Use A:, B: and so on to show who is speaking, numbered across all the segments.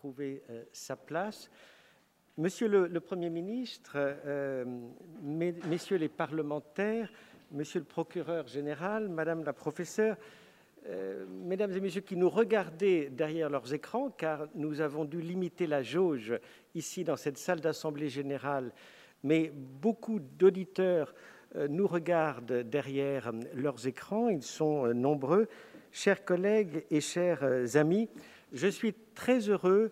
A: trouver sa place. Monsieur le, Premier ministre, messieurs les parlementaires, monsieur le procureur général, madame la professeure, mesdames et messieurs qui nous regardez derrière leurs écrans, car nous avons dû limiter la jauge ici dans cette salle d'assemblée générale, mais beaucoup d'auditeurs euh, nous regardent derrière euh, leurs écrans. Ils sont euh, nombreux. Chers collègues et chers amis, je suis très heureux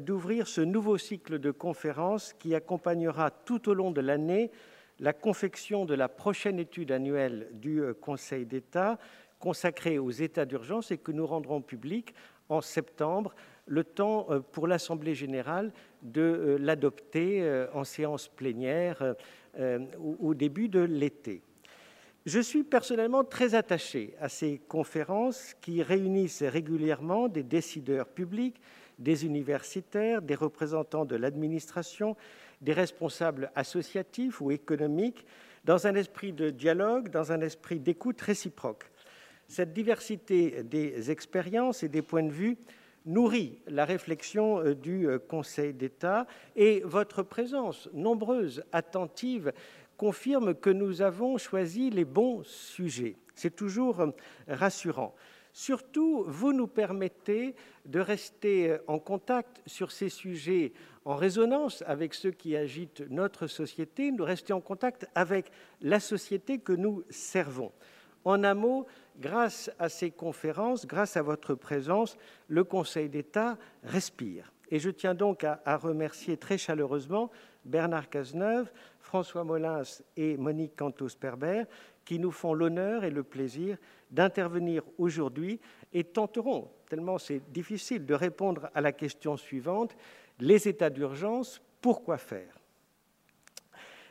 A: d'ouvrir ce nouveau cycle de conférences qui accompagnera tout au long de l'année la confection de la prochaine étude annuelle du Conseil d'État consacrée aux états d'urgence et que nous rendrons public en septembre, le temps pour l'Assemblée générale de l'adopter en séance plénière euh, au début de l'été. Je suis personnellement très attaché à ces conférences qui réunissent régulièrement des décideurs publics, des universitaires, des représentants de l'administration, des responsables associatifs ou économiques, dans un esprit de dialogue, dans un esprit d'écoute réciproque. Cette diversité des expériences et des points de vue nourrit la réflexion euh, du euh, Conseil d'État et votre présence nombreuse, attentive, confirme que nous avons choisi les bons sujets. C'est toujours euh, rassurant. Surtout, vous nous permettez de rester en contact sur ces sujets en résonance avec ceux qui agitent notre société, de rester en contact avec la société que nous servons. En un mot, grâce à ces conférences, grâce à votre présence, le Conseil d'État respire. Et je tiens donc à, remercier très chaleureusement Bernard Cazeneuve, François Molins et Monique Cantos-Perber, qui nous font l'honneur et le plaisir d'intervenir aujourd'hui et tenteront, tellement c'est difficile, de répondre à la question suivante, les états d'urgence, pourquoi faire?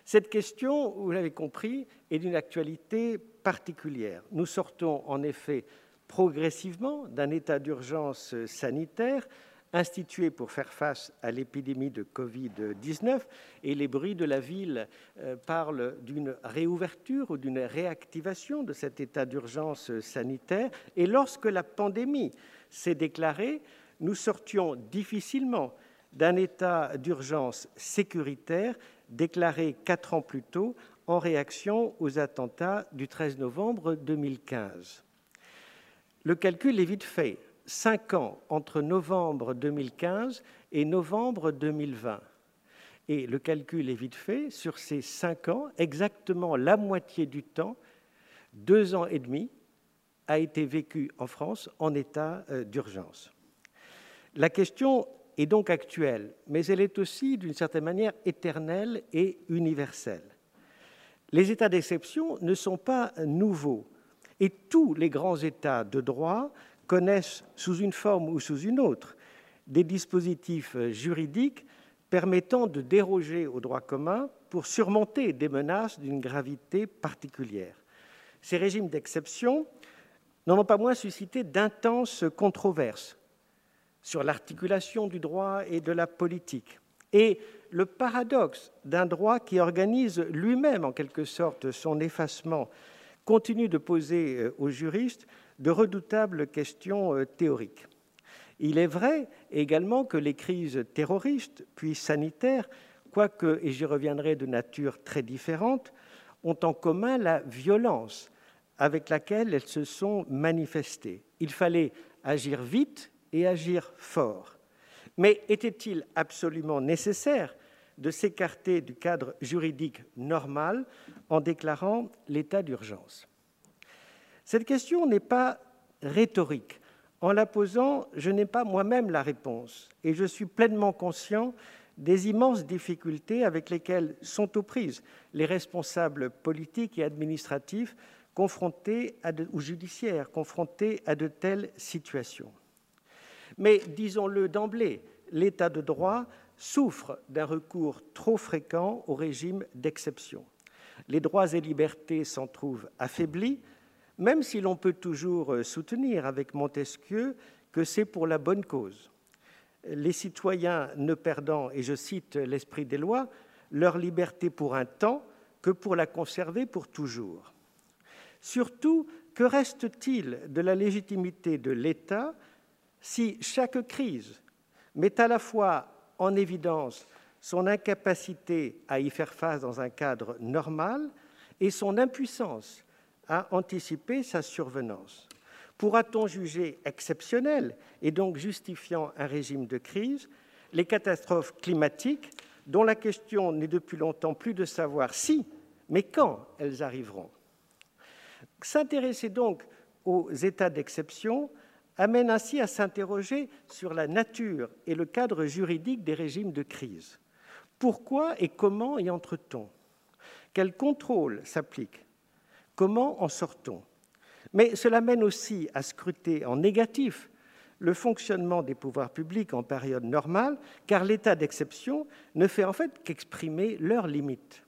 A: Cette question, vous l'avez compris, est d'une actualité particulière. Nous sortons en effet progressivement d'un état d'urgence sanitaire institué pour faire face à l'épidémie de Covid-19 et les bruits de la ville euh, parlent d'une réouverture ou d'une réactivation de cet état d'urgence sanitaire. Et lorsque la pandémie s'est déclarée, nous sortions difficilement d'un état d'urgence sécuritaire déclaré quatre ans plus tôt en réaction aux attentats du 13 novembre 2015. Le calcul est vite fait. Cinq ans entre novembre 2015 et novembre 2020. Et le calcul est vite fait. Sur ces cinq ans, exactement la moitié du temps, deux ans et demi, a été vécu en France en état euh, d'urgence. La question est donc actuelle, mais elle est aussi d'une certaine manière éternelle et universelle. Les états d'exception ne sont pas nouveaux et tous les grands états de droit connaissent sous une forme ou sous une autre des dispositifs juridiques permettant de déroger au droit commun pour surmonter des menaces d'une gravité particulière. Ces régimes d'exception n'en ont pas moins suscité d'intenses controverses sur l'articulation du droit et de la politique. Et le paradoxe d'un droit qui organise lui-même en quelque sorte son effacement continue de poser euh, aux juristes de redoutables questions euh, théoriques. Il est vrai également que les crises terroristes puis sanitaires, quoique, et j'y reviendrai de nature très différente, ont en commun la violence avec laquelle elles se sont manifestées. Il fallait agir vite et agir fort. Mais était-il absolument nécessaire de s'écarter du cadre juridique normal en déclarant l'état d'urgence? Cette question n'est pas rhétorique. En la posant, je n'ai pas moi-même la réponse et je suis pleinement conscient des immenses difficultés avec lesquelles sont aux prises les responsables politiques et administratifs confrontés ou judiciaires confrontés à de telles situations. Mais disons-le d'emblée, l'état de droit souffre d'un recours trop fréquent au régime d'exception. Les droits et libertés s'en trouvent affaiblis, même si l'on peut toujours euh, soutenir avec Montesquieu que c'est pour la bonne cause. Les citoyens ne perdant, et je cite l'esprit des lois, leur liberté pour un temps que pour la conserver pour toujours. Surtout, que reste-t-il de la légitimité de l'État si chaque crise met à la fois en évidence son incapacité à y faire face dans un cadre normal et son impuissance à anticiper sa survenance. Pourra-t-on juger exceptionnel et donc justifiant un régime de crise les catastrophes climatiques dont la question n'est depuis longtemps plus de savoir si, mais quand elles arriveront? S'intéresser donc aux états d'exception amène ainsi à s'interroger sur la nature et le cadre juridique des régimes de crise. Pourquoi et comment y entre-t-on? Quel contrôle s'applique Comment en sort-on Mais cela mène aussi à scruter en négatif le fonctionnement des pouvoirs publics en période normale, car l'état d'exception ne fait en fait qu'exprimer leurs limites.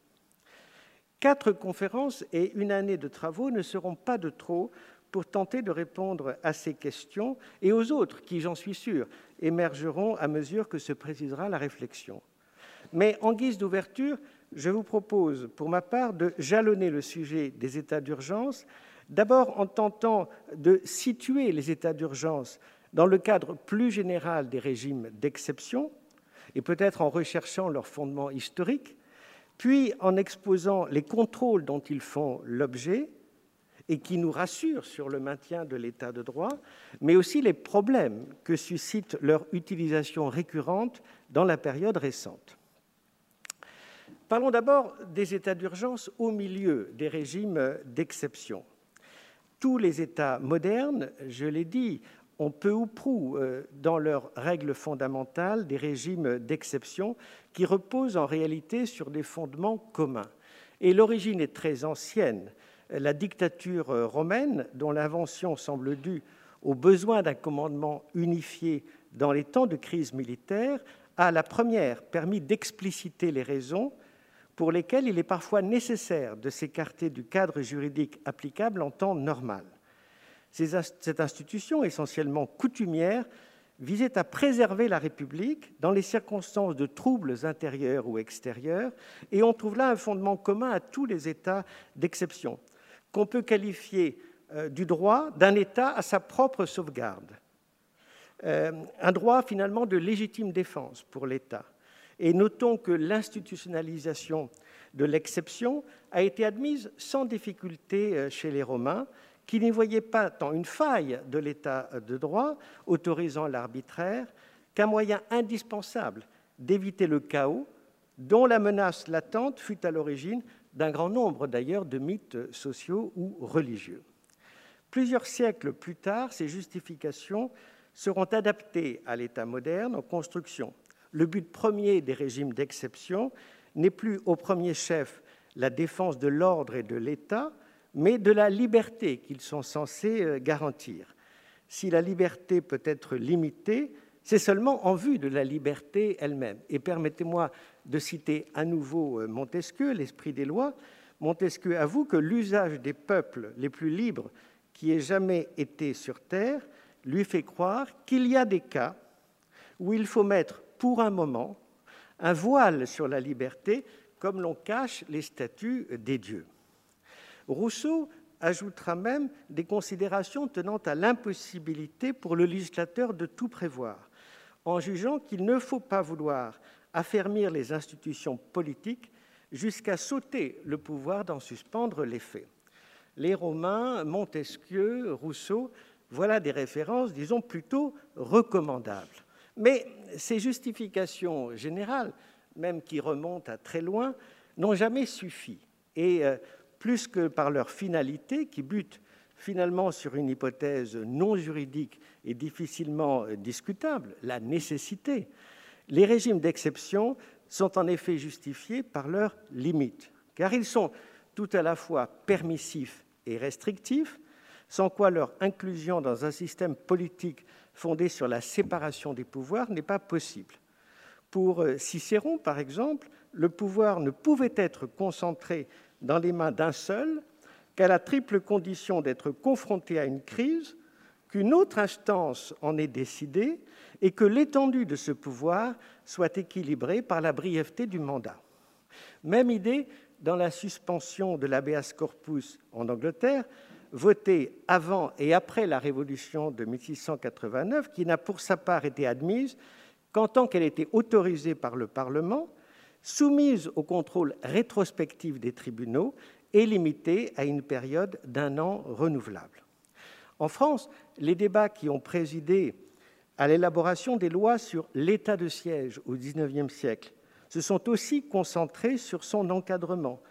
A: Quatre conférences et une année de travaux ne seront pas de trop pour tenter de répondre à ces questions et aux autres qui, j'en suis sûr, émergeront à mesure que se précisera la réflexion. Mais en guise d'ouverture, je vous propose, pour ma part, de jalonner le sujet des états d'urgence, d'abord en tentant de situer les états d'urgence dans le cadre plus général des régimes d'exception, et peut-être en recherchant leur fondement historique, puis en exposant les contrôles dont ils font l'objet et qui nous rassurent sur le maintien de l'état de droit, mais aussi les problèmes que suscite leur utilisation récurrente dans la période récente. Parlons d'abord des états d'urgence au milieu des régimes d'exception. Tous les États modernes, je l'ai dit, ont peu ou prou euh, dans leurs règles fondamentales des régimes d'exception qui reposent en réalité sur des fondements communs. Et l'origine est très ancienne. La dictature euh, romaine, dont l'invention semble due au besoin d'un commandement unifié dans les temps de crise militaire, a la première permis d'expliciter les raisons pour lesquelles il est parfois nécessaire de s'écarter du cadre juridique applicable en temps normal. Cette institution, essentiellement coutumière, visait à préserver la République dans les circonstances de troubles intérieurs ou extérieurs, et on trouve là un fondement commun à tous les États d'exception, qu'on peut qualifier euh, du droit d'un État à sa propre sauvegarde, euh, un droit finalement de légitime défense pour l'État. Et notons que l'institutionnalisation de l'exception a été admise sans difficulté euh, chez les Romains, qui n'y voyait pas tant une faille de l'état de droit autorisant l'arbitraire qu'un moyen indispensable d'éviter le chaos dont la menace latente fut à l'origine d'un grand nombre d'ailleurs de mythes sociaux ou religieux. Plusieurs siècles plus tard, ces justifications seront adaptées à l'état moderne en construction. Le but premier des régimes d'exception n'est plus au premier chef la défense de l'ordre et de l'État, mais de la liberté qu'ils sont censés euh, garantir. Si la liberté peut être limitée, c'est seulement en vue de la liberté elle-même. Et permettez-moi de citer à nouveau euh, Montesquieu, l'esprit des lois. Montesquieu avoue que l'usage des peuples les plus libres qui aient jamais été sur Terre lui fait croire qu'il y a des cas où il faut mettre pour un moment un voile sur la liberté, comme l'on cache les statuts des dieux. Rousseau ajoutera même des considérations tenant à l'impossibilité pour le législateur de tout prévoir, en jugeant qu'il ne faut pas vouloir affermir les institutions politiques jusqu'à sauter le pouvoir d'en suspendre l'effet. Les Romains, Montesquieu, Rousseau, voilà des références, disons, plutôt recommandables. Mais ces justifications générales, même qui remontent à très loin, n'ont jamais suffi. Et euh, plus que par leur finalité, qui bute finalement sur une hypothèse non juridique et difficilement euh, discutable, la nécessité, les régimes d'exception sont en effet justifiés par leurs limites, car ils sont tout à la fois permissifs et restrictifs, sans quoi leur inclusion dans un système politique fondé sur la séparation des pouvoirs n'est pas possible. Pour euh, Cicéron, par exemple, le pouvoir ne pouvait être concentré dans les mains d'un seul qu'à la triple condition d'être confronté à une crise, qu'une autre instance en ait décidé et que l'étendue de ce pouvoir soit équilibrée par la brièveté du mandat. Même idée dans la suspension de l'habeas corpus en Angleterre, votée avant et après la Révolution de 1689, qui n'a pour sa part été admise qu'en tant qu'elle était autorisée par le Parlement, soumise au contrôle rétrospectif des tribunaux et limitée à une période d'un an renouvelable. En France, les débats qui ont présidé à l'élaboration des lois sur l'état de siège au XIXe siècle se sont aussi concentrés sur son encadrement.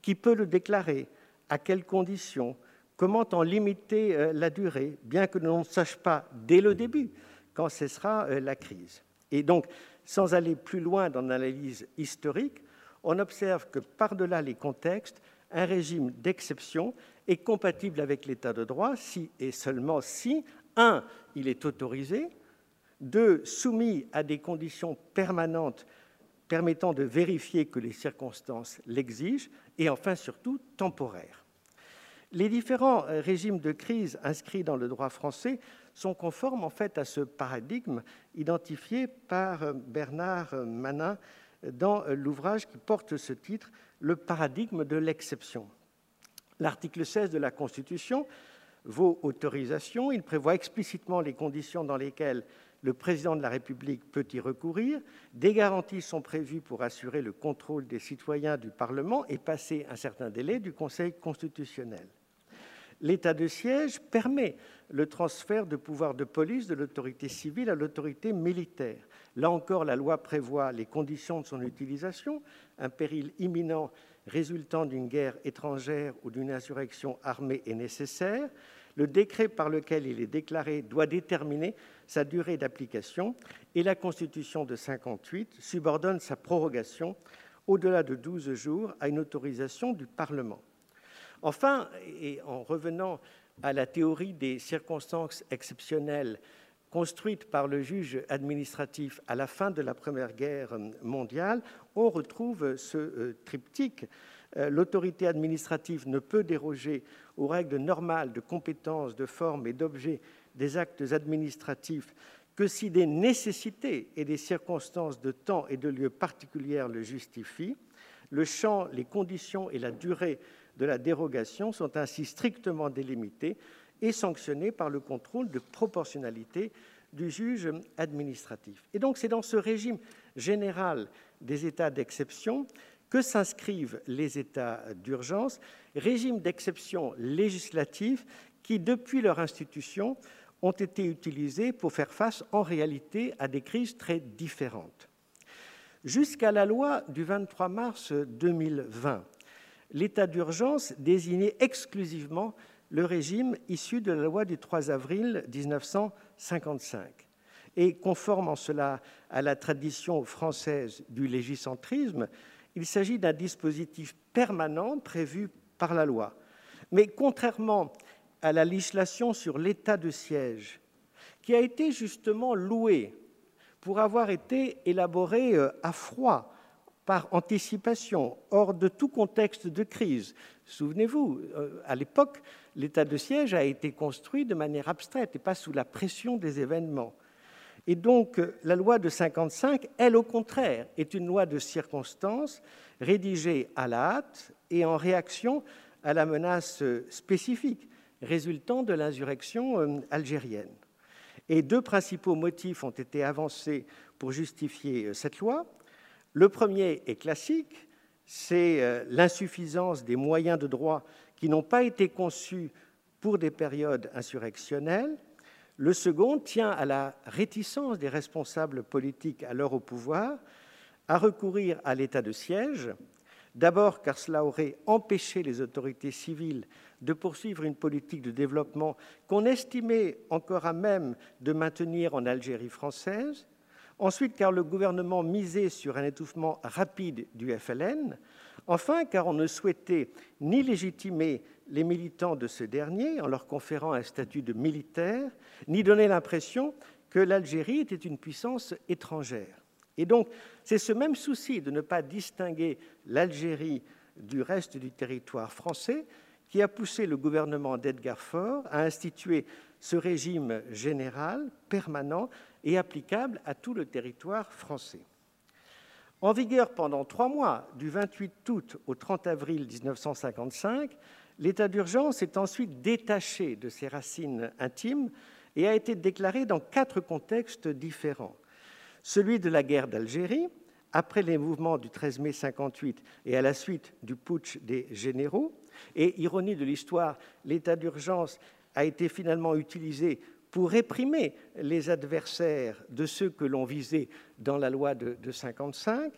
A: Qui peut le déclarer À quelles conditions Comment en limiter euh, la durée, bien que l'on ne sache pas dès le début quand cessera euh, la crise Et donc, sans aller plus loin dans l'analyse historique, on observe que par-delà les contextes, un régime d'exception est compatible avec l'état de droit si et seulement si, un, il est autorisé, deux, soumis à des conditions permanentes permettant de vérifier que les circonstances l'exigent, et enfin surtout temporaire. Les différents régimes de crise inscrits dans le droit français sont conformes en fait à ce paradigme identifié par Bernard Manin dans l'ouvrage qui porte ce titre, Le paradigme de l'exception. L'article 16 de la Constitution vaut autorisation. Il prévoit explicitement les conditions dans lesquelles le président de la République peut y recourir. Des garanties sont prévues pour assurer le contrôle des citoyens du Parlement et passer un certain délai du Conseil constitutionnel. L'état de siège permet le transfert de pouvoir de police de l'autorité civile à l'autorité militaire. Là encore, la loi prévoit les conditions de son utilisation, un péril imminent résultant d'une guerre étrangère ou d'une insurrection armée est nécessaire. Le décret par lequel il est déclaré doit déterminer sa durée d'application et la Constitution de 1958 subordonne sa prorogation au-delà de 12 jours à une autorisation du Parlement. Enfin, et en revenant à la théorie des circonstances exceptionnelles construite par le juge administratif à la fin de la Première Guerre mondiale, on retrouve ce euh, triptyque. Euh, l'autorité administrative ne peut déroger aux règles normales de compétences, de forme et d'objet des actes administratifs que si des nécessités et des circonstances de temps et de lieu particulières le justifient. Le champ, les conditions et la durée de la dérogation sont ainsi strictement délimités et sanctionnés par le contrôle de proportionnalité du juge administratif. Et donc c'est dans ce régime général des états d'exception que s'inscrivent les états d'urgence, régime d'exception législatif qui, depuis leur institution, ont été utilisés pour faire face en réalité à des crises très différentes. Jusqu'à la loi du 23 mars 2020, l'état d'urgence désignait exclusivement le régime issu de la loi du 3 avril 1955. Et conforme en cela à la tradition française du légicentrisme, il s'agit d'un dispositif permanent prévu par la loi. Mais contrairement à la législation sur l'état de siège, qui a été justement louée pour avoir été élaborée euh, à froid, par anticipation, hors de tout contexte de crise. Souvenez-vous, euh, à l'époque, l'état de siège a été construit de manière abstraite et pas sous la pression des événements. Et donc, euh, la loi de 55, elle, au contraire, est une loi de circonstance rédigée à la hâte et en réaction à la menace spécifique résultant de l'insurrection euh, algérienne. Et deux principaux motifs ont été avancés pour justifier euh, cette loi. Le premier est classique, c'est l'insuffisance des moyens de droit qui n'ont pas été conçus pour des périodes insurrectionnelles. Le second tient à la réticence des responsables politiques alors au pouvoir à recourir à l'état de siège, d'abord car cela aurait empêché les autorités civiles de poursuivre une politique de développement qu'on estimait encore à même de maintenir en Algérie française, ensuite car le gouvernement misait sur un étouffement rapide du FLN, enfin car on ne souhaitait ni légitimer les militants de ce dernier en leur conférant un statut de militaire, ni donner l'impression que l'Algérie était une puissance étrangère. Et donc, c'est ce même souci de ne pas distinguer l'Algérie du reste du territoire français qui a poussé le gouvernement d'Edgar Faure à instituer ce régime général, permanent et applicable à tout le territoire français. En vigueur pendant trois mois, du 28 août au 30 avril 1955, L'état d'urgence est ensuite détaché de ses racines intimes et a été déclaré dans quatre contextes différents. celui de la guerre d'Algérie, après les mouvements du 13 mai 58 et à la suite du putsch des généraux. Et ironie de l'histoire, l'état d'urgence a été finalement utilisé pour réprimer les adversaires de ceux que l'on visait dans la loi de, 1955,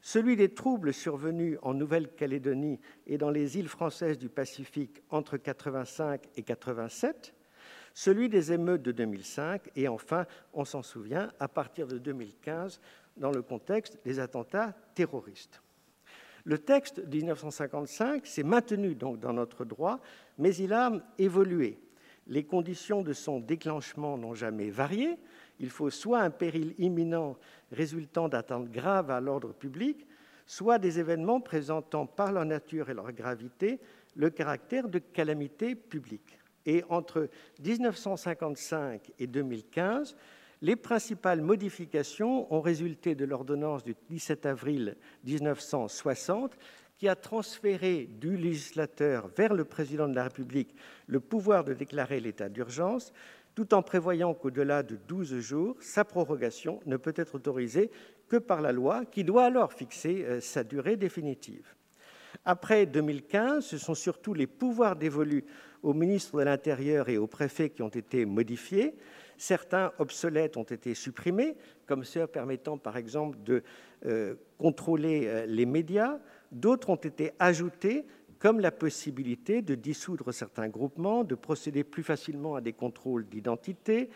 A: celui des troubles survenus en Nouvelle-Calédonie et dans les îles françaises du Pacifique entre 85 et 87, celui des émeutes de 2005 et enfin, on s'en souvient, à partir de 2015, dans le contexte des attentats terroristes. Le texte de 1955 s'est maintenu donc dans notre droit, mais il a évolué. Les conditions de son déclenchement n'ont jamais varié. Il faut soit un péril imminent résultant d'attentes graves à l'ordre public, soit des événements présentant par leur nature et leur gravité le caractère de calamité publique. Et entre 1955 et 2015, les principales modifications ont résulté de l'ordonnance du 17 avril 1960 qui a transféré du législateur vers le président de la République le pouvoir de déclarer l'état d'urgence, tout en prévoyant qu'au-delà de 12 jours, sa prorogation ne peut être autorisée que par la loi, qui doit alors fixer euh, sa durée définitive. Après 2015, ce sont surtout les pouvoirs dévolus au ministre de l'Intérieur et au préfet qui ont été modifiés, Certains obsolètes ont été supprimés, comme ceux permettant par exemple de euh, contrôler euh, les médias. D'autres ont été ajoutés, comme la possibilité de dissoudre certains groupements, de procéder plus facilement à des contrôles d'identité.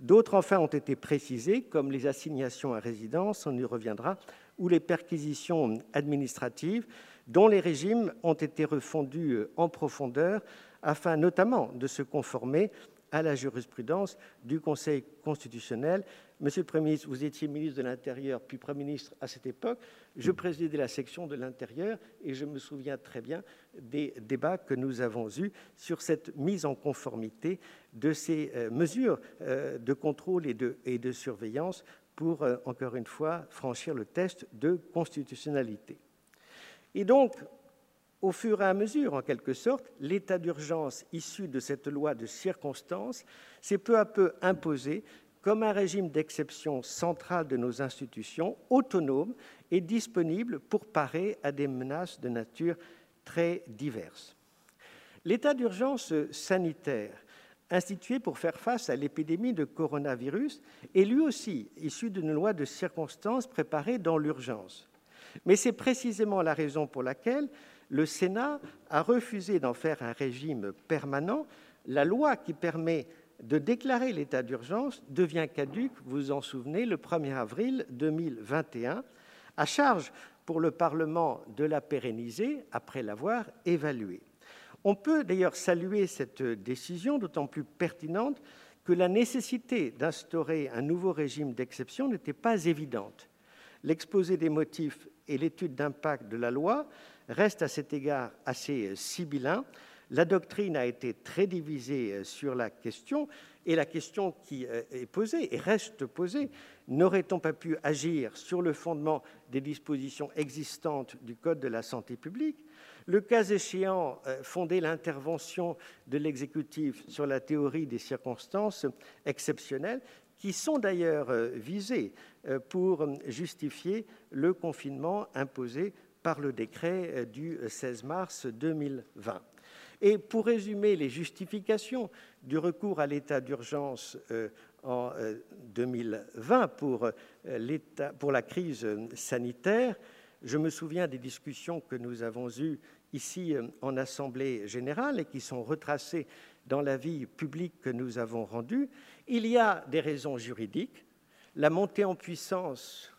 A: D'autres, enfin, ont été précisés, comme les assignations à résidence, on y reviendra, ou les perquisitions administratives, dont les régimes ont été refondus euh, en profondeur, afin notamment de se conformer à la jurisprudence du Conseil constitutionnel. Monsieur le Premier ministre, vous étiez ministre de l'Intérieur, puis Premier ministre à cette époque. Je présidais la section de l'Intérieur et je me souviens très bien des débats que nous avons eus sur cette mise en conformité de ces euh, mesures euh, de contrôle et de, et de surveillance pour, euh, encore une fois, franchir le test de constitutionnalité. Et donc, au fur et à mesure, en quelque sorte, l'état d'urgence issu de cette loi de circonstance s'est peu à peu imposé comme un régime d'exception central de nos institutions, autonome et disponible pour parer à des menaces de nature très diverses. L'état d'urgence sanitaire institué pour faire face à l'épidémie de coronavirus est lui aussi issu d'une loi de circonstance préparée dans l'urgence. Mais c'est précisément la raison pour laquelle le Sénat a refusé d'en faire un régime permanent. La loi qui permet de déclarer l'état d'urgence devient caduque, vous vous en souvenez, le 1er avril 2021, à charge pour le Parlement de la pérenniser après l'avoir évaluée. On peut d'ailleurs saluer cette décision, d'autant plus pertinente que la nécessité d'instaurer un nouveau régime d'exception n'était pas évidente. L'exposé des motifs et l'étude d'impact de la loi reste à cet égard assez euh, sibyllin. La doctrine a été très divisée euh, sur la question, et la question qui euh, est posée et reste posée, n'aurait-on pas pu agir sur le fondement des dispositions existantes du Code de la santé publique? Le cas échéant, fonder l'intervention de l'exécutif sur la théorie des circonstances exceptionnelles, qui sont d'ailleurs visées pour justifier le confinement imposé par le décret euh, du 16 mars 2020. Et pour résumer les justifications du recours à l'état d'urgence euh, en 2020 euh, pour, pour la crise sanitaire, je me souviens des discussions que nous avons eues ici en Assemblée générale et qui sont retracées dans l'avis public que nous avons rendu. Il y a des raisons juridiques. La montée en puissance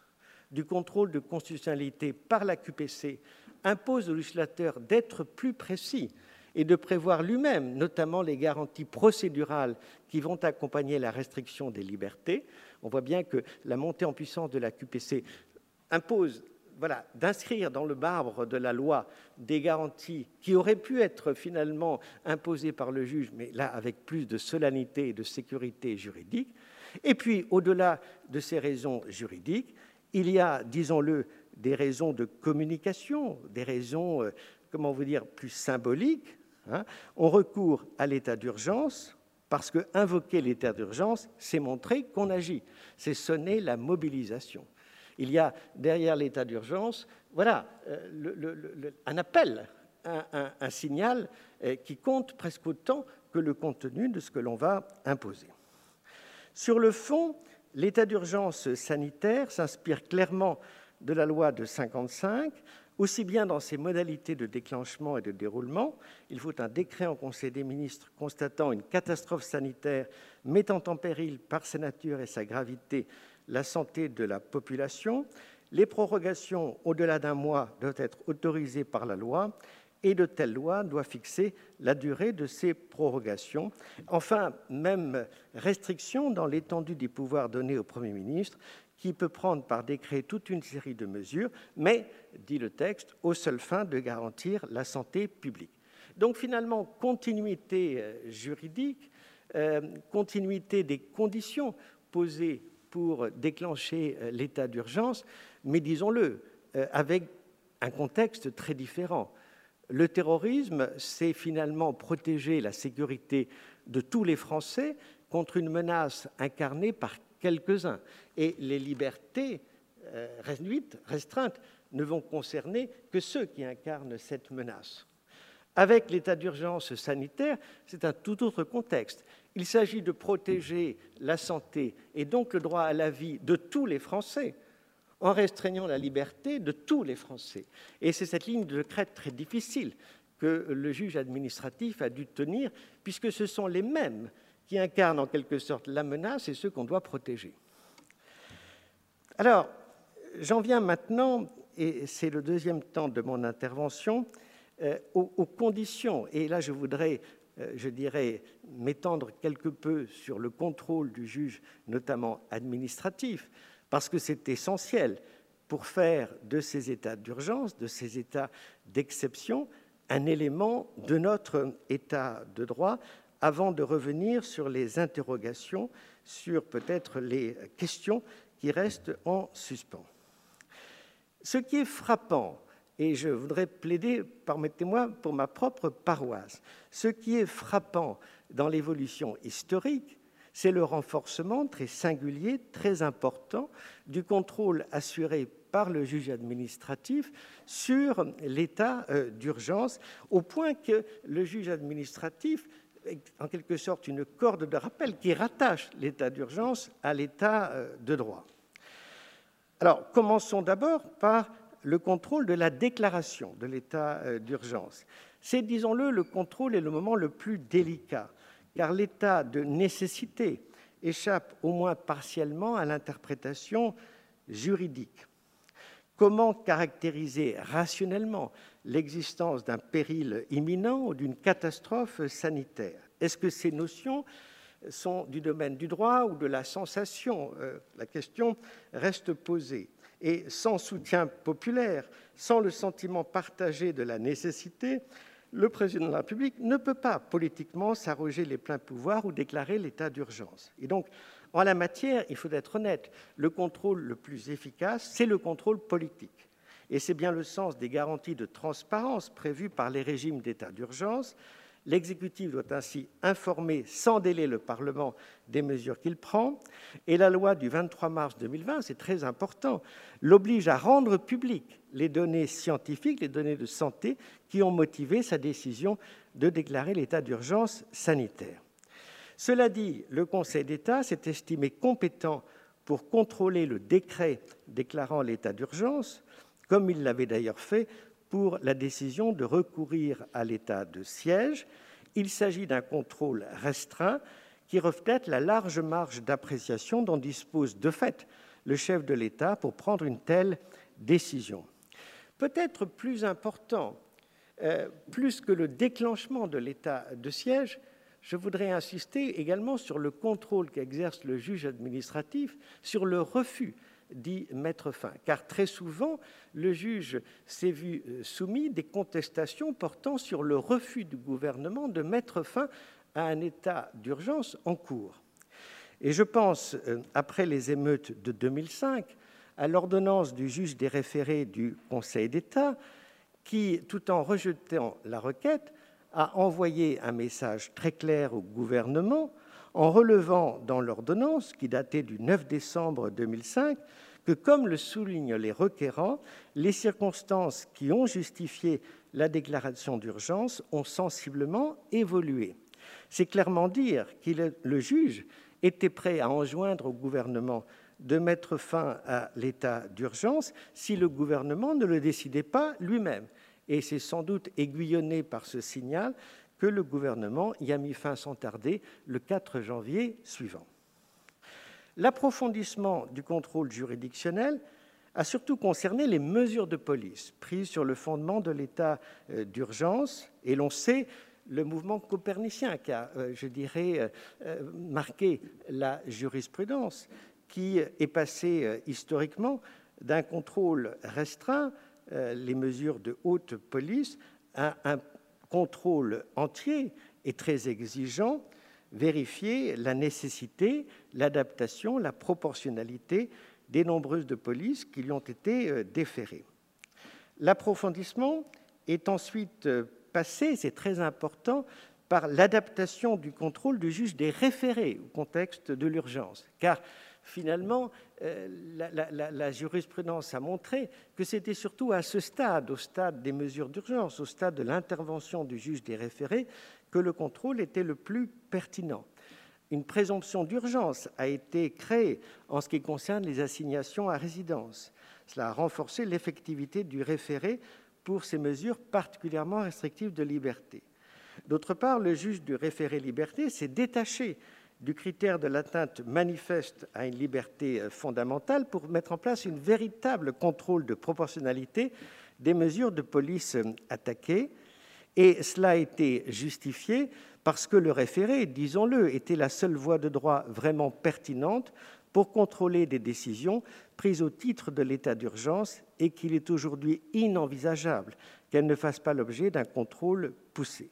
A: du contrôle de constitutionnalité par la QPC impose au législateur d'être plus précis et de prévoir lui-même, notamment les garanties procédurales qui vont accompagner la restriction des libertés. On voit bien que la montée en puissance de la QPC impose voilà, d'inscrire dans le marbre de la loi des garanties qui auraient pu être finalement imposées par le juge, mais là avec plus de solennité et de sécurité juridique. Et puis, au-delà de ces raisons juridiques, il y a, disons-le, des raisons de communication, des raisons, euh, comment vous dire, plus symboliques. Hein. On recourt à l'état d'urgence Parce que invoquer l'état d'urgence, c'est montrer qu'on agit, c'est sonner la mobilisation. Il y a derrière l'état d'urgence, voilà, euh, un appel, un, signal euh, qui compte presque autant que le contenu de ce que l'on va imposer. Sur le fond, l'état d'urgence sanitaire s'inspire clairement de la loi de 1955, aussi bien dans ses modalités de déclenchement et de déroulement. Il faut un décret en Conseil des ministres constatant une catastrophe sanitaire mettant en péril par sa nature et sa gravité la santé de la population. Les prorogations au-delà d'un mois doivent être autorisées par la loi et de telles lois doivent fixer la durée de ces prorogations. Enfin, même restriction dans l'étendue des pouvoirs donnés au Premier ministre, qui peut prendre par décret toute une série de mesures, mais, dit le texte, aux seules fins de garantir la santé publique. Donc finalement, continuité euh, juridique, euh, continuité des conditions posées pour déclencher euh, l'état d'urgence, mais disons-le, avec un contexte très différent. Le terrorisme, c'est finalement protéger la sécurité de tous les Français contre une menace incarnée par quelques-uns. Et les libertés euh, restreintes, ne vont concerner que ceux qui incarnent cette menace. Avec l'état d'urgence sanitaire, c'est un tout autre contexte. Il s'agit de protéger la santé et donc le droit à la vie de tous les Français en restreignant la liberté de tous les Français. Et c'est cette ligne de crête très difficile que le juge administratif a dû tenir, puisque ce sont les mêmes qui incarnent en quelque sorte la menace et ceux qu'on doit protéger. Alors, j'en viens maintenant, et c'est le deuxième temps de mon intervention, euh, aux, conditions. Et là, je voudrais, euh, je dirais, m'étendre quelque peu sur le contrôle du juge, notamment administratif parce que c'est essentiel pour faire de ces états d'urgence, de ces états d'exception, un élément de notre état de droit avant de revenir sur les interrogations, sur peut-être les questions qui restent en suspens. Ce qui est frappant, et je voudrais plaider, permettez-moi, pour ma propre paroisse, ce qui est frappant dans l'évolution historique, c'est le renforcement très singulier, très important, du contrôle assuré par le juge administratif sur l'état euh, d'urgence, au point que le juge administratif en quelque sorte une corde de rappel qui rattache l'état d'urgence à l'état euh, de droit. Alors, commençons d'abord par le contrôle de la déclaration de l'état euh, d'urgence. C'est, disons-le, le contrôle est le moment le plus délicat car l'état de nécessité échappe au moins partiellement à l'interprétation juridique. Comment caractériser rationnellement l'existence d'un péril imminent ou d'une catastrophe sanitaire Est-ce que ces notions sont du domaine du droit ou de la sensation? Euh, La question reste posée. Et sans soutien populaire, sans le sentiment partagé de la nécessité, le président de la République ne peut pas politiquement s'arroger les pleins pouvoirs ou déclarer l'état d'urgence. Et donc, en la matière, il faut être honnête, le contrôle le plus efficace, c'est le contrôle politique. Et c'est bien le sens des garanties de transparence prévues par les régimes d'état d'urgence, L'exécutif doit ainsi informer sans délai le Parlement des mesures qu'il prend. Et la loi du 23 mars 2020, c'est très important, l'oblige à rendre publiques les données scientifiques, les données de santé qui ont motivé sa décision de déclarer l'état d'urgence sanitaire. Cela dit, le Conseil d'État s'est estimé compétent pour contrôler le décret déclarant l'état d'urgence, comme il l'avait d'ailleurs fait pour la décision de recourir à l'état de siège. Il s'agit d'un contrôle restreint qui reflète la large marge d'appréciation dont dispose de fait le chef de l'État pour prendre une telle décision. Peut-être plus important, euh, plus que le déclenchement de l'état de siège, je voudrais insister également sur le contrôle qu'exerce le juge administratif sur le refus d'y mettre fin. Car très souvent, le juge s'est vu euh, soumis des contestations portant sur le refus du gouvernement de mettre fin à un état d'urgence en cours. Et je pense, euh, après les émeutes de 2005, à l'ordonnance du juge des référés du Conseil d'État, qui, tout en rejetant la requête, a envoyé un message très clair au gouvernement en relevant dans l'ordonnance, qui datait du 9 décembre 2005, que, comme le soulignent les requérants, les circonstances qui ont justifié la déclaration d'urgence ont sensiblement évolué. C'est clairement dire que le juge était prêt à enjoindre au gouvernement de mettre fin à l'état d'urgence si le gouvernement ne le décidait pas lui-même. Et c'est sans doute aiguillonné par ce signal que le gouvernement y a mis fin sans tarder le 4 janvier suivant. L'approfondissement du contrôle juridictionnel a surtout concerné les mesures de police prises sur le fondement de l'état euh, d'urgence, et l'on sait le mouvement copernicien qui a, euh, je dirais, euh, marqué la jurisprudence, qui est passé historiquement d'un contrôle restreint, les mesures de haute police, à un contrôle entier et très exigeant, vérifier la nécessité, l'adaptation, la proportionnalité des nombreuses de police qui lui ont été euh, déférées. L'approfondissement est ensuite euh, passé, c'est très important, par l'adaptation du contrôle du juge des référés au contexte de l'urgence. Car finalement, euh, la, jurisprudence a montré que c'était surtout à ce stade, au stade des mesures d'urgence, au stade de l'intervention du juge des référés, que le contrôle était le plus pertinent. Une présomption d'urgence a été créée en ce qui concerne les assignations à résidence. Cela a renforcé l'effectivité du référé pour ces mesures particulièrement restrictives de liberté. D'autre part, le juge du référé liberté s'est détaché du critère de l'atteinte manifeste à une liberté euh, fondamentale pour mettre en place un véritable contrôle de proportionnalité des mesures de police euh, attaquées. Et cela a été justifié parce que le référé, disons-le, était la seule voie de droit vraiment pertinente pour contrôler des décisions prises au titre de l'état d'urgence et qu'il est aujourd'hui inenvisageable qu'elles ne fassent pas l'objet d'un contrôle poussé.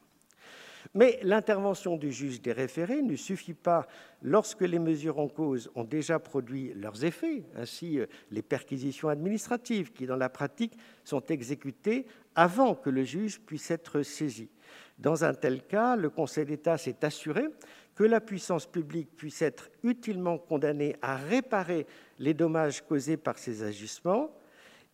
A: Mais l'intervention du juge des référés ne suffit pas lorsque les mesures en cause ont déjà produit leurs effets, ainsi euh, les perquisitions administratives qui, dans la pratique, sont exécutées avant que le juge puisse être saisi. Dans un tel cas, le Conseil d'État s'est assuré que la puissance publique puisse être utilement condamnée à réparer les dommages causés par ces agissements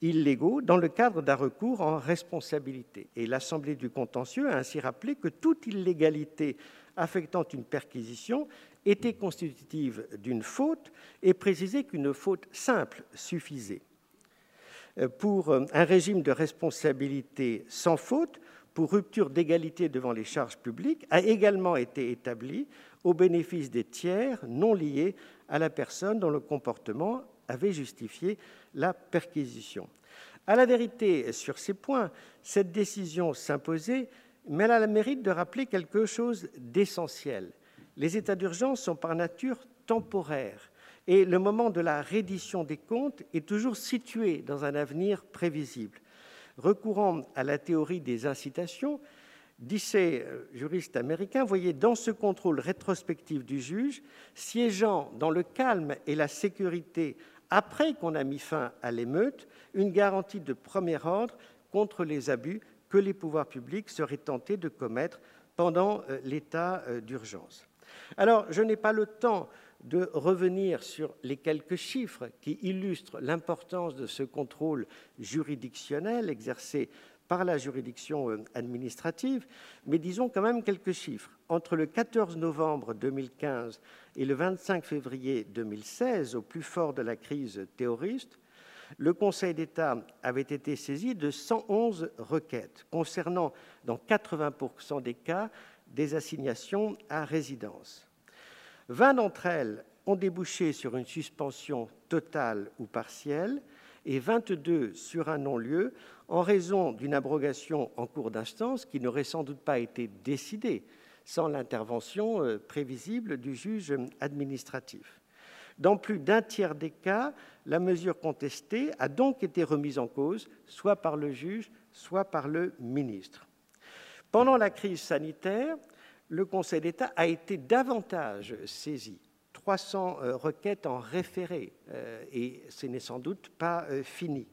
A: illégaux dans le cadre d'un recours en responsabilité. Et l'Assemblée du contentieux a ainsi rappelé que toute illégalité affectant une perquisition était constitutive d'une faute et précisé qu'une faute simple suffisait. Euh, pour euh, un régime de responsabilité sans faute, pour rupture d'égalité devant les charges publiques, a également été établi au bénéfice des tiers non liés à la personne dont le comportement avait justifié la perquisition. À la vérité, sur ces points, cette décision s'imposait, mais elle a le mérite de rappeler quelque chose d'essentiel. Les états d'urgence sont par nature temporaires et le moment de la reddition des comptes est toujours situé dans un avenir prévisible. Recourant à la théorie des incitations, Dissey, euh, juriste américain, voyait dans ce contrôle rétrospectif du juge, siégeant dans le calme et la sécurité après qu'on a mis fin à l'émeute, une garantie de premier ordre contre les abus que les pouvoirs publics seraient tentés de commettre pendant euh, l'état euh, d'urgence. Alors, je n'ai pas le temps de revenir sur les quelques chiffres qui illustrent l'importance de ce contrôle juridictionnel exercé par la juridiction euh, administrative, mais disons quand même quelques chiffres. Entre le 14 novembre 2015 et le 25 février 2016, au plus fort de la crise terroriste, le Conseil d'État avait été saisi de 111 requêtes concernant, dans 80% des cas, des assignations à résidence. 20 d'entre elles ont débouché sur une suspension totale ou partielle et 22 sur un non-lieu en raison d'une abrogation en cours d'instance qui n'aurait sans doute pas été décidée sans l'intervention euh, prévisible du juge administratif. Dans plus d'un tiers des cas, la mesure contestée a donc été remise en cause, soit par le juge, soit par le ministre. Pendant la crise sanitaire, le Conseil d'État a été davantage saisi. 300 euh, requêtes en référé, euh, et ce n'est sans doute pas fini.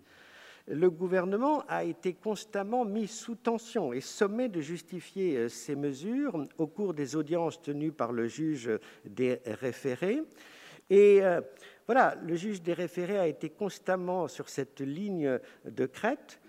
A: Le gouvernement a été constamment mis sous tension et sommé de justifier ces mesures au cours des audiences tenues par le juge des référés. Et voilà, le juge des référés a été constamment sur cette ligne de crête.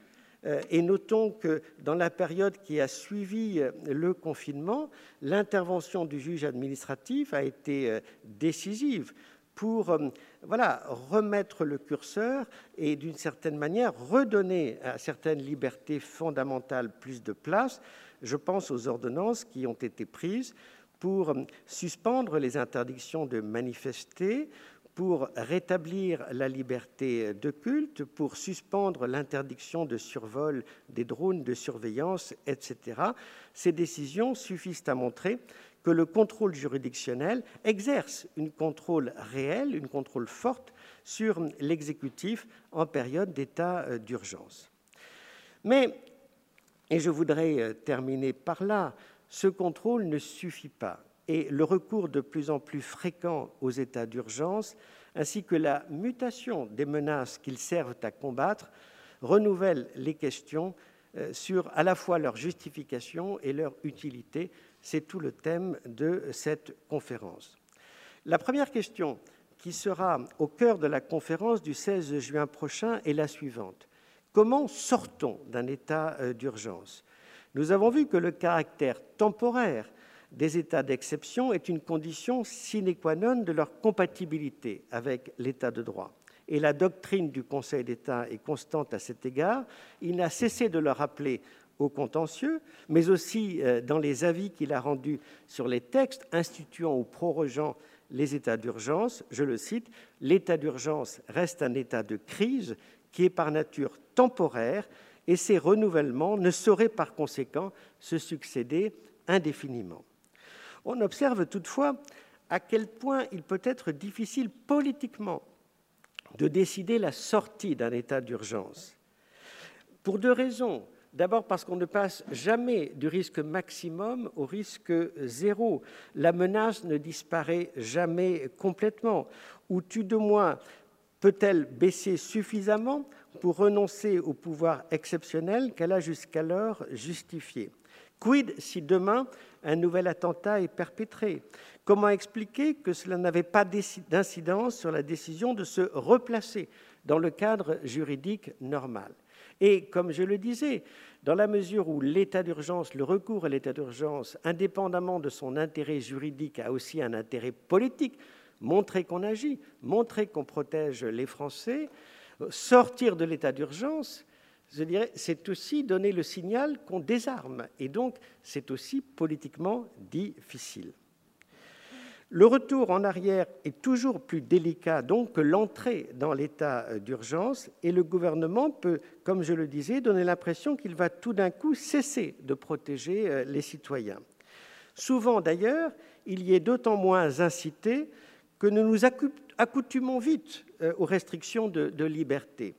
A: Euh, et notons que dans la période qui a suivi euh, le confinement, l'intervention du juge administratif a été euh, décisive pour voilà, remettre le curseur et d'une certaine manière redonner à certaines libertés fondamentales plus de place. Je pense aux ordonnances qui ont été prises pour suspendre les interdictions de manifester, pour rétablir la liberté de culte, pour suspendre l'interdiction de survol des drones de surveillance, etc. Ces décisions suffisent à montrer que le contrôle juridictionnel exerce une contrôle réel, une contrôle forte sur l'exécutif en période d'état euh, d'urgence. Mais, et je voudrais euh, terminer par là, ce contrôle ne suffit pas et le recours de plus en plus fréquent aux états d'urgence, ainsi que la mutation des menaces qu'ils servent à combattre, renouvellent les questions euh, sur à la fois leur justification et leur utilité. C'est tout le thème de cette conférence. La première question qui sera au cœur de la conférence du 16 juin prochain est la suivante. Comment sortons d'un état euh, d'urgence? Nous avons vu que le caractère temporaire des états d'exception est une condition sine qua non de leur compatibilité avec l'état de droit. Et la doctrine du Conseil d'État est constante à cet égard. Il n'a cessé de le rappeler au contentieux, mais aussi euh, dans les avis qu'il a rendus sur les textes instituant ou prorogeant les états d'urgence. Je le cite, L'état d'urgence reste un état de crise qui est par nature temporaire et ses renouvellements ne sauraient par conséquent se succéder indéfiniment. On observe toutefois à quel point il peut être difficile politiquement de décider la sortie d'un état d'urgence. Pour deux raisons. D'abord parce qu'on ne passe jamais du risque maximum au risque zéro. La menace ne disparaît jamais complètement. Ou tout de moins peut-elle baisser suffisamment pour renoncer au pouvoir exceptionnel qu'elle a jusqu'alors justifié? Quid si demain un nouvel attentat est perpétré? Comment expliquer que cela n'avait pas d'incidence sur la décision de se replacer dans le cadre juridique normal? Et comme je le disais, dans la mesure où l'état d'urgence, le recours à l'état d'urgence, indépendamment de son intérêt juridique, a aussi un intérêt politique, montrer qu'on agit, montrer qu'on protège les Français, sortir de l'état d'urgence, je dirais, c'est aussi donner le signal qu'on désarme. Et donc, c'est aussi politiquement difficile. Le retour en arrière est toujours plus délicat donc que l'entrée dans l'état d'urgence et le gouvernement peut, comme je le disais, donner l'impression qu'il va tout d'un coup cesser de protéger euh, les citoyens. Souvent d'ailleurs, il y est d'autant moins incité que nous nous accoutumons vite euh, aux restrictions de liberté.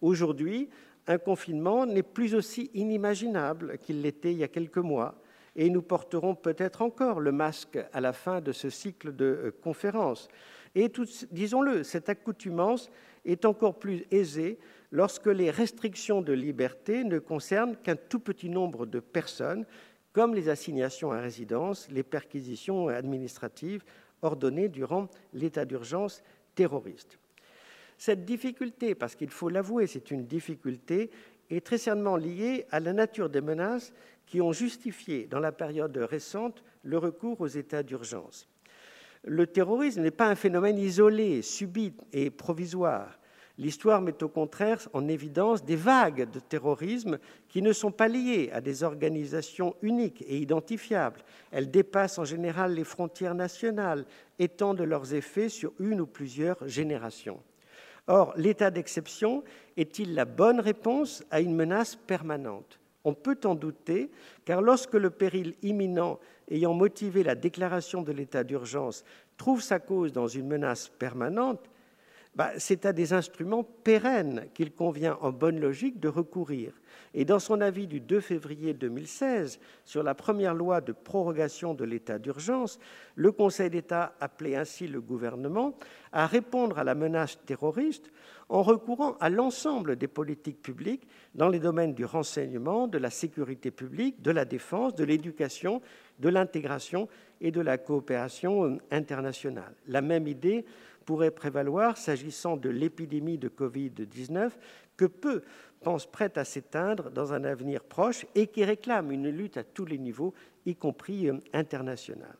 A: Aujourd'hui, un confinement n'est plus aussi inimaginable qu'il l'était il y a quelques mois, et nous porterons peut-être encore le masque à la fin de ce cycle de euh, conférences. Et disons-le, cette accoutumance est encore plus aisée lorsque les restrictions de liberté ne concernent qu'un tout petit nombre de personnes, comme les assignations à résidence, les perquisitions administratives ordonnées durant l'état d'urgence terroriste. Cette difficulté, parce qu'il faut l'avouer, c'est une difficulté, est très certainement liée à la nature des menaces qui ont justifié, dans la période récente, le recours aux états d'urgence. Le terrorisme n'est pas un phénomène isolé, subit et provisoire. L'histoire met au contraire en évidence des vagues de terrorisme qui ne sont pas liées à des organisations uniques et identifiables. Elles dépassent en général les frontières nationales, étendent leurs effets sur une ou plusieurs générations. Or, l'état d'exception est-il la bonne réponse à une menace permanente? On peut en douter, car lorsque le péril imminent ayant motivé la déclaration de l'état d'urgence trouve sa cause dans une menace permanente, bah, c'est à des instruments pérennes qu'il convient en bonne logique de recourir. Et dans son avis du 2 février 2016 sur la première loi de prorogation de l'état d'urgence, le Conseil d'État appelait ainsi le gouvernement à répondre à la menace terroriste en recourant à l'ensemble des politiques publiques dans les domaines du renseignement, de la sécurité publique, de la défense, de l'éducation, de l'intégration et de la coopération internationale. La même idée pourrait prévaloir s'agissant de l'épidémie de Covid-19 que peu pensent prête à s'éteindre dans un avenir proche et qui réclame une lutte à tous les niveaux, y compris euh, international.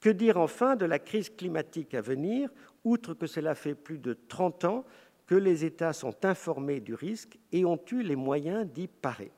A: Que dire enfin de la crise climatique à venir, outre que cela fait plus de 30 ans que les États sont informés du risque et ont eu les moyens d'y parer.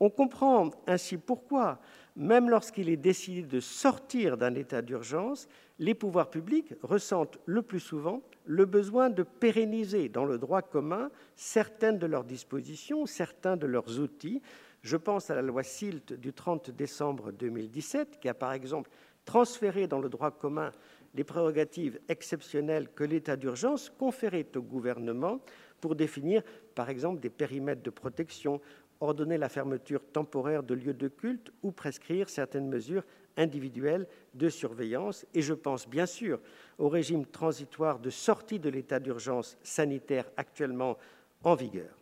A: On comprend ainsi pourquoi, même lorsqu'il est décidé de sortir d'un état d'urgence, les pouvoirs publics ressentent le plus souvent le besoin de pérenniser dans le droit commun certaines de leurs dispositions, certains de leurs outils. Je pense à la loi SILT du 30 décembre 2017, qui a par exemple transféré dans le droit commun les prérogatives exceptionnelles que l'état d'urgence conférait au gouvernement pour définir, par exemple, des périmètres de protection, ordonner la fermeture temporaire de lieux de culte ou prescrire certaines mesures individuelles de surveillance. Et je pense bien sûr au régime transitoire de sortie de l'état d'urgence sanitaire actuellement en vigueur.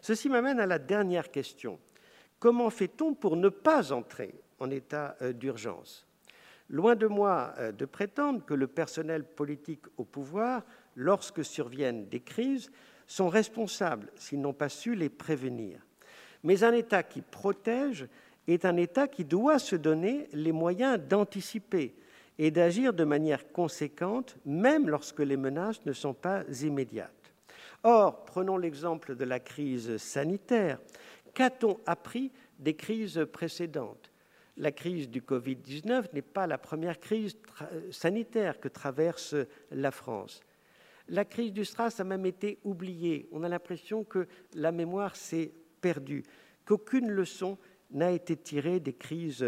A: Ceci m'amène à la dernière question. Comment fait-on pour ne pas entrer en état euh, d'urgence? Loin de moi euh, de prétendre que le personnel politique au pouvoir, lorsque surviennent des crises, sont responsables s'ils n'ont pas su les prévenir. Mais un État qui protège est un État qui doit se donner les moyens d'anticiper et d'agir de manière conséquente, même lorsque les menaces ne sont pas immédiates. Or, prenons l'exemple de la crise sanitaire. Qu'a-t-on appris des crises précédentes? La crise du Covid-19 n'est pas la première crise sanitaire que traverse la France. La crise du SRAS a même été oubliée. On a l'impression que la mémoire s'est perdue, qu'aucune leçon n'a été tirée des crises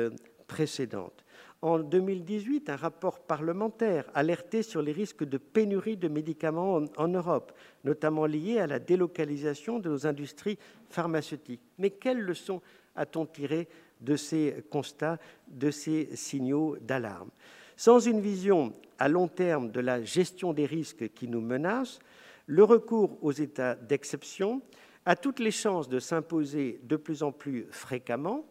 A: précédentes. En 2018, un rapport parlementaire alertait sur les risques de pénurie de médicaments en Europe, notamment liés à la délocalisation de nos industries pharmaceutiques. Mais quelles leçons a-t-on tirées de ces constats, de ces signaux d'alarme? Sans une vision à long terme de la gestion des risques qui nous menacent, le recours aux états d'exception a toutes les chances de s'imposer de plus en plus fréquemment,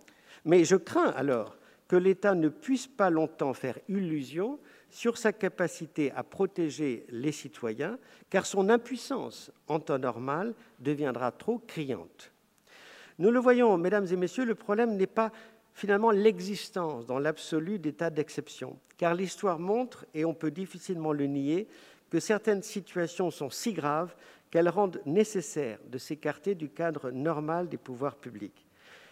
A: mais je crains alors que l'État ne puisse pas longtemps faire illusion sur sa capacité à protéger les citoyens, car son impuissance en temps normal deviendra trop criante. Nous le voyons, mesdames et messieurs, le problème n'est pas finalement l'existence dans l'absolu d'état d'exception, car l'histoire montre, et on peut difficilement le nier, que certaines situations sont si graves qu'elles rendent nécessaire de s'écarter du cadre normal des pouvoirs publics.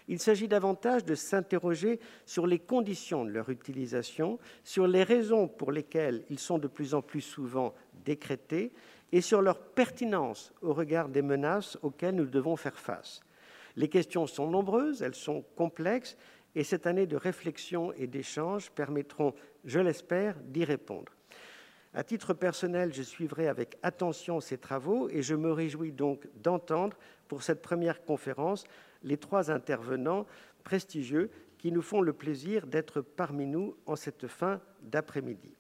A: Il s'agit davantage de s'interroger sur les conditions de leur utilisation, sur les raisons pour lesquelles ils sont de plus en plus souvent décrétés et sur leur pertinence au regard des menaces auxquelles nous devons faire face. Les questions sont nombreuses, elles sont complexes, et cette année de réflexion et d'échange permettront, je l'espère, d'y répondre. À titre personnel, je suivrai avec attention ces travaux et je me réjouis donc d'entendre pour cette première conférence les trois intervenants prestigieux qui nous font le plaisir d'être parmi nous en cette fin d'après-midi.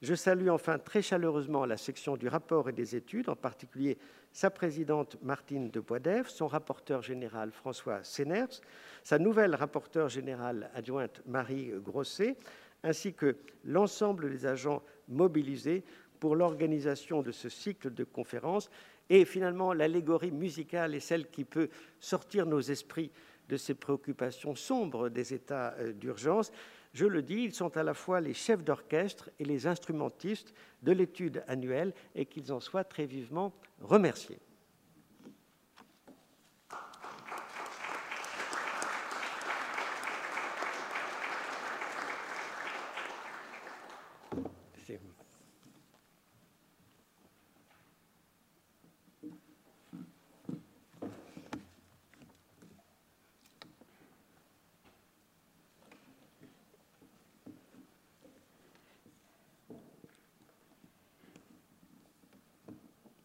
A: Je salue enfin très chaleureusement la section du rapport et des études, en particulier sa présidente Martine de Boisdèvre, son rapporteur général François Séners, sa nouvelle rapporteure générale adjointe Marie Grosset, ainsi que l'ensemble des agents mobilisés pour l'organisation de ce cycle de conférences. Et finalement, l'allégorie musicale est celle qui peut sortir nos esprits de ces préoccupations sombres des états euh, d'urgence. Je le dis, ils sont à la fois les chefs d'orchestre et les instrumentistes de l'étude annuelle et qu'ils en soient très vivement remerciés.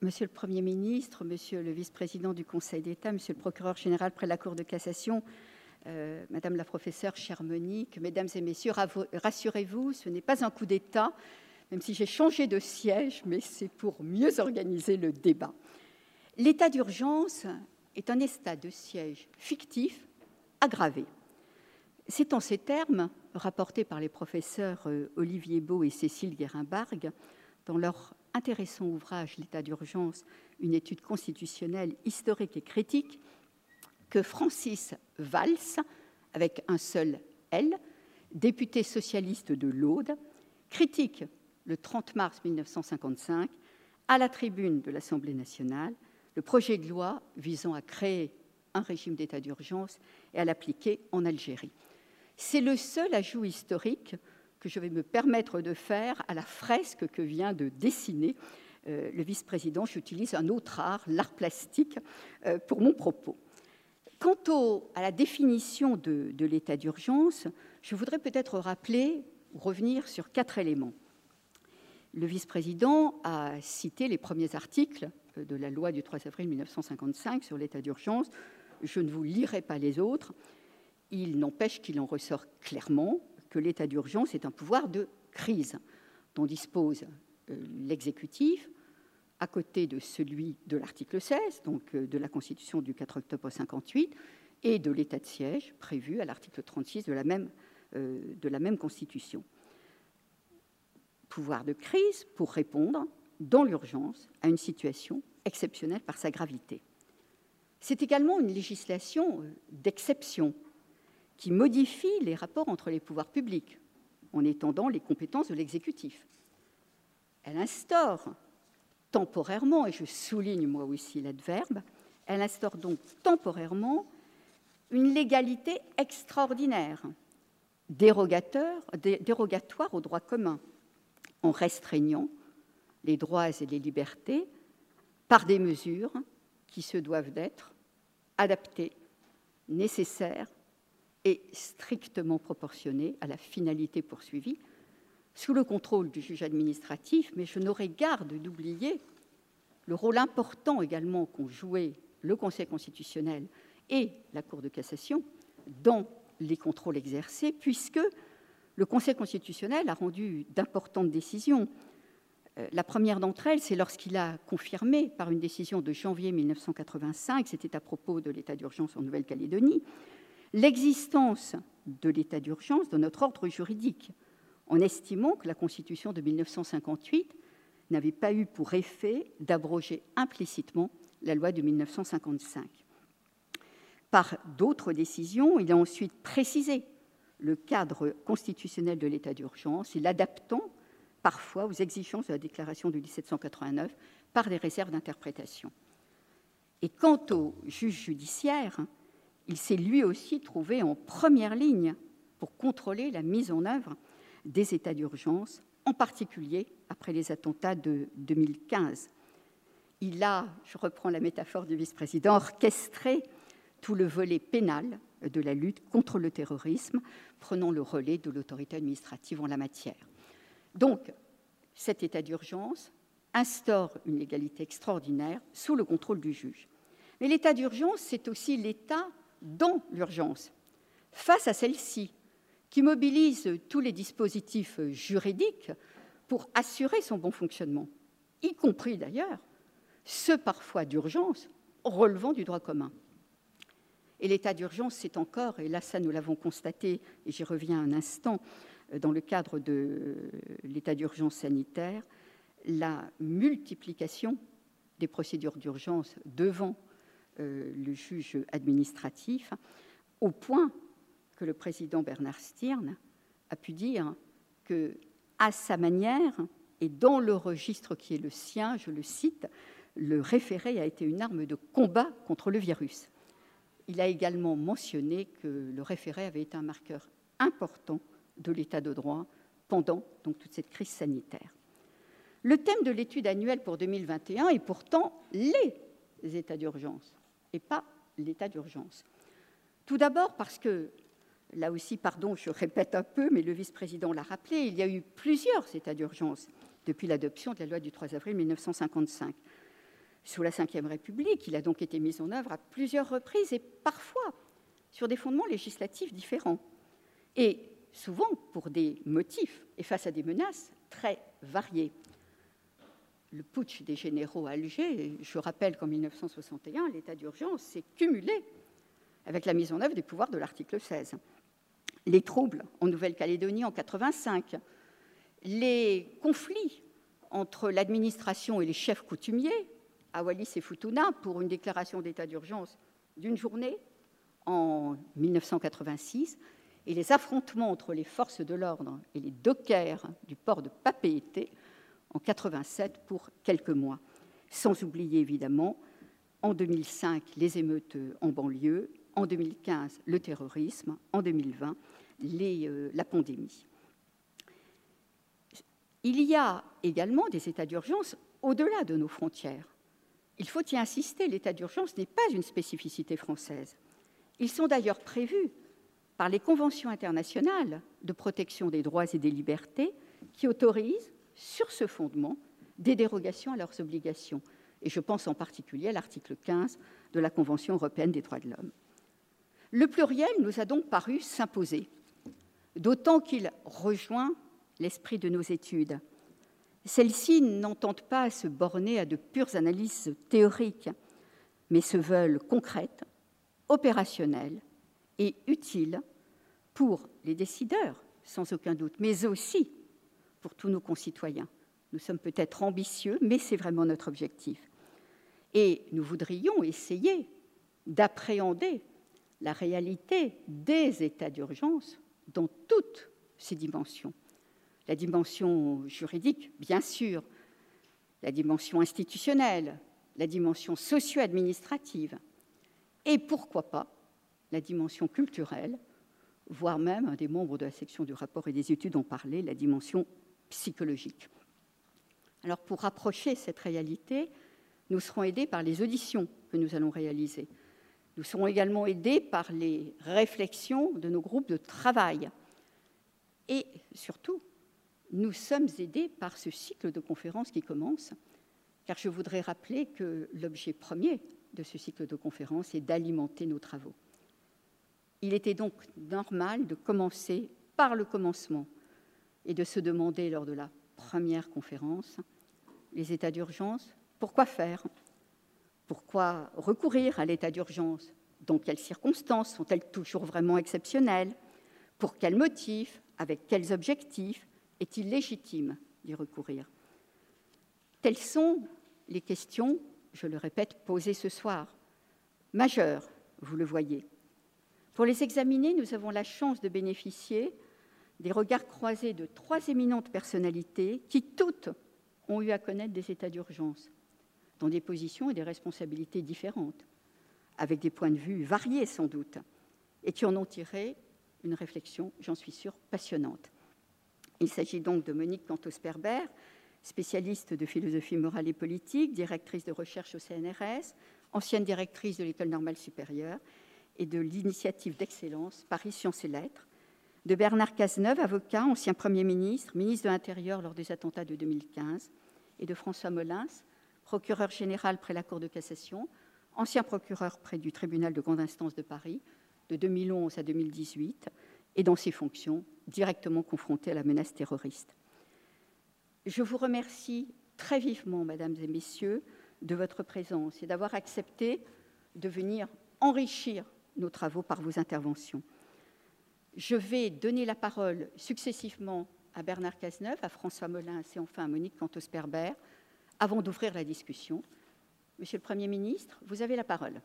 B: Monsieur le Premier ministre, Monsieur le vice-président du Conseil d'État, Monsieur le procureur général près la Cour de cassation, euh, Madame la professeure chère Monique, Mesdames et Messieurs, rassurez-vous, ce n'est pas un coup d'État, même si j'ai changé de siège, mais c'est pour mieux organiser le débat. L'état d'urgence est un état de siège fictif aggravé. C'est en ces termes, rapportés par les professeurs euh, Olivier Beau et Cécile Guérimbargue, dans leur intéressant ouvrage L'état d'urgence, une étude constitutionnelle historique et critique, que Francis Valls, avec un seul L, député socialiste de l'Aude, critique le 30 mars 1955 à la tribune de l'Assemblée nationale le projet de loi visant à créer un régime d'état d'urgence et à l'appliquer en Algérie. C'est le seul ajout historique que je vais me permettre de faire à la fresque que vient de dessiner euh, le vice-président. J'utilise un autre art, l'art plastique, euh, pour mon propos. Quant à la définition de, de l'état d'urgence, je voudrais peut-être rappeler ou revenir sur quatre éléments. Le vice-président a cité les premiers articles de la loi du 3 avril 1955 sur l'état d'urgence. Je ne vous lirai pas les autres. Il n'empêche qu'il en ressort clairement que l'état d'urgence est un pouvoir de crise dont dispose euh, l'exécutif à côté de celui de l'article 16, donc euh, de la Constitution du 4 octobre 58, et de l'état de siège prévu à l'article 36 de la même, euh, de la même Constitution. Pouvoir de crise pour répondre dans l'urgence à une situation exceptionnelle par sa gravité. C'est également une législation d'exception qui modifie les rapports entre les pouvoirs publics en étendant les compétences de l'exécutif. Elle instaure temporairement, et je souligne moi aussi l'adverbe, elle instaure donc temporairement une légalité extraordinaire, dérogatoire au droit commun, en restreignant les droits et les libertés par des mesures qui se doivent d'être adaptées, nécessaires et strictement proportionnées à la finalité poursuivie, sous le contrôle du juge administratif, mais je n'aurais garde d'oublier le rôle important également qu'ont joué le Conseil constitutionnel et la Cour de cassation dans les contrôles exercés, puisque le Conseil constitutionnel a rendu d'importantes décisions. Euh, la première d'entre elles, c'est lorsqu'il a confirmé par une décision de janvier 1985, c'était à propos de l'état d'urgence en Nouvelle-Calédonie, l'existence de l'état d'urgence dans notre ordre juridique, en estimant que la Constitution de 1958 n'avait pas eu pour effet d'abroger implicitement la loi de 1955. Par d'autres décisions, il a ensuite précisé le cadre constitutionnel de l'état d'urgence et l'adaptant parfois aux exigences de la déclaration de 1789 par des réserves d'interprétation. Et quant au juge judiciaire, il s'est lui aussi trouvé en première ligne pour contrôler la mise en œuvre des états d'urgence, en particulier après les attentats de 2015. Il a, je reprends la métaphore du vice-président, orchestré tout le volet pénal de la lutte contre le terrorisme, prenant le relais de l'autorité administrative en la matière. Donc, cet état d'urgence instaure une légalité extraordinaire sous le contrôle du juge. Mais l'état d'urgence, c'est aussi l'état dans l'urgence, face à celle-ci, qui mobilise tous les dispositifs juridiques pour assurer son bon fonctionnement, y compris d'ailleurs ceux parfois d'urgence relevant du droit commun. Et l'état d'urgence, c'est encore, et là ça nous l'avons constaté, et j'y reviens un instant, dans le cadre de l'état d'urgence sanitaire, la multiplication des procédures d'urgence devant euh, le juge administratif, au point que le président Bernard Stirn a pu dire que, à sa manière et dans le registre qui est le sien, je le cite, le référé a été une arme de combat contre le virus. Il a également mentionné que le référé avait été un marqueur important de l'état de droit pendant toute cette crise sanitaire. Le thème de l'étude annuelle pour 2021 est pourtant les états d'urgence et pas l'état d'urgence. Tout d'abord parce que, là aussi, pardon, je répète un peu, mais le vice-président l'a rappelé, il y a eu plusieurs états d'urgence depuis l'adoption de la loi du 3 avril 1955. sous la Ve République. Il a donc été mis en œuvre à plusieurs reprises et parfois sur des fondements législatifs différents. Et souvent pour des motifs et face à des menaces très variées. Le putsch des généraux à Alger, je rappelle qu'en 1961, l'état d'urgence s'est cumulé avec la mise en œuvre des pouvoirs de l'article 16. Les troubles en Nouvelle-Calédonie en 85, les conflits entre l'administration et les chefs coutumiers à Wallis et Futuna pour une déclaration d'état d'urgence d'une journée en 1986 et les affrontements entre les forces de l'ordre et les dockers du port de Papeete en 87 pour quelques mois. Sans oublier évidemment en 2005 les émeutes en banlieue, en 2015 le terrorisme, en 2020 euh, la pandémie. Il y a également des états d'urgence au-delà de nos frontières. Il faut y insister, l'état d'urgence n'est pas une spécificité française. Ils sont d'ailleurs prévus par les conventions internationales de protection des droits et des libertés qui autorisent, sur ce fondement, des dérogations à leurs obligations. Et je pense en particulier à l'article 15 de la Convention européenne des droits de l'homme. Le pluriel nous a donc paru s'imposer, d'autant qu'il rejoint l'esprit de nos études. Celles-ci n'entendent pas se borner à de pures analyses théoriques, mais se veulent concrètes, opérationnel et utile pour les décideurs, sans aucun doute, mais aussi pour tous nos concitoyens. Nous sommes peut-être ambitieux, mais c'est vraiment notre objectif. Et nous voudrions essayer d'appréhender la réalité des états d'urgence dans toutes ces dimensions. La dimension juridique, bien sûr, la dimension institutionnelle, la dimension socio-administrative, et pourquoi pas la dimension culturelle, voire même, des membres de la section du rapport et des études ont parlé, la dimension psychologique. Alors pour rapprocher cette réalité, nous serons aidés par les auditions que nous allons réaliser. Nous serons également aidés par les réflexions de nos groupes de travail. Et surtout, nous sommes aidés par ce cycle de conférences qui commence, car je voudrais rappeler que l'objet premier de ce cycle de conférences est d'alimenter nos travaux. Il était donc normal de commencer par le commencement et de se demander lors de la première conférence les états d'urgence, pourquoi faire? Pourquoi recourir à l'état d'urgence? Dans quelles circonstances Sont-elles toujours vraiment exceptionnelles? Pour quels motifs? Avec quels objectifs? Est-il légitime d'y recourir? Telles sont les questions je le répète, posées ce soir, majeures, vous le voyez. Pour les examiner, nous avons la chance de bénéficier des regards croisés de trois éminentes personnalités qui toutes ont eu à connaître des états d'urgence, dans des positions et des responsabilités différentes, avec des points de vue variés sans doute, et qui en ont tiré une réflexion, j'en suis sûre, passionnante. Il s'agit donc de Monique Cantos-Perber, spécialiste de philosophie morale et politique, directrice de recherche au CNRS, ancienne directrice de l'École normale supérieure et de l'initiative d'excellence Paris Sciences et Lettres, de Bernard Cazeneuve, avocat, ancien Premier ministre, ministre de l'Intérieur lors des attentats de 2015, et de François Molins, procureur général près la Cour de cassation, ancien procureur près du tribunal de grande instance de Paris de 2011 à 2018, et dans ses fonctions directement confronté à la menace terroriste. Je vous remercie très vivement, mesdames et messieurs, de votre présence et d'avoir accepté de venir enrichir nos travaux par vos interventions. Je vais donner la parole successivement à Bernard Cazeneuve, à François Molins et enfin à Monique Cantos-Perber avant d'ouvrir la discussion. Monsieur le Premier ministre, vous avez la parole.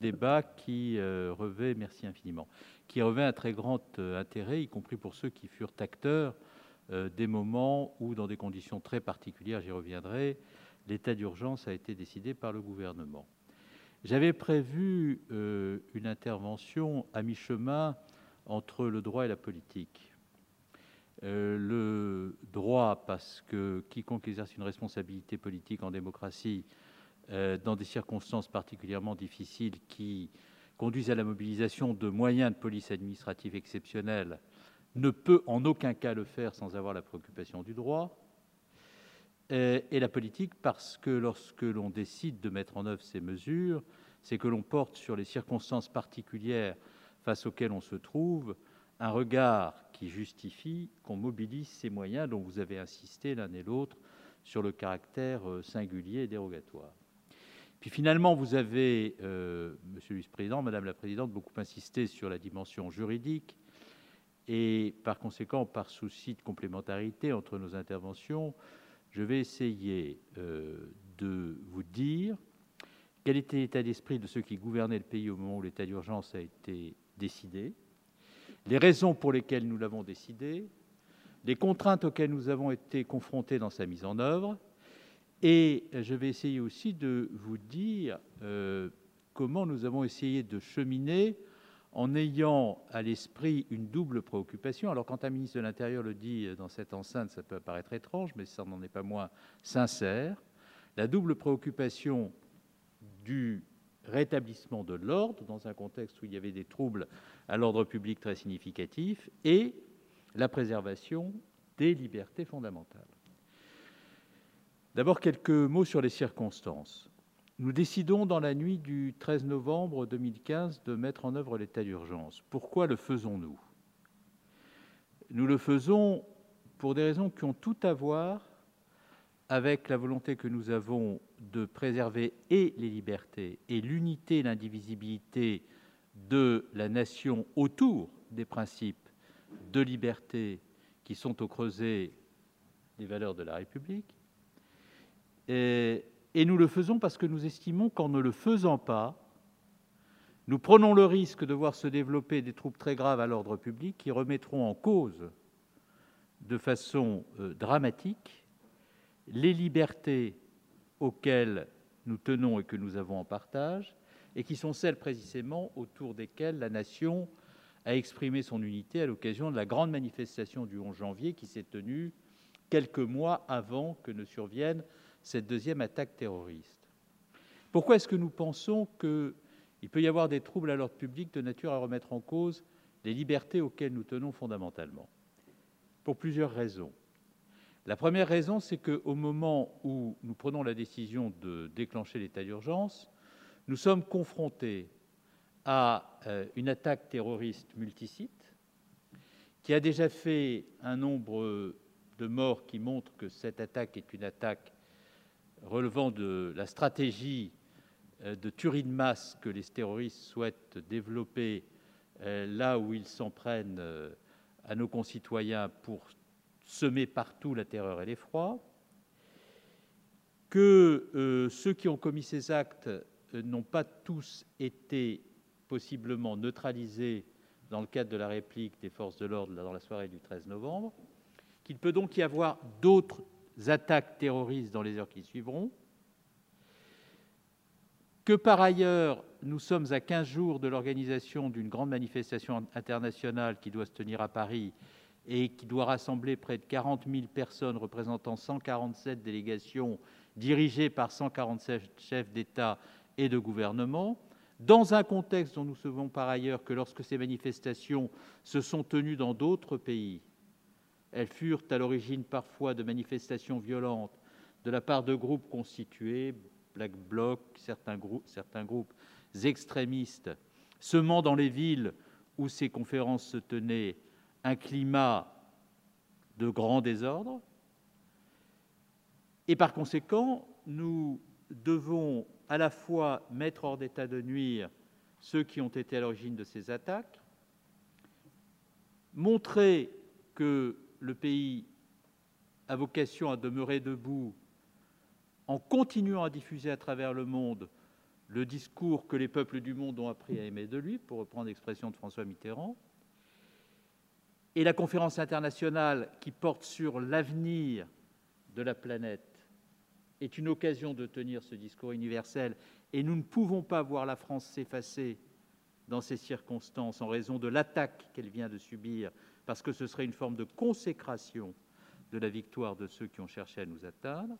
C: Débat qui euh, revêt, merci infiniment, qui revêt un très grand euh, intérêt, y compris pour ceux qui furent acteurs euh, des moments où, dans des conditions très particulières, j'y reviendrai, l'état d'urgence a été décidé par le gouvernement. J'avais prévu une intervention à mi-chemin entre le droit et la politique. Le droit, parce que quiconque exerce une responsabilité politique en démocratie, dans des circonstances particulièrement difficiles qui conduisent à la mobilisation de moyens de police administrative exceptionnels, ne peut en aucun cas le faire sans avoir la préoccupation du droit. Euh, et la politique, parce que lorsque l'on décide de mettre en œuvre ces mesures, c'est que l'on porte sur les circonstances particulières face auxquelles on se trouve un regard qui justifie qu'on mobilise ces moyens dont vous avez insisté l'un et l'autre sur le caractère euh, singulier et dérogatoire. Puis finalement, vous avez, euh, Monsieur le Vice-président, Madame la Présidente, beaucoup insisté sur la dimension juridique et par conséquent, par souci de complémentarité entre nos interventions, je vais essayer euh, de vous dire quel était l'état d'esprit de ceux qui gouvernaient le pays au moment où l'état d'urgence a été décidé, les raisons pour lesquelles nous l'avons décidé, les contraintes auxquelles nous avons été confrontés dans sa mise en œuvre, et je vais essayer aussi de vous dire euh, comment nous avons essayé de cheminer en ayant à l'esprit une double préoccupation. Alors quand un ministre de l'Intérieur le dit dans cette enceinte, ça peut paraître étrange, mais ça n'en est pas moins sincère. La double préoccupation du rétablissement de l'ordre dans un contexte où il y avait des troubles à l'ordre public très significatifs et la préservation des libertés fondamentales. D'abord quelques mots sur les circonstances. Nous décidons dans la nuit du 13 novembre 2015 de mettre en œuvre l'état d'urgence. Pourquoi le faisons-nous? Nous le faisons pour des raisons qui ont tout à voir avec la volonté que nous avons de préserver et les libertés et l'unité et l'indivisibilité de la nation autour des principes de liberté qui sont au creuset des valeurs de la République. Et, et nous le faisons parce que nous estimons qu'en ne le faisant pas, nous prenons le risque de voir se développer des troubles très graves à l'ordre public qui remettront en cause de façon euh, dramatique les libertés auxquelles nous tenons et que nous avons en partage, et qui sont celles précisément autour desquelles la nation a exprimé son unité à l'occasion de la grande manifestation du 11 janvier qui s'est tenue quelques mois avant que ne survienne cette deuxième attaque terroriste. Pourquoi est-ce que nous pensons qu'il peut y avoir des troubles à l'ordre public de nature à remettre en cause les libertés auxquelles nous tenons fondamentalement? Pour plusieurs raisons. La première raison, c'est qu'au moment où nous prenons la décision de déclencher l'état d'urgence, nous sommes confrontés à euh, une attaque terroriste multisite qui a déjà fait un nombre de morts qui montrent que cette attaque est une attaque relevant de la stratégie euh, de tuerie de masse que les terroristes souhaitent développer euh, là où ils s'en prennent à nos concitoyens pour semer partout la terreur et l'effroi, que euh, ceux qui ont commis ces actes euh, n'ont pas tous été possiblement neutralisés dans le cadre de la réplique des forces de l'ordre dans la soirée du 13 novembre, qu'il peut donc y avoir d'autres attaques terroristes dans les heures qui suivront, que par ailleurs, nous sommes à 15 jours de l'organisation d'une grande manifestation internationale qui doit se tenir à Paris et qui doit rassembler près de 40 000 personnes représentant 147 délégations dirigées par 147 chefs d'État et de gouvernement, dans un contexte dont nous savons par ailleurs que lorsque ces manifestations se sont tenues dans d'autres pays, elles furent à l'origine parfois de manifestations violentes de la part de groupes constitués, Black Bloc, certains groupes, extrémistes, semant dans les villes où ces conférences se tenaient un climat de grand désordre. Et par conséquent, nous devons à la fois mettre hors d'état de nuire ceux qui ont été à l'origine de ces attaques, montrer que le pays a vocation à demeurer debout en continuant à diffuser à travers le monde le discours que les peuples du monde ont appris à aimer de lui, pour reprendre l'expression de François Mitterrand, et la conférence internationale qui porte sur l'avenir de la planète est une occasion de tenir ce discours universel et nous ne pouvons pas voir la France s'effacer dans ces circonstances en raison de l'attaque qu'elle vient de subir, parce que ce serait une forme de consécration de la victoire de ceux qui ont cherché à nous atteindre.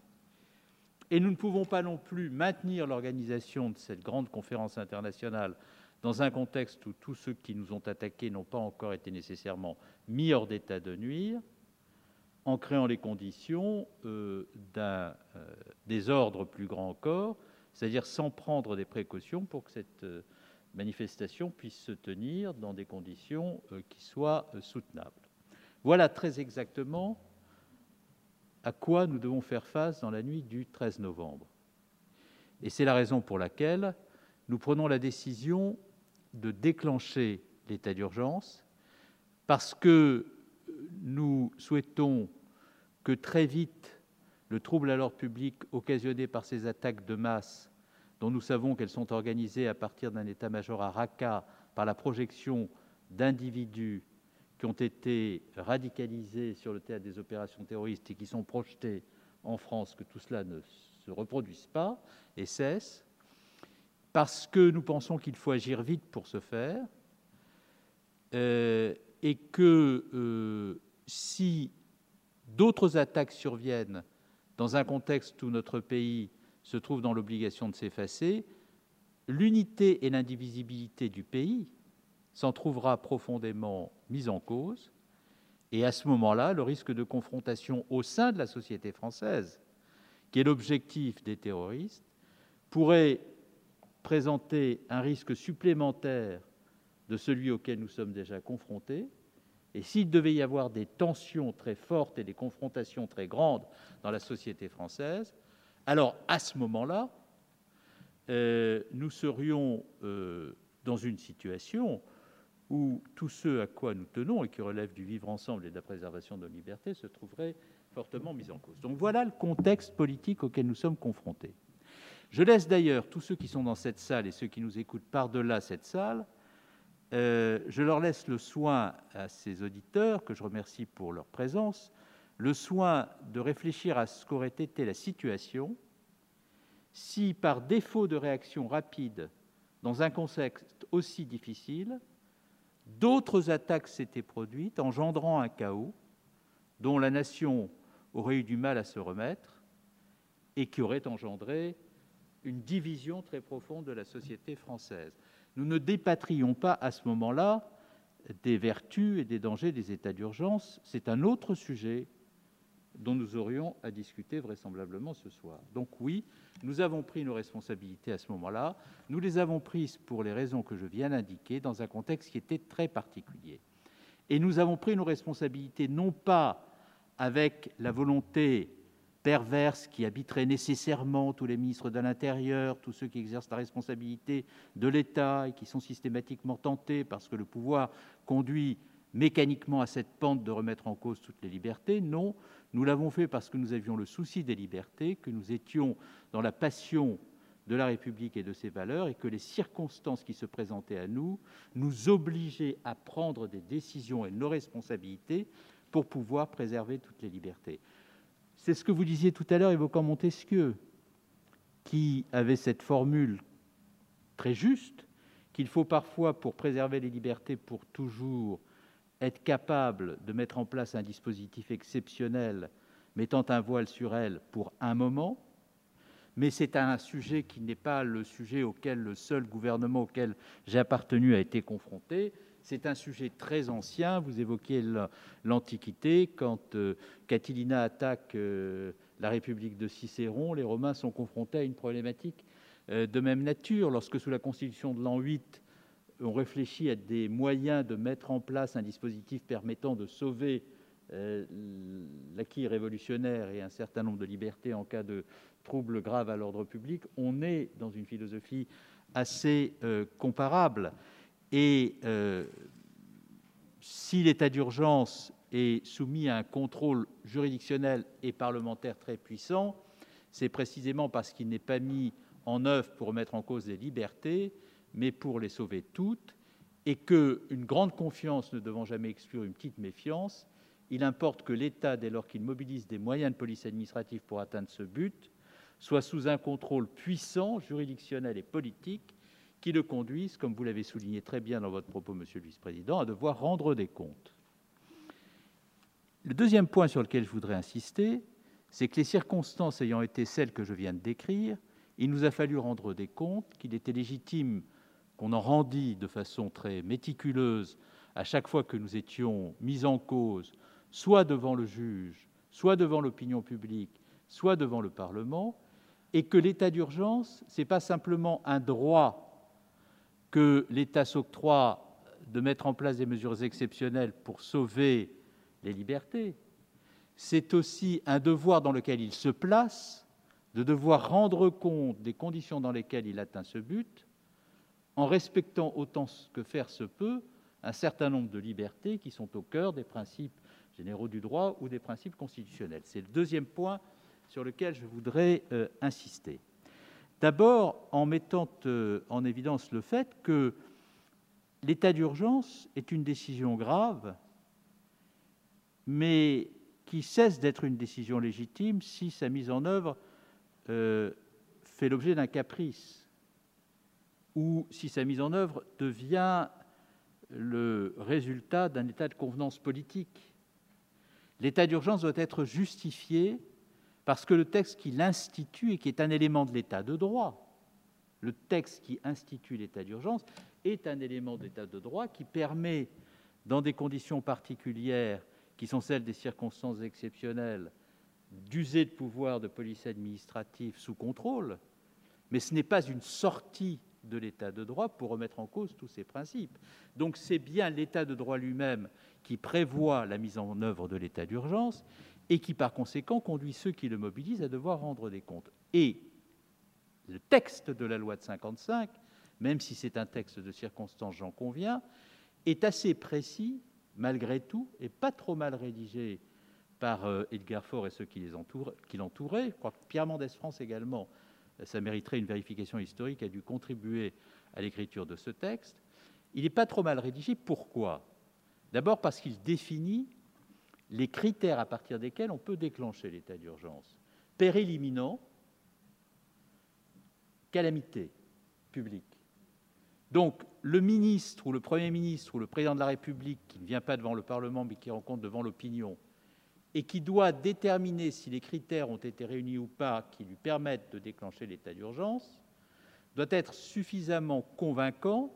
C: Et nous ne pouvons pas non plus maintenir l'organisation de cette grande conférence internationale dans un contexte où tous ceux qui nous ont attaqués n'ont pas encore été nécessairement mis hors d'état de nuire, en créant les conditions euh, d'un euh, désordre plus grand encore, c'est-à-dire sans prendre des précautions pour que cette euh, manifestation puisse se tenir dans des conditions euh, qui soient euh, soutenables. Voilà très exactement à quoi nous devons faire face dans la nuit du 13 novembre. Et c'est la raison pour laquelle nous prenons la décision de déclencher l'état d'urgence, parce que nous souhaitons que très vite le trouble à l'ordre public occasionné par ces attaques de masse, dont nous savons qu'elles sont organisées à partir d'un état-major à Raqqa par la projection d'individus qui ont été radicalisés sur le théâtre des opérations terroristes et qui sont projetés en France, que tout cela ne se reproduise pas et cesse, parce que nous pensons qu'il faut agir vite pour ce faire, euh, et que euh, si d'autres attaques surviennent dans un contexte où notre pays se trouve dans l'obligation de s'effacer, l'unité et l'indivisibilité du pays s'en trouvera profondément mise en cause. Et à ce moment-là, le risque de confrontation au sein de la société française, qui est l'objectif des terroristes, pourrait présenter un risque supplémentaire de celui auquel nous sommes déjà confrontés. Et s'il devait y avoir des tensions très fortes et des confrontations très grandes dans la société française, alors à ce moment-là, euh, nous serions euh, dans une situation où tout ce à quoi nous tenons et qui relève du vivre ensemble et de la préservation de nos libertés se trouverait fortement mis en cause. Donc voilà le contexte politique auquel nous sommes confrontés. Je laisse d'ailleurs tous ceux qui sont dans cette salle et ceux qui nous écoutent par-delà cette salle, euh, je leur laisse le soin à ces auditeurs, que je remercie pour leur présence, le soin de réfléchir à ce qu'aurait été la situation si, par défaut de réaction rapide dans un contexte aussi difficile, d'autres attaques s'étaient produites, engendrant un chaos dont la nation aurait eu du mal à se remettre et qui aurait engendré une division très profonde de la société française. Nous ne dépatrions pas à ce moment-là des vertus et des dangers des états d'urgence. C'est un autre sujet dont nous aurions à discuter vraisemblablement ce soir. Donc oui, nous avons pris nos responsabilités à ce moment-là. Nous les avons prises pour les raisons que je viens d'indiquer, dans un contexte qui était très particulier. Et nous avons pris nos responsabilités non pas avec la volonté perverse qui habiterait nécessairement tous les ministres de l'Intérieur, tous ceux qui exercent la responsabilité de l'État et qui sont systématiquement tentés parce que le pouvoir conduit mécaniquement à cette pente de remettre en cause toutes les libertés. Non, nous l'avons fait parce que nous avions le souci des libertés, que nous étions dans la passion de la République et de ses valeurs et que les circonstances qui se présentaient à nous nous obligeaient à prendre des décisions et nos responsabilités pour pouvoir préserver toutes les libertés. C'est ce que vous disiez tout à l'heure évoquant Montesquieu, qui avait cette formule très juste qu'il faut parfois, pour préserver les libertés, pour toujours être capable de mettre en place un dispositif exceptionnel mettant un voile sur elle pour un moment, mais c'est un sujet qui n'est pas le sujet auquel le seul gouvernement auquel j'ai appartenu a été confronté. C'est un sujet très ancien. Vous évoquiez l'Antiquité. Quand euh, Catilina attaque euh, la République de Cicéron, les Romains sont confrontés à une problématique euh, de même nature. Lorsque, sous la Constitution de l'an 8, on réfléchit à des moyens de mettre en place un dispositif permettant de sauver l'acquis révolutionnaire et un certain nombre de libertés en cas de troubles graves à l'ordre public, on est dans une philosophie assez comparable. Et euh, si l'état d'urgence est soumis à un contrôle juridictionnel et parlementaire très puissant, c'est précisément parce qu'il n'est pas mis en œuvre pour mettre en cause les libertés, mais pour les sauver toutes, et qu'une grande confiance ne devant jamais exclure une petite méfiance, il importe que l'État, dès lors qu'il mobilise des moyens de police administrative pour atteindre ce but, soit sous un contrôle puissant, juridictionnel et politique, qui le conduisent, comme vous l'avez souligné très bien dans votre propos, monsieur le vice-président, à devoir rendre des comptes. Le deuxième point sur lequel je voudrais insister, c'est que les circonstances ayant été celles que je viens de décrire, il nous a fallu rendre des comptes, qu'il était légitime qu'on en rendit de façon très méticuleuse à chaque fois que nous étions mis en cause, soit devant le juge, soit devant l'opinion publique, soit devant le Parlement, et que l'état d'urgence, ce n'est pas simplement un droit que l'État s'octroie de mettre en place des mesures exceptionnelles pour sauver les libertés, c'est aussi un devoir dans lequel il se place de devoir rendre compte des conditions dans lesquelles il atteint ce but, en respectant autant que faire se peut un certain nombre de libertés qui sont au cœur des principes généraux du droit ou des principes constitutionnels. C'est le deuxième point sur lequel je voudrais euh, insister. D'abord, en mettant euh, en évidence le fait que l'état d'urgence est une décision grave, mais qui cesse d'être une décision légitime si sa mise en œuvre euh, fait l'objet d'un caprice ou si sa mise en œuvre devient le résultat d'un état de convenance politique. L'état d'urgence doit être justifié parce que le texte qui l'institue et qui est un élément de l'état de droit, le texte qui institue l'état d'urgence est un élément d'état de droit qui permet, dans des conditions particulières qui sont celles des circonstances exceptionnelles, d'user de pouvoirs de police administrative sous contrôle, mais ce n'est pas une sortie de l'état de droit pour remettre en cause tous ces principes. Donc c'est bien l'état de droit lui-même qui prévoit la mise en œuvre de l'état d'urgence et qui par conséquent conduit ceux qui le mobilisent à devoir rendre des comptes. Et le texte de la loi de 55, même si c'est un texte de circonstance, j'en conviens, est assez précis malgré tout et pas trop mal rédigé par euh, Edgar Faure et ceux qui l'entouraient. Je que Pierre Mendès France également ça mériterait une vérification historique, a dû contribuer à l'écriture de ce texte. Il n'est pas trop mal rédigé. Pourquoi? D'abord parce qu'il définit les critères à partir desquels on peut déclencher l'état d'urgence. Péril imminent, calamité publique. Donc, le ministre ou le Premier ministre ou le Président de la République qui ne vient pas devant le Parlement mais qui rencontre devant l'opinion et qui doit déterminer si les critères ont été réunis ou pas qui lui permettent de déclencher l'état d'urgence, doit être suffisamment convaincant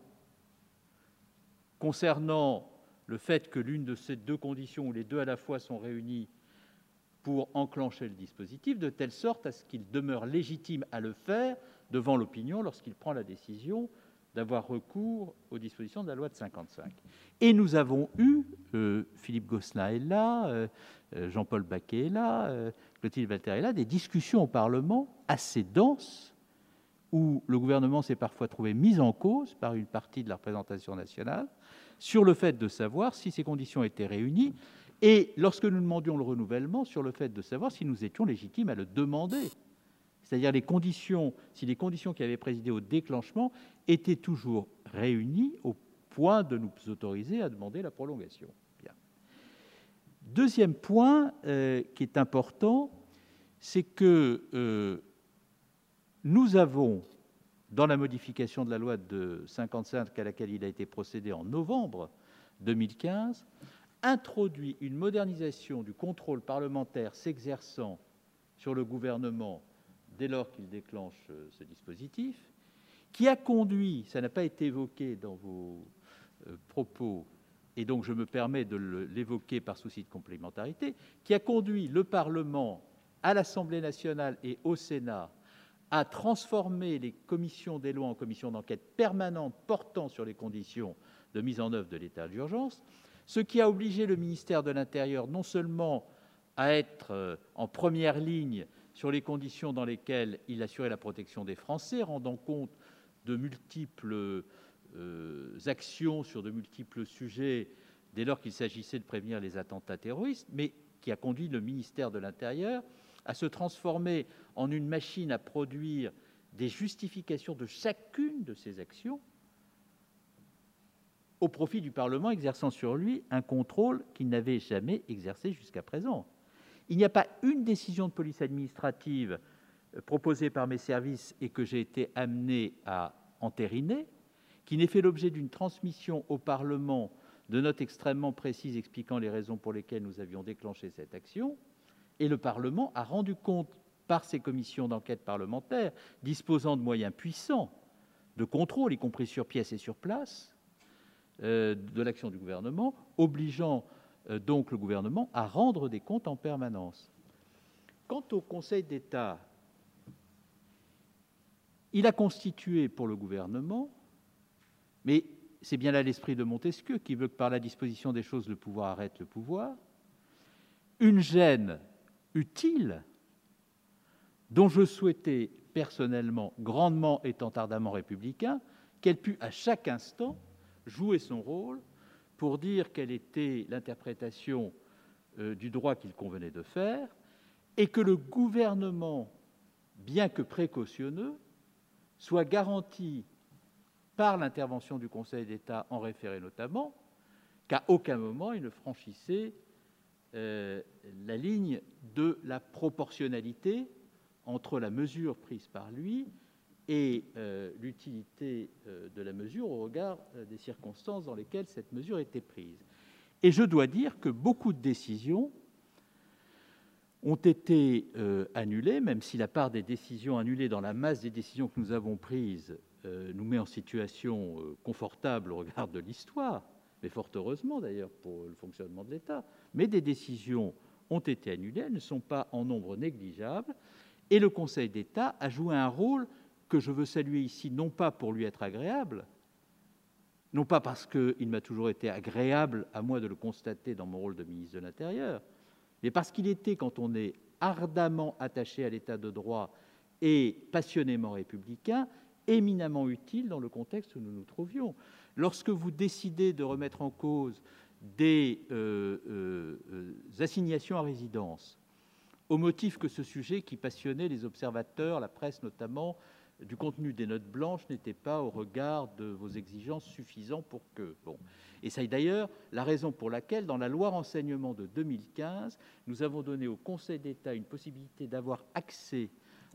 C: concernant le fait que l'une de ces deux conditions, ou les deux à la fois, sont réunies pour enclencher le dispositif, de telle sorte à ce qu'il demeure légitime à le faire devant l'opinion lorsqu'il prend la décision d'avoir recours aux dispositions de la loi de 55. Et nous avons eu, euh, Philippe Gosselin est là, euh, euh, Jean-Paul Baquet est là, Clotilde Walter est là, des discussions au Parlement assez denses où le gouvernement s'est parfois trouvé mis en cause par une partie de la représentation nationale sur le fait de savoir si ces conditions étaient réunies et lorsque nous demandions le renouvellement sur le fait de savoir si nous étions légitimes à le demander c'est-à-dire si les conditions qui avaient présidé au déclenchement étaient toujours réunies au point de nous autoriser à demander la prolongation. Deuxième point euh, qui est important, c'est que euh, nous avons, dans la modification de la loi de 55 à laquelle il a été procédé en novembre 2015, introduit une modernisation du contrôle parlementaire s'exerçant sur le gouvernement dès lors qu'il déclenche euh, ce dispositif, qui a conduit, ça n'a pas été évoqué dans vos euh, propos, et donc je me permets de l'évoquer par souci de complémentarité, qui a conduit le Parlement à l'Assemblée nationale et au Sénat à transformer les commissions des lois en commissions d'enquête permanentes portant sur les conditions de mise en œuvre de l'état d'urgence, ce qui a obligé le ministère de l'Intérieur non seulement à être euh, en première ligne sur les conditions dans lesquelles il assurait la protection des Français, rendant compte de multiples euh, actions sur de multiples sujets dès lors qu'il s'agissait de prévenir les attentats terroristes, mais qui a conduit le ministère de l'Intérieur à se transformer en une machine à produire des justifications de chacune de ces actions au profit du Parlement exerçant sur lui un contrôle qu'il n'avait jamais exercé jusqu'à présent. Il n'y a pas une décision de police administrative euh, proposée par mes services et que j'ai été amené à entériner qui n'ait fait l'objet d'une transmission au Parlement de notes extrêmement précises expliquant les raisons pour lesquelles nous avions déclenché cette action. Et le Parlement a rendu compte, par ses commissions d'enquête parlementaires, disposant de moyens puissants de contrôle, y compris sur pièce et sur place, euh, de l'action du gouvernement, obligeant donc le gouvernement à rendre des comptes en permanence. Quant au Conseil d'État, il a constitué pour le gouvernement, mais c'est bien là l'esprit de Montesquieu qui veut que par la disposition des choses le pouvoir arrête le pouvoir, une gêne utile dont je souhaitais personnellement, grandement étant ardemment républicain, qu'elle pût à chaque instant jouer son rôle pour dire quelle était l'interprétation euh, du droit qu'il convenait de faire, et que le gouvernement, bien que précautionneux, soit garanti par l'intervention du Conseil d'État en référé notamment, qu'à aucun moment il ne franchissait euh, la ligne de la proportionnalité entre la mesure prise par lui et euh, l'utilité euh, de la mesure au regard des circonstances dans lesquelles cette mesure était prise. Et je dois dire que beaucoup de décisions ont été annulées, même si la part des décisions annulées dans la masse des décisions que nous avons prises euh, nous met en situation euh, confortable au regard de l'histoire, mais fort heureusement d'ailleurs pour le fonctionnement de l'État. Mais des décisions ont été annulées, elles ne sont pas en nombre négligeable, et le Conseil d'État a joué un rôle que je veux saluer ici, non pas pour lui être agréable, non pas parce qu'il m'a toujours été agréable, à moi de le constater dans mon rôle de ministre de l'Intérieur, mais parce qu'il était, quand on est ardemment attaché à l'État de droit et passionnément républicain, éminemment utile dans le contexte où nous nous trouvions. Lorsque vous décidez de remettre en cause des euh, euh, assignations à résidence, au motif que ce sujet qui passionnait les observateurs, la presse notamment, du contenu des notes blanches n'était pas au regard de vos exigences suffisant pour que bon et c'est d'ailleurs la raison pour laquelle dans la loi renseignement de 2015 nous avons donné au Conseil d'État une possibilité d'avoir accès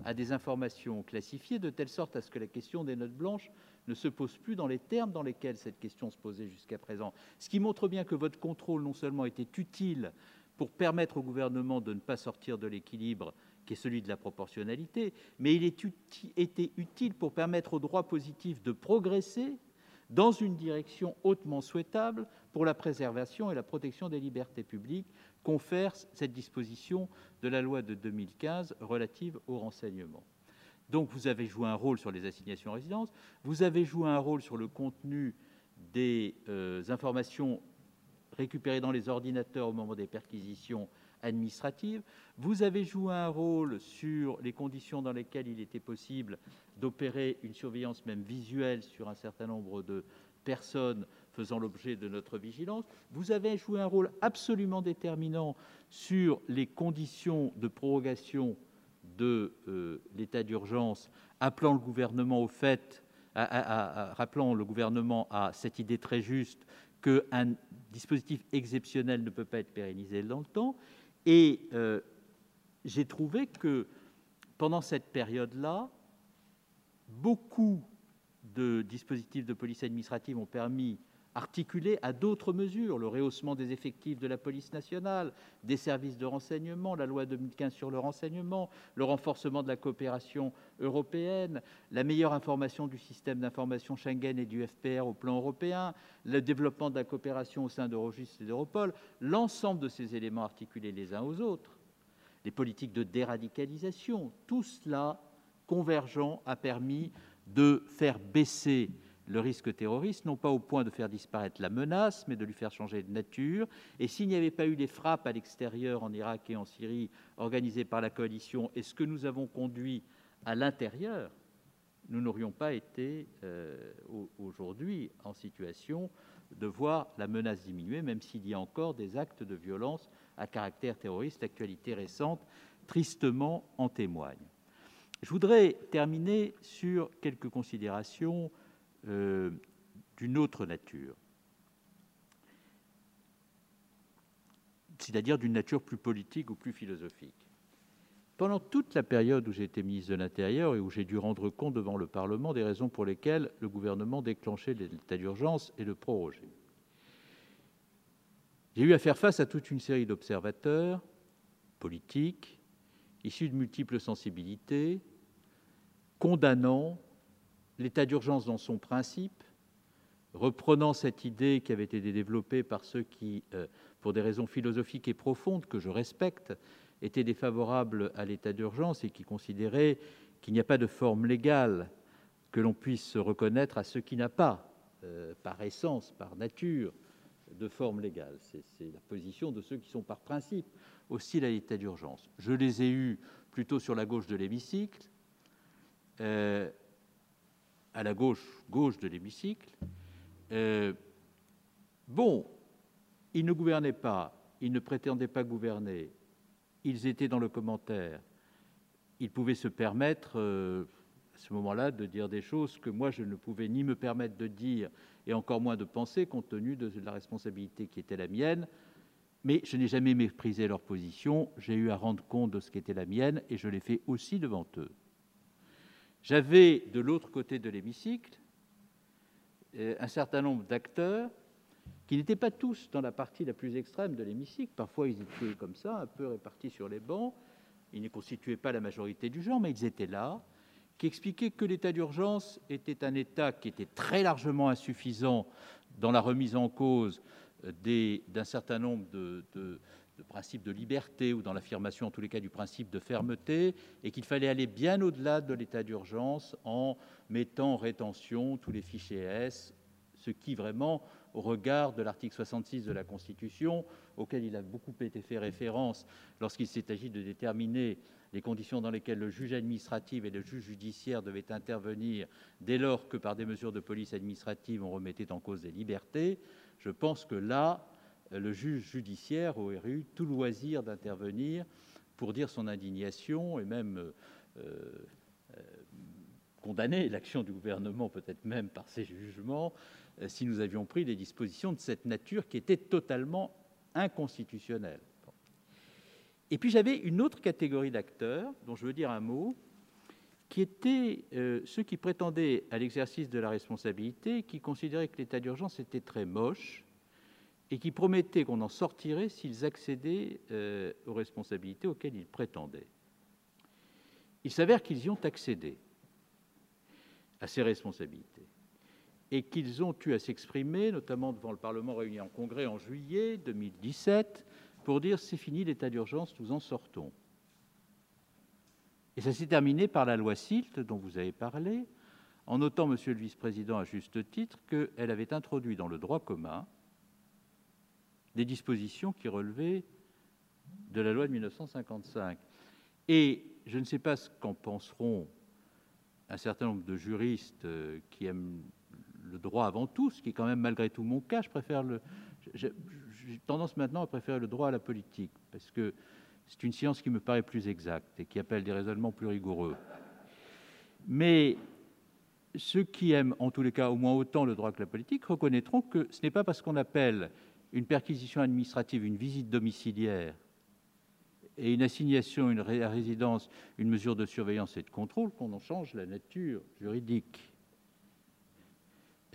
C: à des informations classifiées, de telle sorte à ce que la question des notes blanches ne se pose plus dans les termes dans lesquels cette question se posait jusqu'à présent. Ce qui montre bien que votre contrôle non seulement était utile pour permettre au gouvernement de ne pas sortir de l'équilibre qui est celui de la proportionnalité, mais il était utile pour permettre au droit positif de progresser dans une direction hautement souhaitable pour la préservation et la protection des libertés publiques, confère cette disposition de la loi de 2015 relative au renseignement. Donc vous avez joué un rôle sur les assignations à résidence, vous avez joué un rôle sur le contenu des euh, informations récupérées dans les ordinateurs au moment des perquisitions administratives, vous avez joué un rôle sur les conditions dans lesquelles il était possible d'opérer une surveillance même visuelle sur un certain nombre de personnes faisant l'objet de notre vigilance. Vous avez joué un rôle absolument déterminant sur les conditions de prorogation de euh, l'état d'urgence, appelant le gouvernement au fait, rappelant le gouvernement à cette idée très juste qu'un dispositif exceptionnel ne peut pas être pérennisé dans le temps. Et euh, j'ai trouvé que pendant cette période-là, beaucoup de dispositifs de police administrative ont permis articulé à d'autres mesures, le rehaussement des effectifs de la police nationale, des services de renseignement, la loi 2015 sur le renseignement, le renforcement de la coopération européenne, la meilleure information du système d'information Schengen et du FPR au plan européen, le développement de la coopération au sein d'Eurojust et d'Europol, l'ensemble de ces éléments articulés les uns aux autres, les politiques de déradicalisation, tout cela convergent a permis de faire baisser le risque terroriste, non pas au point de faire disparaître la menace, mais de lui faire changer de nature. Et s'il n'y avait pas eu les frappes à l'extérieur, en Irak et en Syrie, organisées par la coalition, et ce que nous avons conduit à l'intérieur, nous n'aurions pas été euh, aujourd'hui en situation de voir la menace diminuer, même s'il y a encore des actes de violence à caractère terroriste. L'actualité récente, tristement, en témoigne. Je voudrais terminer sur quelques considérations euh, d'une autre nature, c'est-à-dire d'une nature plus politique ou plus philosophique. pendant toute la période où j'ai été ministre de l'Intérieur et où j'ai dû rendre compte devant le Parlement des raisons pour lesquelles le gouvernement déclenchait l'état d'urgence et le prorogeait. J'ai eu à faire face à toute une série d'observateurs politiques issus de multiples sensibilités, condamnant l'état d'urgence dans son principe, reprenant cette idée qui avait été développée par ceux qui, euh, pour des raisons philosophiques et profondes que je respecte, étaient défavorables à l'état d'urgence et qui considéraient qu'il n'y a pas de forme légale que l'on puisse reconnaître à ce qui n'a pas, euh, par essence, par nature, de forme légale. C'est la position de ceux qui sont par principe aussi à l'état d'urgence. Je les ai eus plutôt sur la gauche de l'hémicycle, euh, à la gauche gauche de l'hémicycle. Euh, bon, ils ne gouvernaient pas, ils ne prétendaient pas gouverner, ils étaient dans le commentaire, ils pouvaient se permettre euh, à ce moment-là de dire des choses que moi je ne pouvais ni me permettre de dire et encore moins de penser compte tenu de la responsabilité qui était la mienne. Mais je n'ai jamais méprisé leur position, j'ai eu à rendre compte de ce qui était la mienne et je l'ai fait aussi devant eux. J'avais de l'autre côté de l'hémicycle euh, un certain nombre d'acteurs qui n'étaient pas tous dans la partie la plus extrême de l'hémicycle. Parfois, ils étaient comme ça, un peu répartis sur les bancs. Ils ne constituaient pas la majorité du genre, mais ils étaient là, qui expliquaient que l'état d'urgence était un état qui était très largement insuffisant dans la remise en cause euh, d'un certain nombre de, de, de principes de liberté ou dans l'affirmation, en tous les cas, du principe de fermeté, et qu'il fallait aller bien au-delà de l'état d'urgence en mettant en rétention tous les fichiers S, ce qui vraiment, au regard de l'article 66 de la Constitution, auquel il a beaucoup été fait référence lorsqu'il s'est agi de déterminer les conditions dans lesquelles le juge administratif et le juge judiciaire devaient intervenir dès lors que par des mesures de police administrative on remettait en cause des libertés, je pense que là, le juge judiciaire aurait eu tout loisir d'intervenir pour dire son indignation et même euh, euh, condamner l'action du gouvernement, peut-être même par ses jugements, euh, si nous avions pris des dispositions de cette nature qui étaient totalement inconstitutionnelles. Et puis j'avais une autre catégorie d'acteurs dont je veux dire un mot, qui étaient ceux qui prétendaient à l'exercice de la responsabilité, qui considéraient que l'état d'urgence était très moche, et qui promettaient qu'on en sortirait s'ils accédaient euh, aux responsabilités auxquelles ils prétendaient. Il s'avère qu'ils y ont accédé à ces responsabilités et qu'ils ont eu à s'exprimer, notamment devant le Parlement réuni en congrès en juillet 2017, pour dire c'est fini l'état d'urgence, nous en sortons. Et ça s'est terminé par la loi SILT dont vous avez parlé, en notant, Monsieur le Vice-président, à juste titre, qu'elle avait introduit dans le droit commun des dispositions qui relevaient de la loi de 1955. Et je ne sais pas ce qu'en penseront un certain nombre de juristes euh, qui aiment le droit avant tout, ce qui est quand même malgré tout mon cas. Je préfère le. J'ai tendance maintenant à préférer le droit à la politique parce que c'est une science qui me paraît plus exacte et qui appelle des raisonnements plus rigoureux. Mais ceux qui aiment, en tous les cas, au moins autant le droit que la politique, reconnaîtront que ce n'est pas parce qu'on appelle une perquisition administrative, une visite domiciliaire et une assignation, une résidence, une mesure de surveillance et de contrôle, qu'on en change la nature juridique.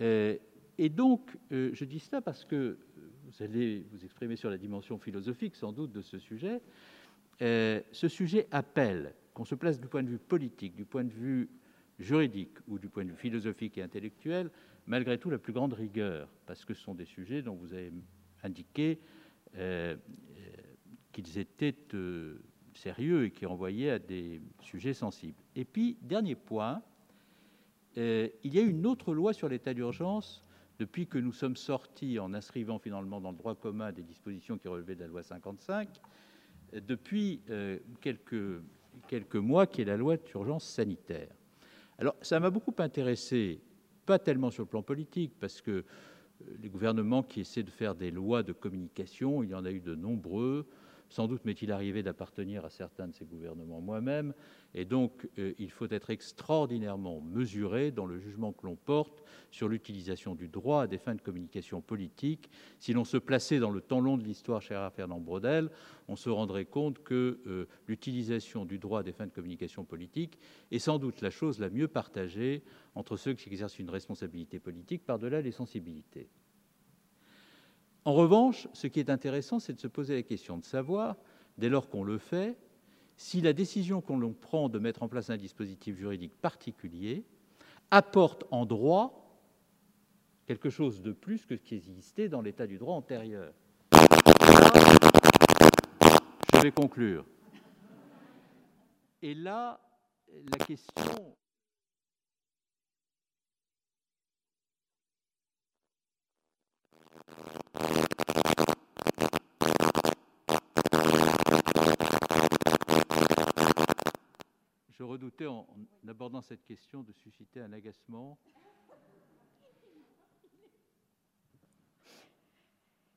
C: Euh, et donc, euh, je dis cela parce que vous allez vous exprimer sur la dimension philosophique, sans doute, de ce sujet. Euh, ce sujet appelle qu'on se place du point de vue politique, du point de vue juridique ou du point de vue philosophique et intellectuel, malgré tout la plus grande rigueur, parce que ce sont des sujets dont vous avez indiqué euh, qu'ils étaient euh, sérieux et qui renvoyaient à des sujets sensibles. Et puis, dernier point, euh, il y a une autre loi sur l'état d'urgence depuis que nous sommes sortis en inscrivant finalement dans le droit commun des dispositions qui relevaient de la loi 55, depuis quelques, quelques mois, qui est la loi d'urgence sanitaire. Alors, ça m'a beaucoup intéressé, pas tellement sur le plan politique, parce que les gouvernements qui essaient de faire des lois de communication, il y en a eu de nombreux, Sans doute m'est-il arrivé d'appartenir à certains de ces gouvernements moi-même, et donc euh, il faut être extraordinairement mesuré dans le jugement que l'on porte sur l'utilisation du droit à des fins de communication politique. Si l'on se plaçait dans le temps long de l'histoire, cher Fernand Braudel, on se rendrait compte que euh, l'utilisation du droit à des fins de communication politique est sans doute la chose la mieux partagée entre ceux qui exercent une responsabilité politique par-delà les sensibilités. En revanche, ce qui est intéressant, c'est de se poser la question de savoir, dès lors qu'on le fait, si la décision qu'on prend de mettre en place un dispositif juridique particulier apporte en droit quelque chose de plus que ce qui existait dans l'état du droit antérieur. Je vais conclure. Et là, la question Je redoutais, en, abordant cette question, de susciter un agacement.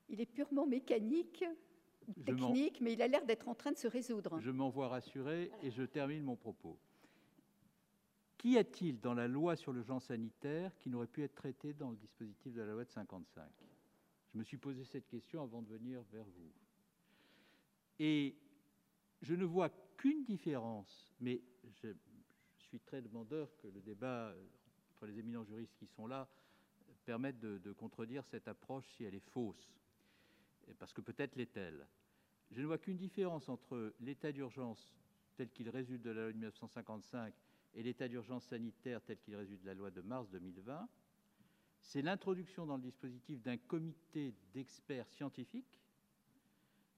B: Il est purement mécanique, technique, mais il a l'air d'être en train de se résoudre.
C: Je m'en vois rassuré et je termine mon propos. Qu'y a-t-il dans la loi sur le genre sanitaire qui n'aurait pu être traité dans le dispositif de la loi de 55 Je me suis posé cette question avant de venir vers vous. Et je ne vois qu'une différence, mais je, suis très demandeur que le débat entre les éminents juristes qui sont là permette de, contredire cette approche si elle est fausse, parce que peut-être l'est-elle. Je ne vois qu'une différence entre l'état d'urgence tel qu'il résulte de la loi de 1955 et l'état d'urgence sanitaire tel qu'il résulte de la loi de mars 2020, c'est l'introduction dans le dispositif d'un comité d'experts scientifiques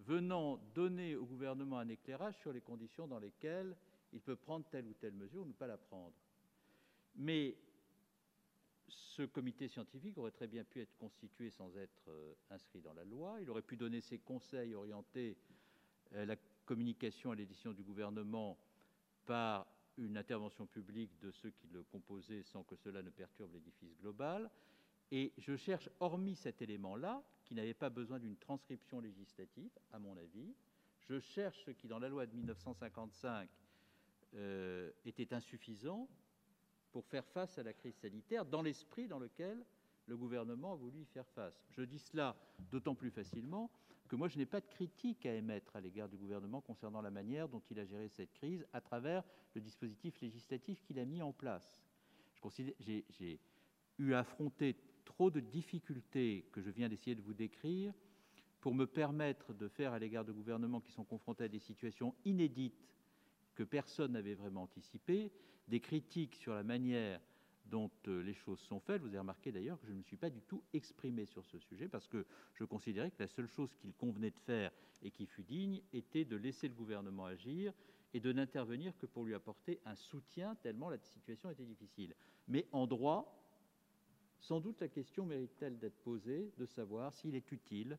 C: venant donner au gouvernement un éclairage sur les conditions dans lesquelles il peut prendre telle ou telle mesure ou ne pas la prendre. Mais ce comité scientifique aurait très bien pu être constitué sans être euh, inscrit dans la loi. Il aurait pu donner ses conseils orientés à la communication et l'édition du gouvernement par une intervention publique de ceux qui le composaient sans que cela ne perturbe l'édifice global. Et je cherche, hormis cet élément-là, qui n'avait pas besoin d'une transcription législative, à mon avis, je cherche ce qui, dans la loi de 1955, euh, était insuffisant pour faire face à la crise sanitaire, dans l'esprit dans lequel le gouvernement a voulu y faire face. Je dis cela d'autant plus facilement que moi, je n'ai pas de critique à émettre à l'égard du gouvernement concernant la manière dont il a géré cette crise à travers le dispositif législatif qu'il a mis en place. J'ai eu à affronter trop de difficultés que je viens d'essayer de vous décrire pour me permettre de faire à l'égard de gouvernements qui sont confrontés à des situations inédites que personne n'avait vraiment anticipées, des critiques sur la manière dont euh, les choses sont faites. Vous avez remarqué d'ailleurs que je ne me suis pas du tout exprimé sur ce sujet parce que je considérais que la seule chose qu'il convenait de faire et qui fut digne était de laisser le gouvernement agir et de n'intervenir que pour lui apporter un soutien tellement la situation était difficile. Mais en droit, sans doute la question mérite-t-elle d'être posée de savoir s'il est utile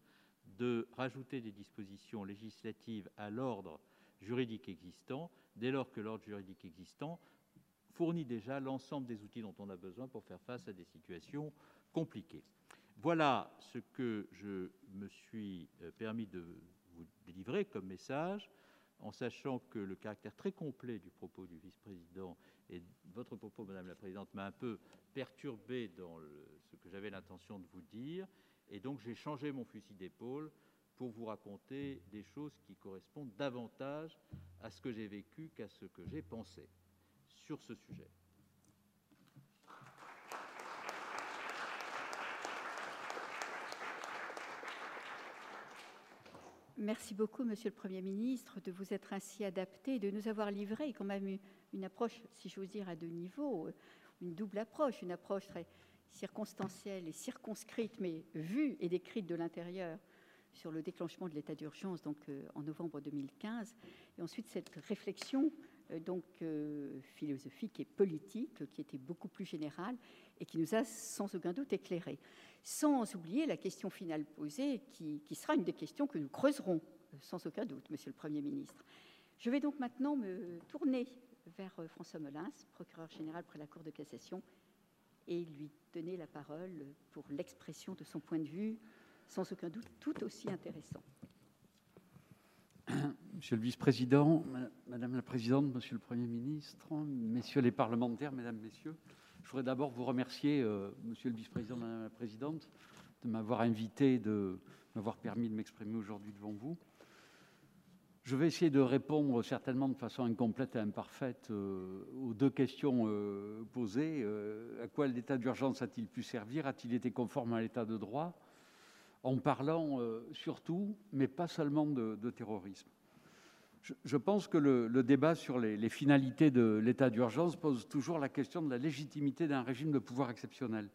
C: de rajouter des dispositions législatives à l'ordre juridique existant, dès lors que l'ordre juridique existant fournit déjà l'ensemble des outils dont on a besoin pour faire face à des situations compliquées. Voilà ce que je me suis euh, permis de vous délivrer comme message, en sachant que le caractère très complet du propos du vice-président et votre propos, Madame la Présidente, m'a un peu perturbé dans ce que j'avais l'intention de vous dire, et donc j'ai changé mon fusil d'épaule pour vous raconter des choses qui correspondent davantage à ce que j'ai vécu qu'à ce que j'ai pensé ce sujet.
B: Merci beaucoup, Monsieur le Premier ministre, de vous être ainsi adapté de nous avoir livré quand même une approche, si j'ose dire, à deux niveaux, une double approche, une approche très circonstancielle et circonscrite, mais vue et décrite de l'intérieur sur le déclenchement de l'état d'urgence donc euh, en novembre 2015, et ensuite cette réflexion euh, donc euh, philosophique et politique qui était beaucoup plus générale et qui nous a sans aucun doute éclairé. Sans oublier la question finale posée, qui, sera une des questions que nous creuserons sans aucun doute, Monsieur le Premier ministre. Je vais donc maintenant me tourner vers François Molins, procureur général près la Cour de cassation, et lui donner la parole pour l'expression de son point de vue, sans aucun doute tout aussi intéressant.
D: Monsieur le vice-président, madame la présidente, monsieur le Premier ministre, messieurs les parlementaires, mesdames, messieurs, je voudrais d'abord vous remercier, euh, monsieur le vice-président, madame la présidente, de m'avoir invité, de m'avoir permis de m'exprimer aujourd'hui devant vous. Je vais essayer de répondre certainement de façon incomplète et imparfaite euh, aux deux questions euh, posées. à quoi l'état d'urgence a-t-il pu servir? A-t-il été conforme à l'état de droit? En parlant surtout, mais pas seulement de, terrorisme. Je, pense que le, débat sur les, les finalités de l'état d'urgence pose toujours la question de la légitimité d'un régime de pouvoir exceptionnel.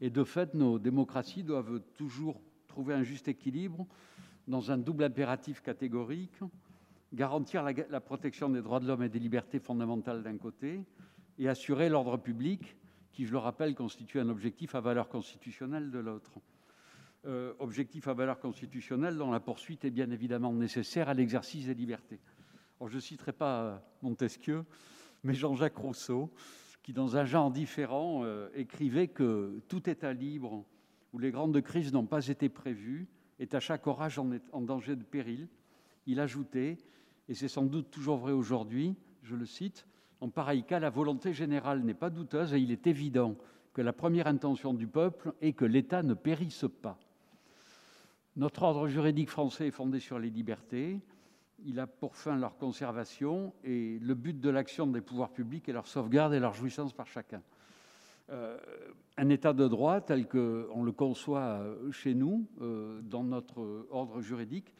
D: Et de fait, nos démocraties doivent toujours trouver un juste équilibre dans un double impératif catégorique garantir la, protection des droits de l'homme et des libertés fondamentales d'un côté et assurer l'ordre public, qui, je le rappelle, constitue un objectif à valeur constitutionnelle de l'autre. Euh, objectif à valeur constitutionnelle dont la poursuite est bien évidemment nécessaire à l'exercice des libertés. je ne citerai pas Montesquieu, mais Jean-Jacques Rousseau, qui, dans un genre différent, euh, écrivait que tout État libre où les grandes crises n'ont pas été prévues est à chaque orage en danger de péril. Il ajoutait, et c'est sans doute toujours vrai aujourd'hui, je le cite, en pareil cas, la volonté générale n'est pas douteuse et il est évident que la première intention du peuple est que l'État ne périsse pas. Notre ordre juridique français est fondé sur les libertés il a pour fin leur conservation et le but de l'action des pouvoirs publics est leur sauvegarde et leur jouissance par chacun. Euh, un état de droit tel qu'on le conçoit euh, chez nous, euh, dans notre ordre juridique,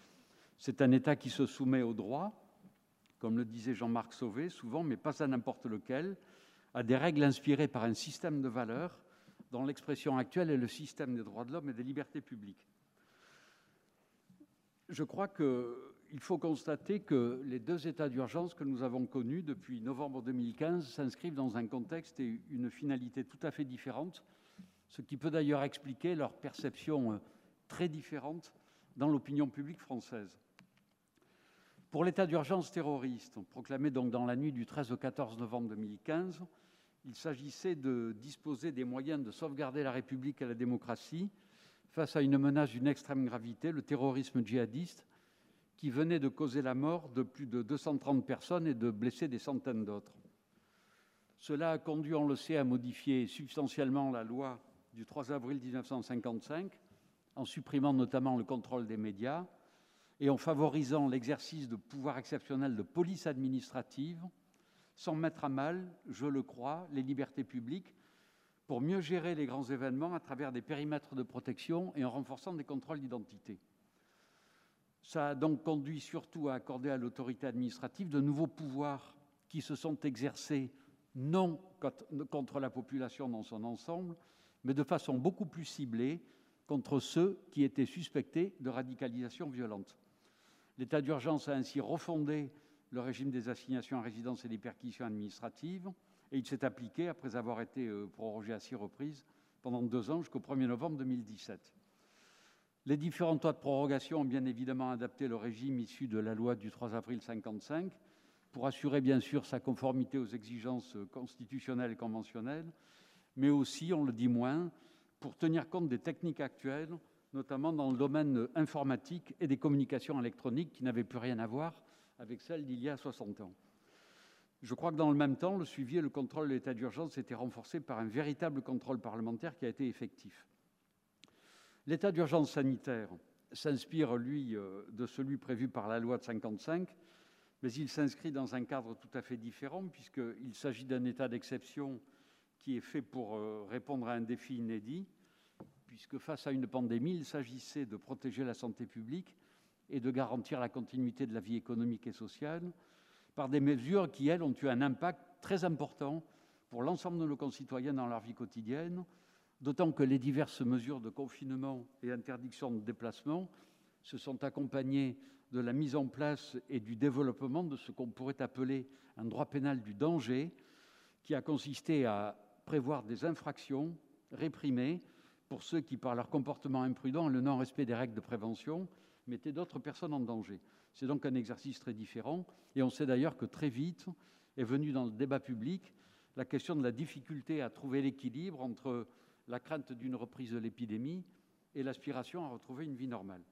D: c'est un état qui se soumet au droit, comme le disait Jean-Marc Sauvé souvent, mais pas à n'importe lequel, à des règles inspirées par un système de valeurs dont l'expression actuelle est le système des droits de l'homme et des libertés publiques. Je crois que il faut constater que les deux états d'urgence que nous avons connus depuis novembre 2015 s'inscrivent dans un contexte et une finalité tout à fait différentes, ce qui peut d'ailleurs expliquer leur perception euh, très différente dans l'opinion publique française. Pour l'état d'urgence terroriste, proclamé donc dans la nuit du 13 au 14 novembre 2015, il s'agissait de disposer des moyens de sauvegarder la République et la démocratie face à une menace d'une extrême gravité, le terrorisme djihadiste, qui venait de causer la mort de plus de 230 personnes et de blesser des centaines d'autres. Cela a conduit, on le sait, à modifier substantiellement la loi du 3 avril 1955, en supprimant notamment le contrôle des médias et en favorisant l'exercice de pouvoirs exceptionnels de police administrative, sans mettre à mal, je le crois, les libertés publiques, pour mieux gérer les grands événements à travers des périmètres de protection et en renforçant des contrôles d'identité. Ça a donc conduit surtout à accorder à l'autorité administrative de nouveaux pouvoirs qui se sont exercés non contre la population dans son ensemble, mais de façon beaucoup plus ciblée contre ceux qui étaient suspectés de radicalisation violente. L'état d'urgence a ainsi refondé le régime des assignations à résidence et des perquisitions administratives, et il s'est appliqué après avoir été euh, prorogé à six reprises pendant deux ans jusqu'au 1er novembre 2017. Les différentes lois de prorogation ont bien évidemment adapté le régime issu de la loi du 3 avril 1955 pour assurer bien sûr sa conformité aux exigences constitutionnelles et conventionnelles, mais aussi, on le dit moins, pour tenir compte des techniques actuelles, notamment dans le domaine informatique et des communications électroniques qui n'avaient plus rien à voir avec celles d'il y a 60 ans. Je crois que dans le même temps, le suivi et le contrôle de l'état d'urgence étaient renforcés par un véritable contrôle parlementaire qui a été effectif. L'état d'urgence sanitaire s'inspire, lui, euh, de celui prévu par la loi de 1955, mais il s'inscrit dans un cadre tout à fait différent, puisqu'il s'agit d'un état d'exception qui est fait pour euh, répondre à un défi inédit, puisque face à une pandémie, il s'agissait de protéger la santé publique et de garantir la continuité de la vie économique et sociale par des mesures qui, elles, ont eu un impact très important pour l'ensemble de nos concitoyens dans leur vie quotidienne, d'autant que les diverses mesures de confinement et interdiction de déplacement se sont accompagnées de la mise en place et du développement de ce qu'on pourrait appeler un droit pénal du danger, qui a consisté à prévoir des infractions réprimées pour ceux qui, par leur comportement imprudent et le non-respect des règles de prévention, mettaient d'autres personnes en danger. C'est donc un exercice très différent, et on sait d'ailleurs que très vite est venue dans le débat public la question de la difficulté à trouver l'équilibre entre la crainte d'une reprise de l'épidémie et l'aspiration à retrouver une vie normale.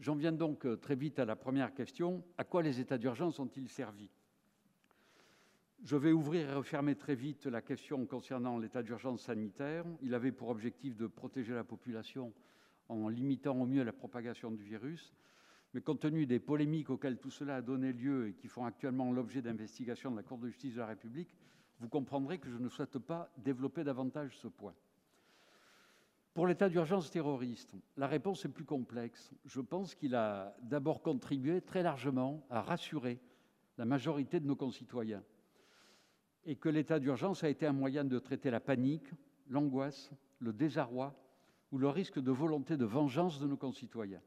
D: J'en viens donc euh, très vite à la première question. À quoi les états d'urgence ont-ils servi? Je vais ouvrir et refermer très vite la question concernant l'état d'urgence sanitaire. Il avait pour objectif de protéger la population en limitant au mieux la propagation du virus. Mais compte tenu des polémiques auxquelles tout cela a donné lieu et qui font actuellement l'objet d'investigations de la Cour de justice de la République, vous comprendrez que je ne souhaite pas développer davantage ce point. Pour l'état d'urgence terroriste, la réponse est plus complexe. Je pense qu'il a d'abord contribué très largement à rassurer la majorité de nos concitoyens et que l'état d'urgence a été un moyen de traiter la panique, l'angoisse, le désarroi ou le risque de volonté de vengeance de nos concitoyens.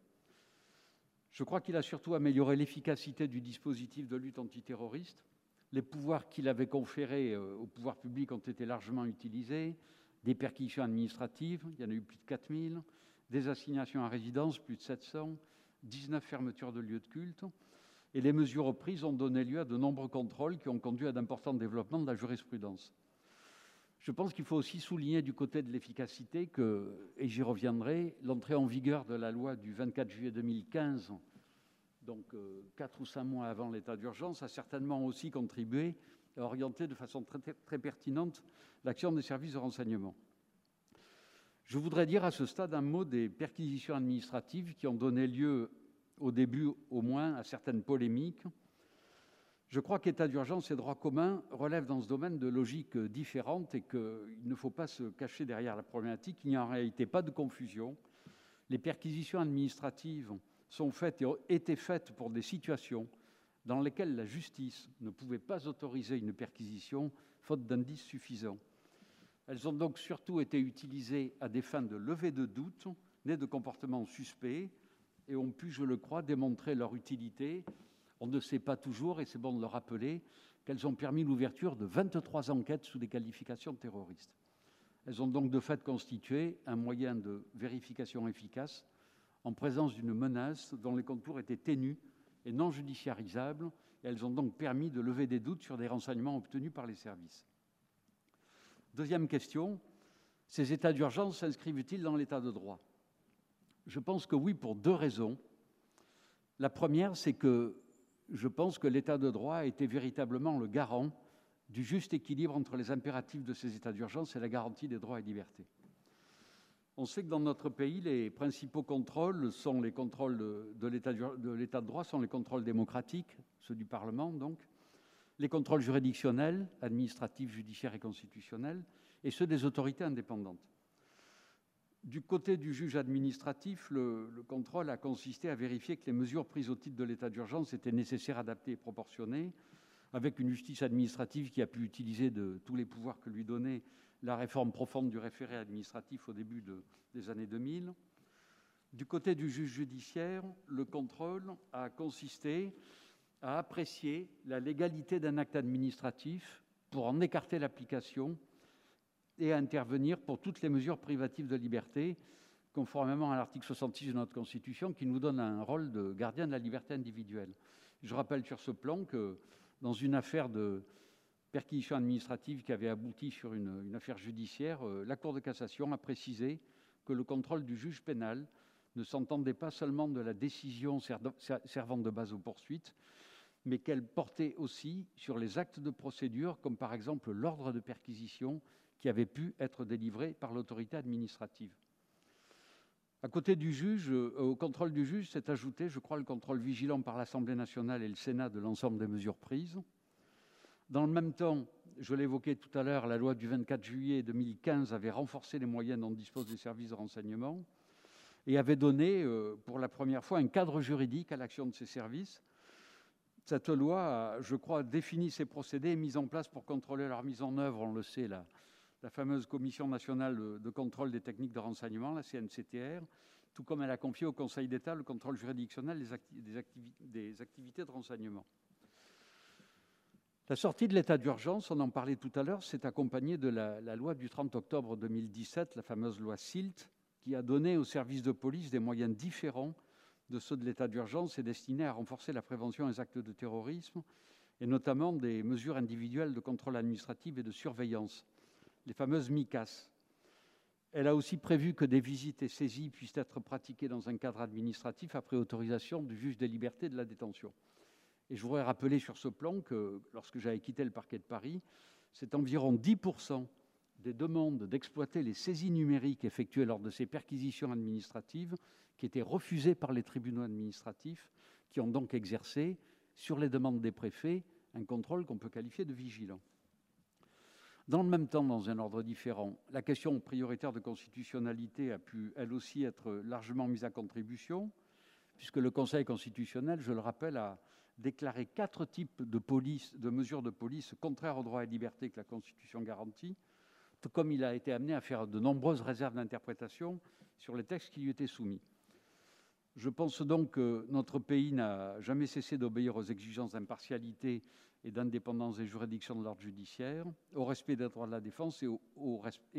D: Je crois qu'il a surtout amélioré l'efficacité du dispositif de lutte antiterroriste. Les pouvoirs qu'il avait conférés euh, au pouvoir public ont été largement utilisés des perquisitions administratives, il y en a eu plus de 4000, des assignations à résidence, plus de 700, 19 fermetures de lieux de culte. Et les mesures prises ont donné lieu à de nombreux contrôles qui ont conduit à d'importants développements de la jurisprudence. Je pense qu'il faut aussi souligner du côté de l'efficacité que, et j'y reviendrai, l'entrée en vigueur de la loi du 24 juillet 2015, donc euh, quatre ou cinq mois avant l'état d'urgence, a certainement aussi contribué à orienter de façon très, très pertinente l'action des services de renseignement. Je voudrais dire à ce stade un mot des perquisitions administratives qui ont donné lieu, au début au moins, à certaines polémiques. Je crois qu'état d'urgence et droit commun relèvent dans ce domaine de logiques différentes et qu'il ne faut pas se cacher derrière la problématique. Il n'y a en réalité pas de confusion. Les perquisitions administratives sont faites et ont été faites pour des situations dans lesquelles la justice ne pouvait pas autoriser une perquisition faute d'indices suffisants. Elles ont donc surtout été utilisées à des fins de levée de doute, nés de comportements suspects, et ont pu, je le crois, démontrer leur utilité. On ne sait pas toujours, et c'est bon de le rappeler, qu'elles ont permis l'ouverture de 23 enquêtes sous des qualifications terroristes. Elles ont donc de fait constitué un moyen de vérification efficace en présence d'une menace dont les contours étaient ténus et non judiciarisables. Elles ont donc permis de lever des doutes sur des renseignements obtenus par les services. Deuxième question, ces états d'urgence s'inscrivent-ils dans l'état de droit? Je pense que oui, pour deux raisons. La première, c'est que je pense que l'état de droit a été véritablement le garant du juste équilibre entre les impératifs de ces états d'urgence et la garantie des droits et libertés. On sait que dans notre pays, les principaux contrôles sont les contrôles de, l'état de droit, sont les contrôles démocratiques, ceux du Parlement donc, les contrôles juridictionnels, administratifs, judiciaires et constitutionnels, et ceux des autorités indépendantes. Du côté du juge administratif, le, contrôle a consisté à vérifier que les mesures prises au titre de l'état d'urgence étaient nécessaires, adaptées et proportionnées, avec une justice administrative qui a pu utiliser de tous les pouvoirs que lui donnait la réforme profonde du référé administratif au début des années 2000. Du côté du juge judiciaire, le contrôle a consisté à apprécier la légalité d'un acte administratif pour en écarter l'application et à intervenir pour toutes les mesures privatives de liberté, conformément à l'article 66 de notre Constitution, qui nous donne un rôle de gardien de la liberté individuelle. Je rappelle sur ce plan que dans une affaire de perquisition administrative qui avait abouti sur une, affaire judiciaire, euh, la Cour de cassation a précisé que le contrôle du juge pénal ne s'entendait pas seulement de la décision servant de base aux poursuites, mais qu'elle portait aussi sur les actes de procédure, comme par exemple l'ordre de perquisition qui avait pu être délivré par l'autorité administrative. À côté du juge, euh, au contrôle du juge s'est ajouté, je crois, le contrôle vigilant par l'Assemblée nationale et le Sénat de l'ensemble des mesures prises. Dans le même temps, je l'évoquais tout à l'heure, la loi du 24 juillet 2015 avait renforcé les moyens dont disposent les services de renseignement et avait donné, euh, pour la première fois, un cadre juridique à l'action de ces services cette loi je crois, défini ces procédés mis en place pour contrôler leur mise en œuvre, on le sait, la, la fameuse Commission nationale de contrôle des techniques de renseignement, la CNCTR, tout comme elle a confié au Conseil d'État le contrôle juridictionnel des, activités de renseignement. La sortie de l'état d'urgence, on en parlait tout à l'heure, s'est accompagnée de la, la, loi du 30 octobre 2017, la fameuse loi SILT, qui a donné aux services de police des moyens différents de ceux de l'état d'urgence est destiné à renforcer la prévention des actes de terrorisme et notamment des mesures individuelles de contrôle administratif et de surveillance, les fameuses MICAS. Elle a aussi prévu que des visites et saisies puissent être pratiquées dans un cadre administratif après autorisation du juge des libertés de la détention. Et je voudrais rappeler sur ce plan que lorsque j'avais quitté le parquet de Paris, c'est environ 10% des demandes d'exploiter les saisies numériques effectuées lors de ces perquisitions administratives qui étaient refusées par les tribunaux administratifs, qui ont donc exercé, sur les demandes des préfets, un contrôle qu'on peut qualifier de vigilant. Dans le même temps, dans un ordre différent, la question prioritaire de constitutionnalité a pu, elle aussi, être largement mise à contribution, puisque le Conseil constitutionnel, je le rappelle, a déclaré quatre types de, de mesures de police contraires aux droits et libertés que la Constitution garantit, tout comme il a été amené à faire de nombreuses réserves d'interprétation sur les textes qui lui étaient soumis. Je pense donc que notre pays n'a jamais cessé d'obéir aux exigences d'impartialité et d'indépendance des juridictions de l'ordre judiciaire, au respect des droits de la défense et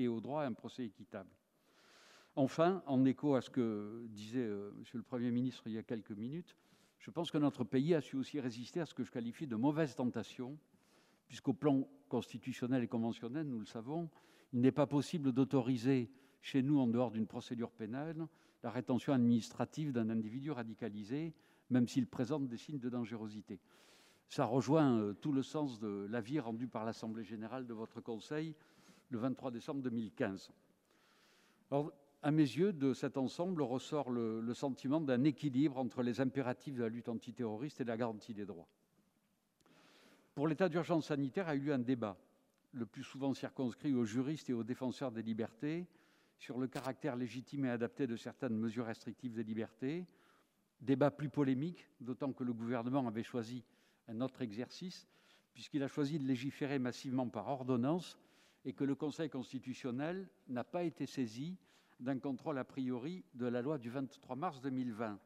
D: au, droit à un procès équitable. Enfin, en écho à ce que disait euh, Monsieur le Premier ministre il y a quelques minutes, je pense que notre pays a su aussi résister à ce que je qualifie de mauvaise tentation, puisqu'au plan constitutionnel et conventionnel, nous le savons, il n'est pas possible d'autoriser chez nous, en dehors d'une procédure pénale, la rétention administrative d'un individu radicalisé, même s'il présente des signes de dangerosité. Ça rejoint euh, tout le sens de l'avis rendu par l'Assemblée générale de votre Conseil le 23 décembre 2015. Alors, à mes yeux, de cet ensemble ressort le, le sentiment d'un équilibre entre les impératifs de la lutte antiterroriste et la garantie des droits. Pour l'état d'urgence sanitaire a eu lieu un débat, le plus souvent circonscrit aux juristes et aux défenseurs des libertés, sur le caractère légitime et adapté de certaines mesures restrictives des libertés. Débat plus polémique, d'autant que le gouvernement avait choisi un autre exercice, puisqu'il a choisi de légiférer massivement par ordonnance et que le Conseil constitutionnel n'a pas été saisi d'un contrôle a priori de la loi du 23 mars 2020,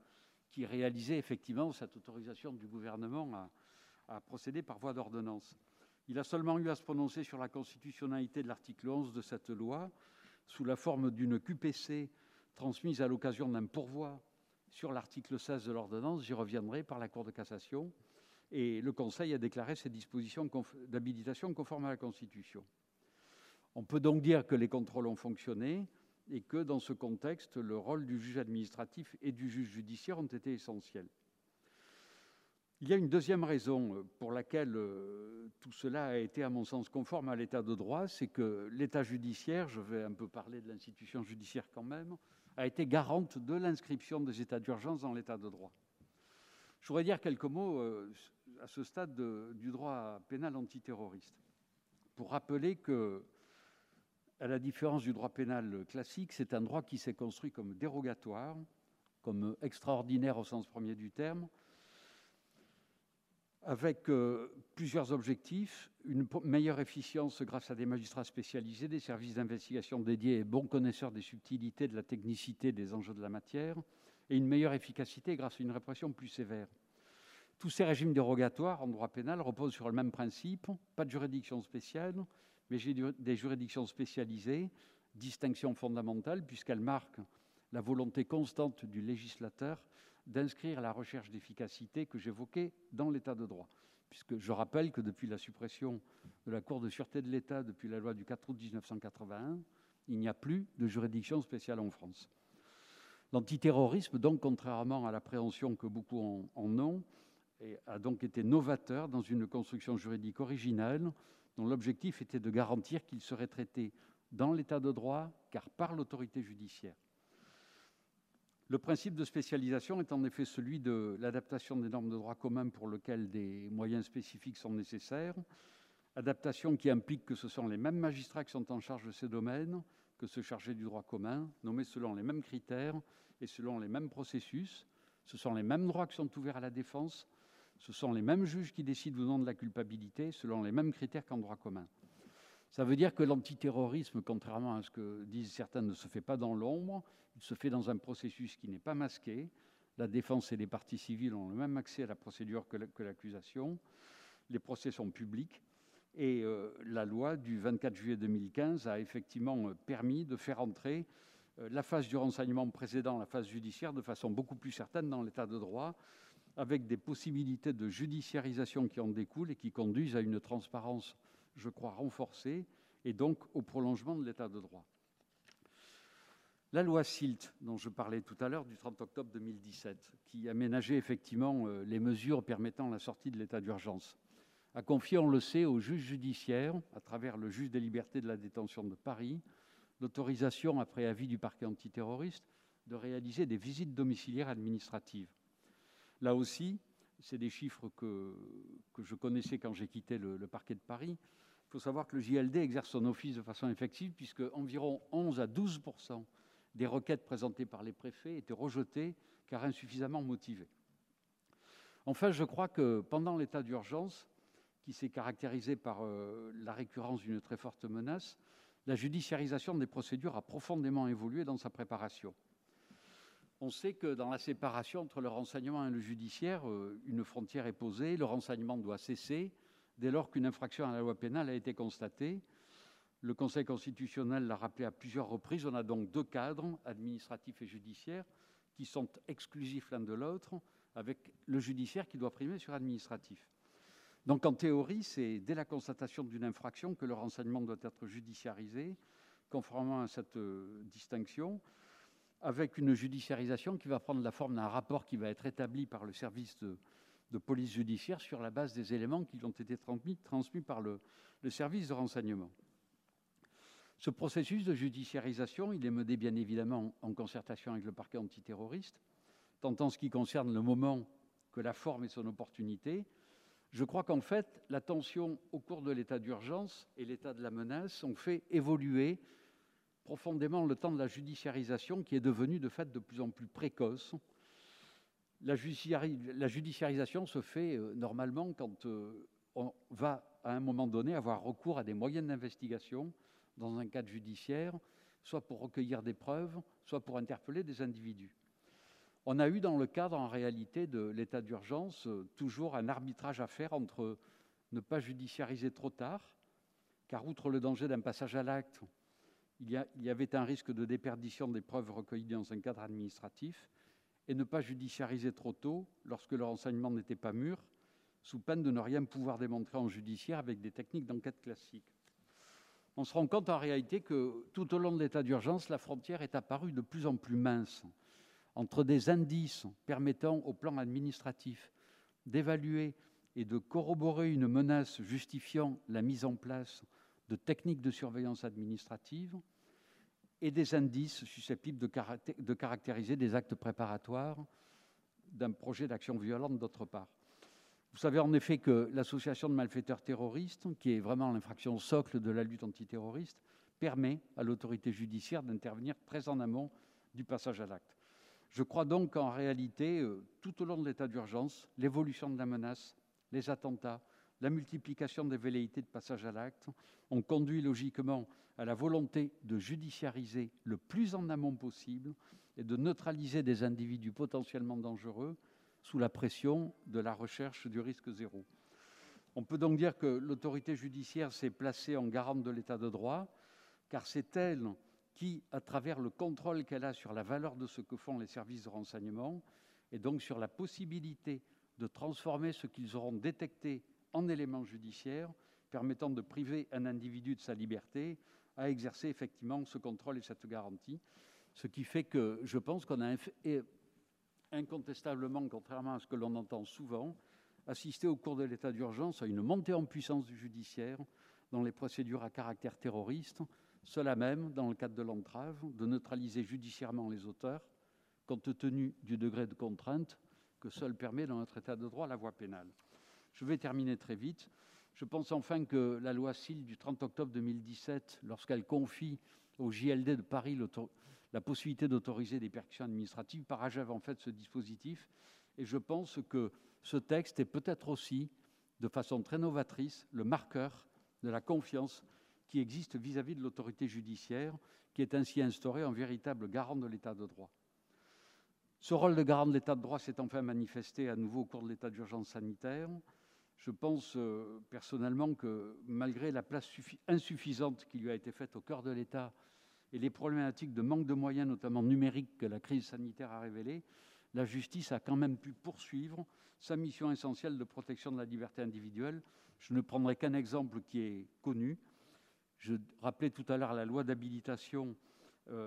D: qui réalisait effectivement cette autorisation du gouvernement à, à procéder par voie d'ordonnance. Il a seulement eu à se prononcer sur la constitutionnalité de l'article 11 de cette loi, sous la forme d'une QPC transmise à l'occasion d'un pourvoi sur l'article 16 de l'ordonnance, j'y reviendrai, par la Cour de cassation, et le Conseil a déclaré ces dispositions d'habilitation conformes à la Constitution. On peut donc dire que les contrôles ont fonctionné et que, dans ce contexte, le rôle du juge administratif et du juge judiciaire ont été essentiels. Il y a une deuxième raison pour laquelle euh, tout cela a été, à mon sens, conforme à l'état de droit, c'est que l'état judiciaire, je vais un peu parler de l'institution judiciaire quand même, a été garante de l'inscription des états d'urgence dans l'état de droit. Je voudrais dire quelques mots euh, à ce stade de, du droit pénal antiterroriste, pour rappeler que, à la différence du droit pénal classique, c'est un droit qui s'est construit comme dérogatoire, comme extraordinaire au sens premier du terme, avec euh, plusieurs objectifs, une meilleure efficience grâce à des magistrats spécialisés, des services d'investigation dédiés et bons connaisseurs des subtilités, de la technicité, des enjeux de la matière, et une meilleure efficacité grâce à une répression plus sévère. Tous ces régimes dérogatoires en droit pénal reposent sur le même principe, pas de juridiction spéciale, mais des juridictions spécialisées, distinction fondamentale puisqu'elle marque la volonté constante du législateur d'inscrire la recherche d'efficacité que j'évoquais dans l'état de droit. Puisque je rappelle que depuis la suppression de la Cour de sûreté de l'État, depuis la loi du 4 août 1981, il n'y a plus de juridiction spéciale en France. L'antiterrorisme, donc, contrairement à l'appréhension que beaucoup en, en ont, a donc été novateur dans une construction juridique originale dont l'objectif était de garantir qu'il serait traité dans l'état de droit, car par l'autorité judiciaire. Le principe de spécialisation est en effet celui de l'adaptation des normes de droit commun pour lequel des moyens spécifiques sont nécessaires, adaptation qui implique que ce sont les mêmes magistrats qui sont en charge de ces domaines que se charger du droit commun, nommés selon les mêmes critères et selon les mêmes processus. Ce sont les mêmes droits qui sont ouverts à la défense, ce sont les mêmes juges qui décident ou non de la culpabilité selon les mêmes critères qu'en droit commun. Ça veut dire que l'antiterrorisme, contrairement à ce que disent certains, ne se fait pas dans l'ombre, il se fait dans un processus qui n'est pas masqué. La défense et les parties civiles ont le même accès à la procédure que l'accusation. Les procès sont publics. Et euh, la loi du 24 juillet 2015 a effectivement euh, permis de faire entrer euh, la phase du renseignement précédant la phase judiciaire de façon beaucoup plus certaine dans l'état de droit, avec des possibilités de judiciarisation qui en découlent et qui conduisent à une transparence je crois, renforcée et donc au prolongement de l'état de droit. La loi SILT, dont je parlais tout à l'heure, du 30 octobre 2017, qui aménageait effectivement euh, les mesures permettant la sortie de l'état d'urgence, a confié, on le sait, au juge judiciaire, à travers le juge des libertés de la détention de Paris, l'autorisation, après avis du parquet antiterroriste, de réaliser des visites domiciliaires administratives. Là aussi, c'est des chiffres que, je connaissais quand j'ai quitté le, le, parquet de Paris. Il faut savoir que le JLD exerce son office de façon effective, puisque environ 11 à 12 des requêtes présentées par les préfets étaient rejetées car insuffisamment motivées. Enfin, je crois que pendant l'état d'urgence, qui s'est caractérisé par euh, la récurrence d'une très forte menace, la judiciarisation des procédures a profondément évolué dans sa préparation. On sait que dans la séparation entre le renseignement et le judiciaire, euh, une frontière est posée, le renseignement doit cesser dès lors qu'une infraction à la loi pénale a été constatée. Le Conseil constitutionnel l'a rappelé à plusieurs reprises. On a donc deux cadres, administratifs et judiciaires, qui sont exclusifs l'un de l'autre, avec le judiciaire qui doit primer sur administratif. Donc en théorie, c'est dès la constatation d'une infraction que le renseignement doit être judiciarisé, conformément à cette euh, distinction, avec une judiciarisation qui va prendre la forme d'un rapport qui va être établi par le service de, police judiciaire sur la base des éléments qui ont été transmis, transmis par le, le service de renseignement. Ce processus de judiciarisation, il est mené bien évidemment en concertation avec le parquet antiterroriste, tant en ce qui concerne le moment que la forme et son opportunité. Je crois qu'en fait, la tension au cours de l'état d'urgence et l'état de la menace ont fait évoluer profondément le temps de la judiciarisation qui est devenu de fait de plus en plus précoce. La, judiciarisation se fait euh, normalement quand euh, on va à un moment donné avoir recours à des moyens d'investigation dans un cadre judiciaire, soit pour recueillir des preuves, soit pour interpeller des individus. On a eu dans le cadre en réalité de l'état d'urgence euh, toujours un arbitrage à faire entre ne pas judiciariser trop tard, car outre le danger d'un passage à l'acte, il, y avait un risque de déperdition des preuves recueillies dans un cadre administratif, et ne pas judiciariser trop tôt lorsque le renseignement n'était pas mûr, sous peine de ne rien pouvoir démontrer en judiciaire avec des techniques d'enquête classiques. On se rend compte en réalité que tout au long de l'état d'urgence, la frontière est apparue de plus en plus mince entre des indices permettant au plan administratif d'évaluer et de corroborer une menace justifiant la mise en place de techniques de surveillance administrative et des indices susceptibles de, caractériser des actes préparatoires d'un projet d'action violente d'autre part. Vous savez en effet que l'association de malfaiteurs terroristes, qui est vraiment l'infraction socle de la lutte antiterroriste, permet à l'autorité judiciaire d'intervenir très en amont du passage à l'acte. Je crois donc qu'en réalité, euh, tout au long de l'état d'urgence, l'évolution de la menace, les attentats, la multiplication des velléités de passage à l'acte ont conduit logiquement à la volonté de judiciariser le plus en amont possible et de neutraliser des individus potentiellement dangereux sous la pression de la recherche du risque zéro. On peut donc dire que l'autorité judiciaire s'est placée en garante de l'état de droit, car c'est elle qui, à travers le contrôle qu'elle a sur la valeur de ce que font les services de renseignement, et donc sur la possibilité de transformer ce qu'ils auront détecté en éléments judiciaires, permettant de priver un individu de sa liberté, à exercer effectivement ce contrôle et cette garantie. Ce qui fait que je pense qu'on a incontestablement, contrairement à ce que l'on entend souvent, assister au cours de l'état d'urgence à une montée en puissance du judiciaire dans les procédures à caractère terroriste, cela même, dans le cadre de l'entrave, de neutraliser judiciairement les auteurs, compte tenu du degré de contrainte que seul permet dans notre état de droit la voie pénale. Je vais terminer très vite. Je pense enfin que la loi SIL du 30 octobre 2017, lorsqu'elle confie au JLD de Paris la possibilité d'autoriser des perquisitions administratives parachève en fait ce dispositif. Et je pense que ce texte est peut-être aussi, de façon très novatrice, le marqueur de la confiance qui existe vis-à-vis -vis de l'autorité judiciaire, qui est ainsi instaurée en véritable garant de l'état de droit. Ce rôle de garant de l'état de droit s'est enfin manifesté à nouveau au cours de l'état d'urgence sanitaire. Je pense euh, personnellement que malgré la place insuffisante qui lui a été faite au cœur de l'État et les problématiques de manque de moyens, notamment numériques, que la crise sanitaire a révélées, la justice a quand même pu poursuivre sa mission essentielle de protection de la liberté individuelle. Je ne prendrai qu'un exemple qui est connu. Je rappelais tout à l'heure la loi d'habilitation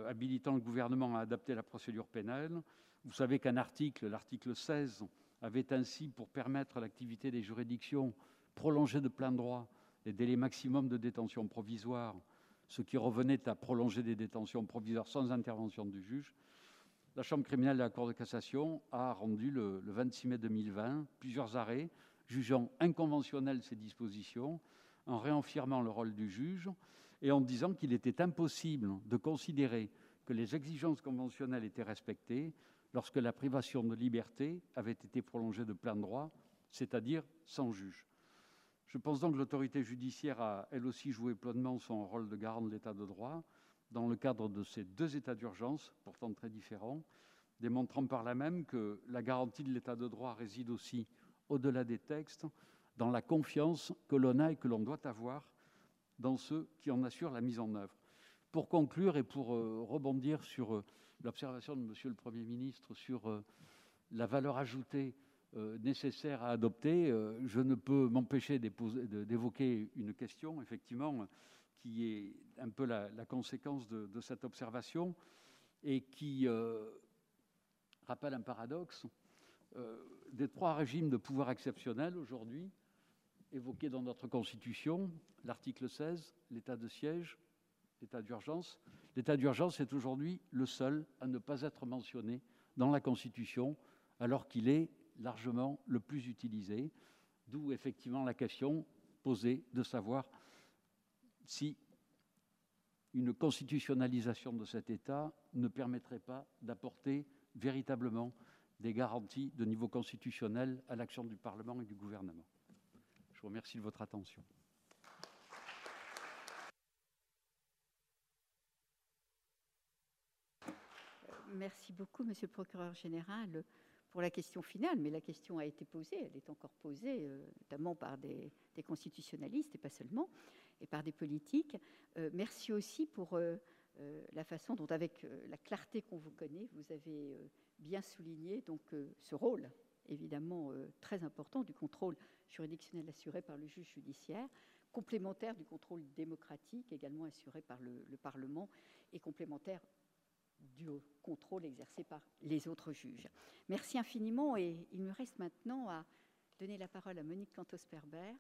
D: habilitant le gouvernement à adapter la procédure pénale. Vous savez qu'un article, l'article 16, avait ainsi pour permettre l'activité des juridictions prolonger de plein droit les délais maximums de détention provisoire, ce qui revenait à prolonger des détentions provisoires sans intervention du juge. La Chambre criminelle de la Cour de cassation a rendu le, 26 mai 2020 plusieurs arrêts jugeant inconventionnelles ces dispositions, en réaffirmant le rôle du juge et en disant qu'il était impossible de considérer que les exigences conventionnelles étaient respectées lorsque la privation de liberté avait été prolongée de plein droit, c'est-à-dire sans juge. Je pense donc que l'autorité judiciaire a, elle aussi, joué pleinement son rôle de garant de l'état de droit dans le cadre de ces deux états d'urgence, pourtant très différents, démontrant par là même que la garantie de l'état de droit réside aussi, au-delà des textes, dans la confiance que l'on a et que l'on doit avoir dans ceux qui en assurent la mise en œuvre. Pour conclure et pour euh, rebondir sur euh, l'observation de Monsieur le Premier ministre sur euh, la valeur ajoutée euh, nécessaire à adopter, euh, je ne peux m'empêcher d'évoquer une question, effectivement, qui est un peu la, conséquence de, cette observation et qui rappelle un paradoxe. des trois régimes de pouvoir exceptionnel aujourd'hui évoqués dans notre Constitution, l'article 16, l'état de siège, l'état d'urgence. L'état d'urgence est aujourd'hui le seul à ne pas être mentionné dans la Constitution, alors qu'il est largement le plus utilisé, d'où effectivement la question posée de savoir si une constitutionnalisation de cet État ne permettrait pas d'apporter véritablement des garanties de niveau constitutionnel à l'action du Parlement et du gouvernement. Je vous remercie de votre attention.
B: Merci beaucoup, Monsieur le procureur général, pour la question finale. Mais la question a été posée, elle est encore posée, euh, notamment par des, constitutionnalistes et pas seulement, et par des politiques. Euh, merci aussi pour euh, la façon dont, avec la clarté qu'on vous connaît, vous avez bien souligné donc ce rôle évidemment très important du contrôle juridictionnel assuré par le juge judiciaire, complémentaire du contrôle démocratique également assuré par le, le Parlement et complémentaire du contrôle exercé par les autres juges. Merci infiniment et il me reste maintenant à donner la parole à Monique Cantos-Perber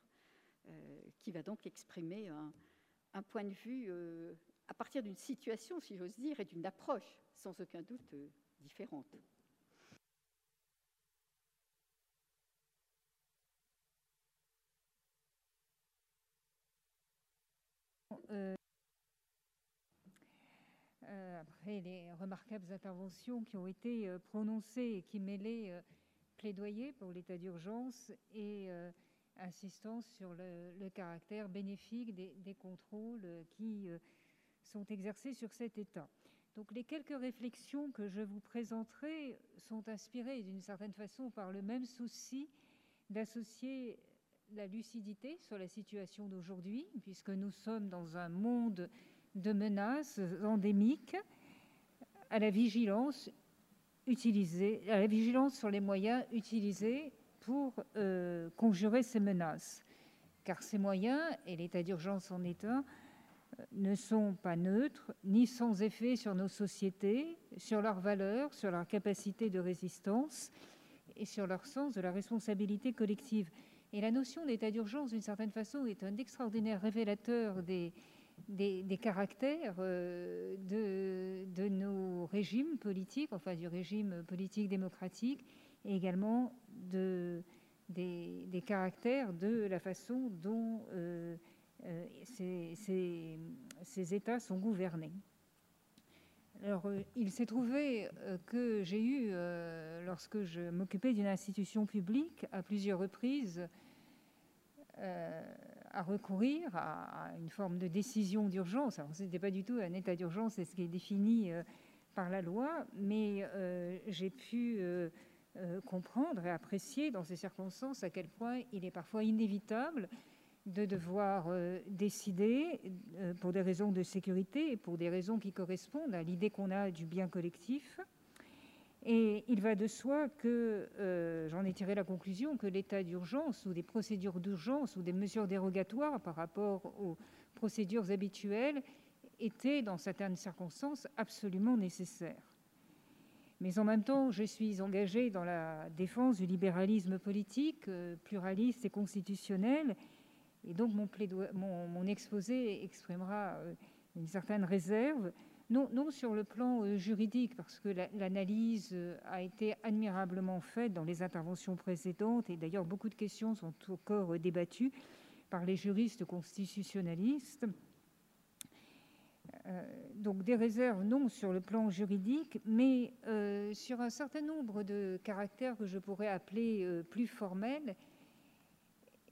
B: euh, qui va donc exprimer un, point de vue euh, à partir d'une situation, si j'ose dire, et d'une approche sans aucun doute euh, différente.
E: Euh, après les remarquables interventions qui ont été euh, prononcées et qui mêlaient euh, plaidoyer pour l'état d'urgence et insistance sur le, caractère bénéfique des, contrôles qui sont exercés sur cet état. Donc les quelques réflexions que je vous présenterai sont inspirées d'une certaine façon par le même souci d'associer la lucidité sur la situation d'aujourd'hui, puisque nous sommes dans un monde de menaces endémiques à la vigilance utilisée, à la vigilance sur les moyens utilisés pour euh, conjurer ces menaces. Car ces moyens, et l'état d'urgence en est un, ne sont pas neutres, ni sans effet sur nos sociétés, sur leurs valeurs, sur leur capacité de résistance et sur leur sens de la responsabilité collective. Et la notion d'état d'urgence, d'une certaine façon, est un extraordinaire révélateur des, des, caractères euh, de, nos régimes politiques, enfin du régime politique démocratique, et également de, des, caractères de la façon dont euh, euh, ces, États sont gouvernés. Alors, il s'est trouvé que j'ai eu, lorsque je m'occupais d'une institution publique, à plusieurs reprises, à recourir à, une forme de décision d'urgence. Alors, ce n'était pas du tout un état d'urgence, c'est ce qui est défini euh, par la loi, mais euh, j'ai pu euh, comprendre et apprécier dans ces circonstances à quel point il est parfois inévitable de devoir décider pour des raisons de sécurité et pour des raisons qui correspondent à l'idée qu'on a du bien collectif et il va de soi que, euh, j'en ai tiré la conclusion, que l'état d'urgence ou des procédures d'urgence ou des mesures dérogatoires par rapport aux procédures habituelles été, dans certaines circonstances, absolument nécessaire. Mais en même temps, je suis engagée dans la défense du libéralisme politique, euh, pluraliste et constitutionnel, et donc mon, mon, exposé exprimera euh, une certaine réserve, non, sur le plan euh, juridique, parce que l'analyse a été admirablement faite dans les interventions précédentes, et d'ailleurs beaucoup de questions sont encore débattues par les juristes constitutionnalistes. Euh, donc des réserves non sur le plan juridique, mais euh, sur un certain nombre de caractères que je pourrais appeler euh, plus formels.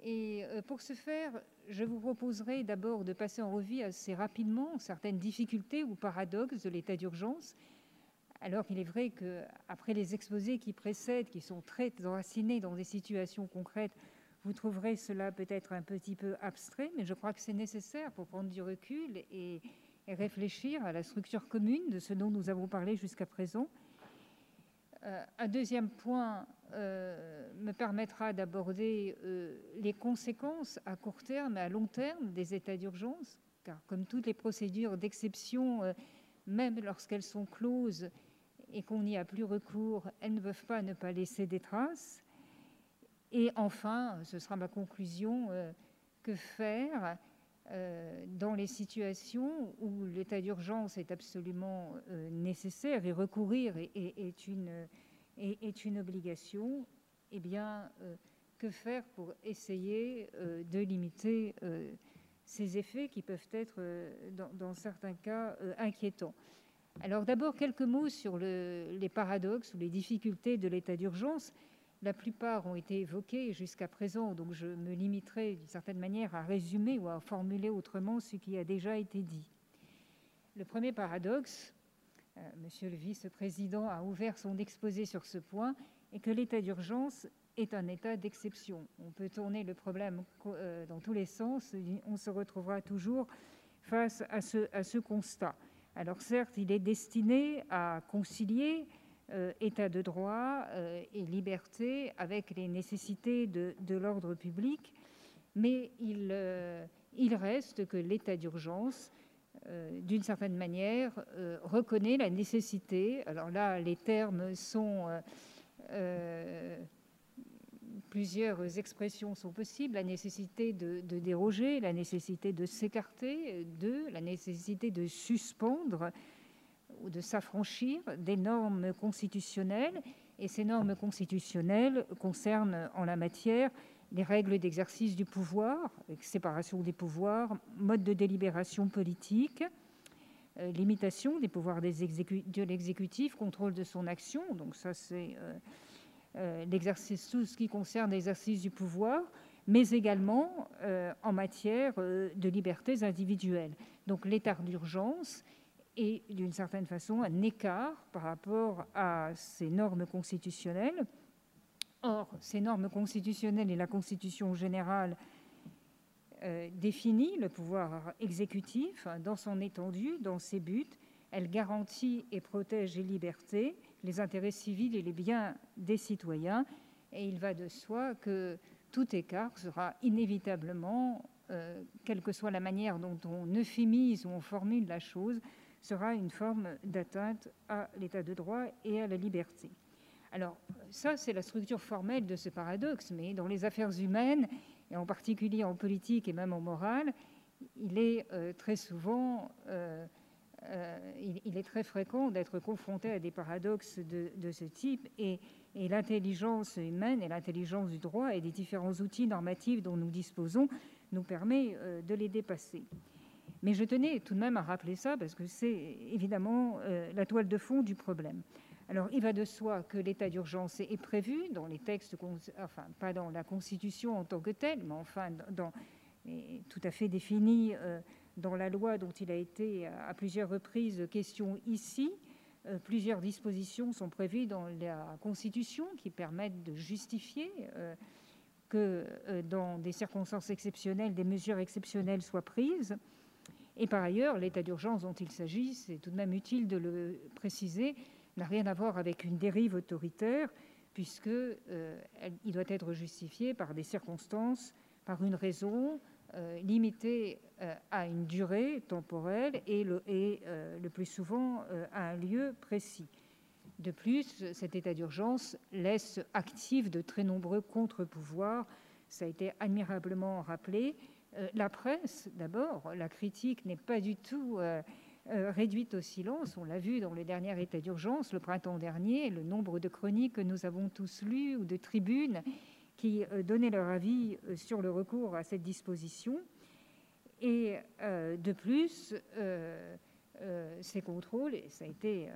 E: Et pour ce faire, je vous proposerai d'abord de passer en revue assez rapidement certaines difficultés ou paradoxes de l'état d'urgence, alors qu'il est vrai qu'après les exposés qui précèdent, qui sont très enracinés dans des situations concrètes, vous trouverez cela peut-être un petit peu abstrait, mais je crois que c'est nécessaire pour prendre du recul et, et réfléchir à la structure commune de ce dont nous avons parlé jusqu'à présent. Euh, un deuxième point euh, me permettra d'aborder euh, les conséquences à court terme et à long terme des états d'urgence, car comme toutes les procédures d'exception, même lorsqu'elles sont closes et qu'on n'y a plus recours, elles ne peuvent pas ne pas laisser des traces. Et enfin, ce sera ma conclusion, que faire euh, dans les situations où l'état d'urgence est absolument euh, nécessaire et recourir est, une, est, une, obligation, eh bien, euh, que faire pour essayer de limiter ces effets qui peuvent être, dans, certains cas, inquiétants Alors d'abord, quelques mots sur le, les paradoxes ou les difficultés de l'état d'urgence. La plupart ont été évoqués jusqu'à présent, donc je me limiterai d'une certaine manière à résumer ou à formuler autrement ce qui a déjà été dit. Le premier paradoxe, euh, Monsieur le vice-président a ouvert son exposé sur ce point, est que l'état d'urgence est un état d'exception. On peut tourner le problème euh, dans tous les sens, on se retrouvera toujours face à ce, constat. Alors certes, il est destiné à concilier euh, état de droit euh, et liberté avec les nécessités de, l'ordre public, mais euh, il reste que l'état d'urgence, d'une certaine manière, reconnaît la nécessité, alors là les termes sont... plusieurs expressions sont possibles, la nécessité de, de déroger, la nécessité de s'écarter, de la nécessité de suspendre ou de s'affranchir des normes constitutionnelles. Et ces normes constitutionnelles concernent en la matière les règles d'exercice du pouvoir, séparation des pouvoirs, mode de délibération politique, euh, limitation des pouvoirs de l'exécutif, contrôle de son action. Donc ça, c'est euh, euh, tout ce qui concerne l'exercice du pouvoir, mais également en matière de libertés individuelles. Donc l'état d'urgence et d'une certaine façon un écart par rapport à ces normes constitutionnelles. Or, ces normes constitutionnelles et la Constitution générale euh, définit le pouvoir exécutif dans son étendue, dans ses buts. Elle garantit et protège les libertés, les intérêts civils et les biens des citoyens. Et il va de soi que tout écart sera inévitablement, euh, quelle que soit la manière dont on euphémise ou on formule la chose, sera une forme d'atteinte à l'état de droit et à la liberté. Alors, ça, c'est la structure formelle de ce paradoxe, mais dans les affaires humaines, et en particulier en politique et même en morale, il est euh, très souvent, euh, euh, il, est très fréquent d'être confronté à des paradoxes de, ce type, et, et l'intelligence humaine et l'intelligence du droit et des différents outils normatifs dont nous disposons nous permet de les dépasser. Mais je tenais tout de même à rappeler ça parce que c'est évidemment la toile de fond du problème. Alors, il va de soi que l'état d'urgence est prévu dans les textes, enfin, pas dans la Constitution en tant que telle, mais enfin, dans, tout à fait défini euh, dans la loi dont il a été à plusieurs reprises question ici. Euh, plusieurs dispositions sont prévues dans la Constitution qui permettent de justifier que dans des circonstances exceptionnelles, des mesures exceptionnelles soient prises. Et par ailleurs, l'état d'urgence dont il s'agit, c'est tout de même utile de le préciser, n'a rien à voir avec une dérive autoritaire, puisqu'il euh, doit être justifié par des circonstances, par une raison, limité à une durée temporelle et le, et, le plus souvent à un lieu précis. De plus, cet état d'urgence laisse actifs de très nombreux contre-pouvoirs. Ça a été admirablement rappelé. la presse, d'abord, la critique n'est pas du tout euh, réduite au silence. On l'a vu dans le dernier état d'urgence, le printemps dernier, le nombre de chroniques que nous avons tous lues ou de tribunes qui euh, donnaient leur avis euh, sur le recours à cette disposition. Et de plus, ces contrôles, et ça a été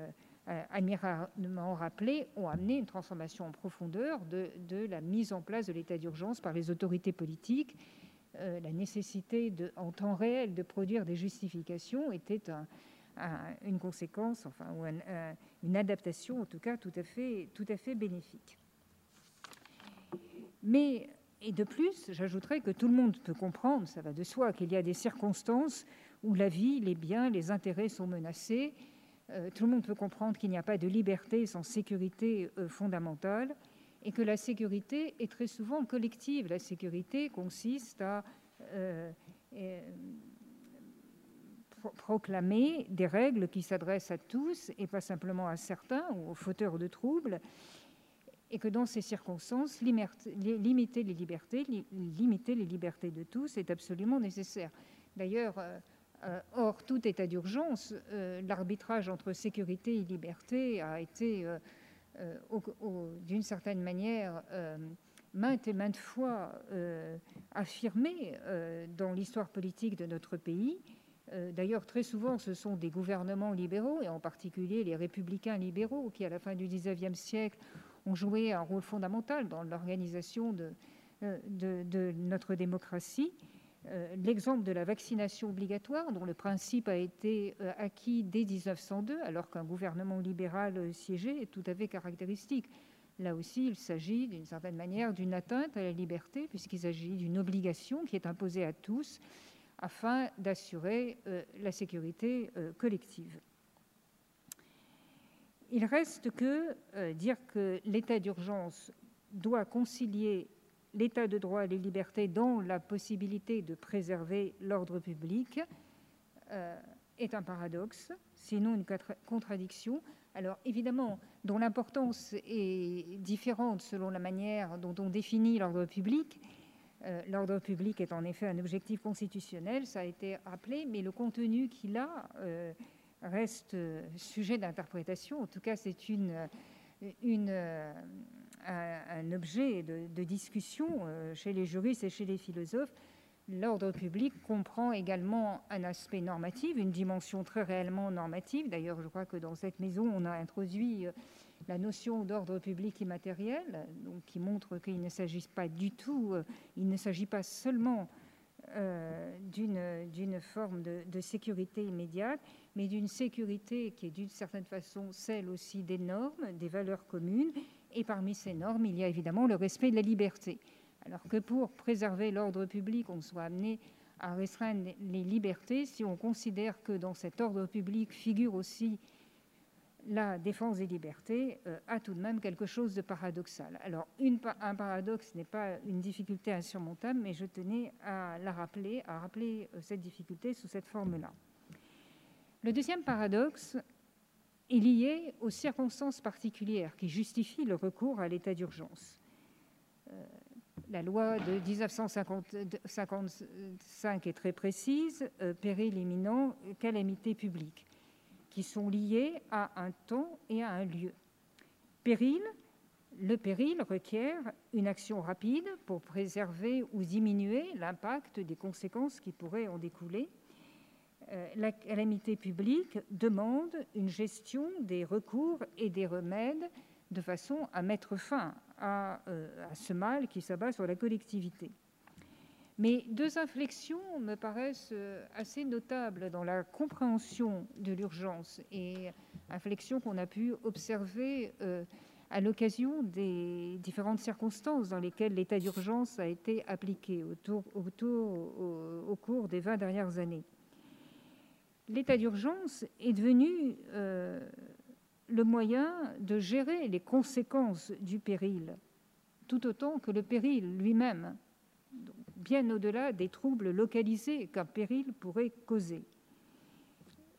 E: admirablement rappelé, ont amené une transformation en profondeur de, de la mise en place de l'état d'urgence par les autorités politiques euh, la nécessité en temps réel de produire des justifications était une conséquence, enfin, ou une adaptation en tout cas tout à fait, tout à fait bénéfique. Mais, et de plus, j'ajouterais que tout le monde peut comprendre, ça va de soi, qu'il y a des circonstances où la vie, les biens, les intérêts sont menacés. Euh, tout le monde peut comprendre qu'il n'y a pas de liberté sans sécurité euh, fondamentale et que la sécurité est très souvent collective. La sécurité consiste à euh, euh, proclamer des règles qui s'adressent à tous et pas simplement à certains ou aux fauteurs de troubles, et que dans ces circonstances, limiter les libertés, limiter les libertés de tous est absolument nécessaire. D'ailleurs, euh, hors tout état d'urgence, l'arbitrage entre sécurité et liberté a été d'une certaine manière euh, maintes et maintes fois euh, affirmé dans l'histoire politique de notre pays. D'ailleurs, très souvent, ce sont des gouvernements libéraux, et en particulier les républicains libéraux, qui, à la fin du XIXe siècle, ont joué un rôle fondamental dans l'organisation de, notre démocratie. Euh, l'exemple de la vaccination obligatoire, dont le principe a été euh, acquis dès 1902, alors qu'un gouvernement libéral euh, siégeait, est tout à fait caractéristique. Là aussi, il s'agit d'une certaine manière d'une atteinte à la liberté, puisqu'il s'agit d'une obligation qui est imposée à tous afin d'assurer la sécurité collective. Il reste que dire que l'état d'urgence doit concilier l'état de droit et les libertés dont la possibilité de préserver l'ordre public euh, est un paradoxe, sinon une contradiction. Alors évidemment, dont l'importance est différente selon la manière dont on définit l'ordre public. Euh, l'ordre public est en effet un objectif constitutionnel, ça a été rappelé, mais le contenu qu'il a euh, reste sujet d'interprétation. En tout cas, c'est une, une un, objet de, discussion euh, chez les juristes et chez les philosophes. L'ordre public comprend également un aspect normatif, une dimension très réellement normative. D'ailleurs, je crois que dans cette maison, on a introduit euh, la notion d'ordre public immatériel, donc qui montre qu'il ne s'agit pas du tout, euh, il ne s'agit pas seulement d'une forme de, de, sécurité immédiate, mais d'une sécurité qui est d'une certaine façon celle aussi des normes, des valeurs communes, et parmi ces normes, il y a évidemment le respect de la liberté. Alors que pour préserver l'ordre public, on soit amené à restreindre les libertés, si on considère que dans cet ordre public figure aussi la défense des libertés, euh, a tout de même quelque chose de paradoxal. Alors, un paradoxe n'est pas une difficulté insurmontable, mais je tenais à la rappeler, à rappeler euh, cette difficulté sous cette forme-là. Le deuxième paradoxe, est lié aux circonstances particulières qui justifient le recours à l'état d'urgence. Euh, la loi de 1955 est très précise, euh, péril imminent, calamité publique, qui sont liés à un temps et à un lieu. Péril, le péril requiert une action rapide pour préserver ou diminuer l'impact des conséquences qui pourraient en découler. Euh, la calamité publique demande une gestion des recours et des remèdes de façon à mettre fin à, euh, ce mal qui s'abat sur la collectivité. Mais deux inflexions me paraissent euh, assez notables dans la compréhension de l'urgence et inflexions qu'on a pu observer à l'occasion des différentes circonstances dans lesquelles l'état d'urgence a été appliqué au, cours des 20 dernières années l'état d'urgence est devenu euh, le moyen de gérer les conséquences du péril, tout autant que le péril lui-même. bien au-delà des troubles localisés qu'un péril pourrait causer.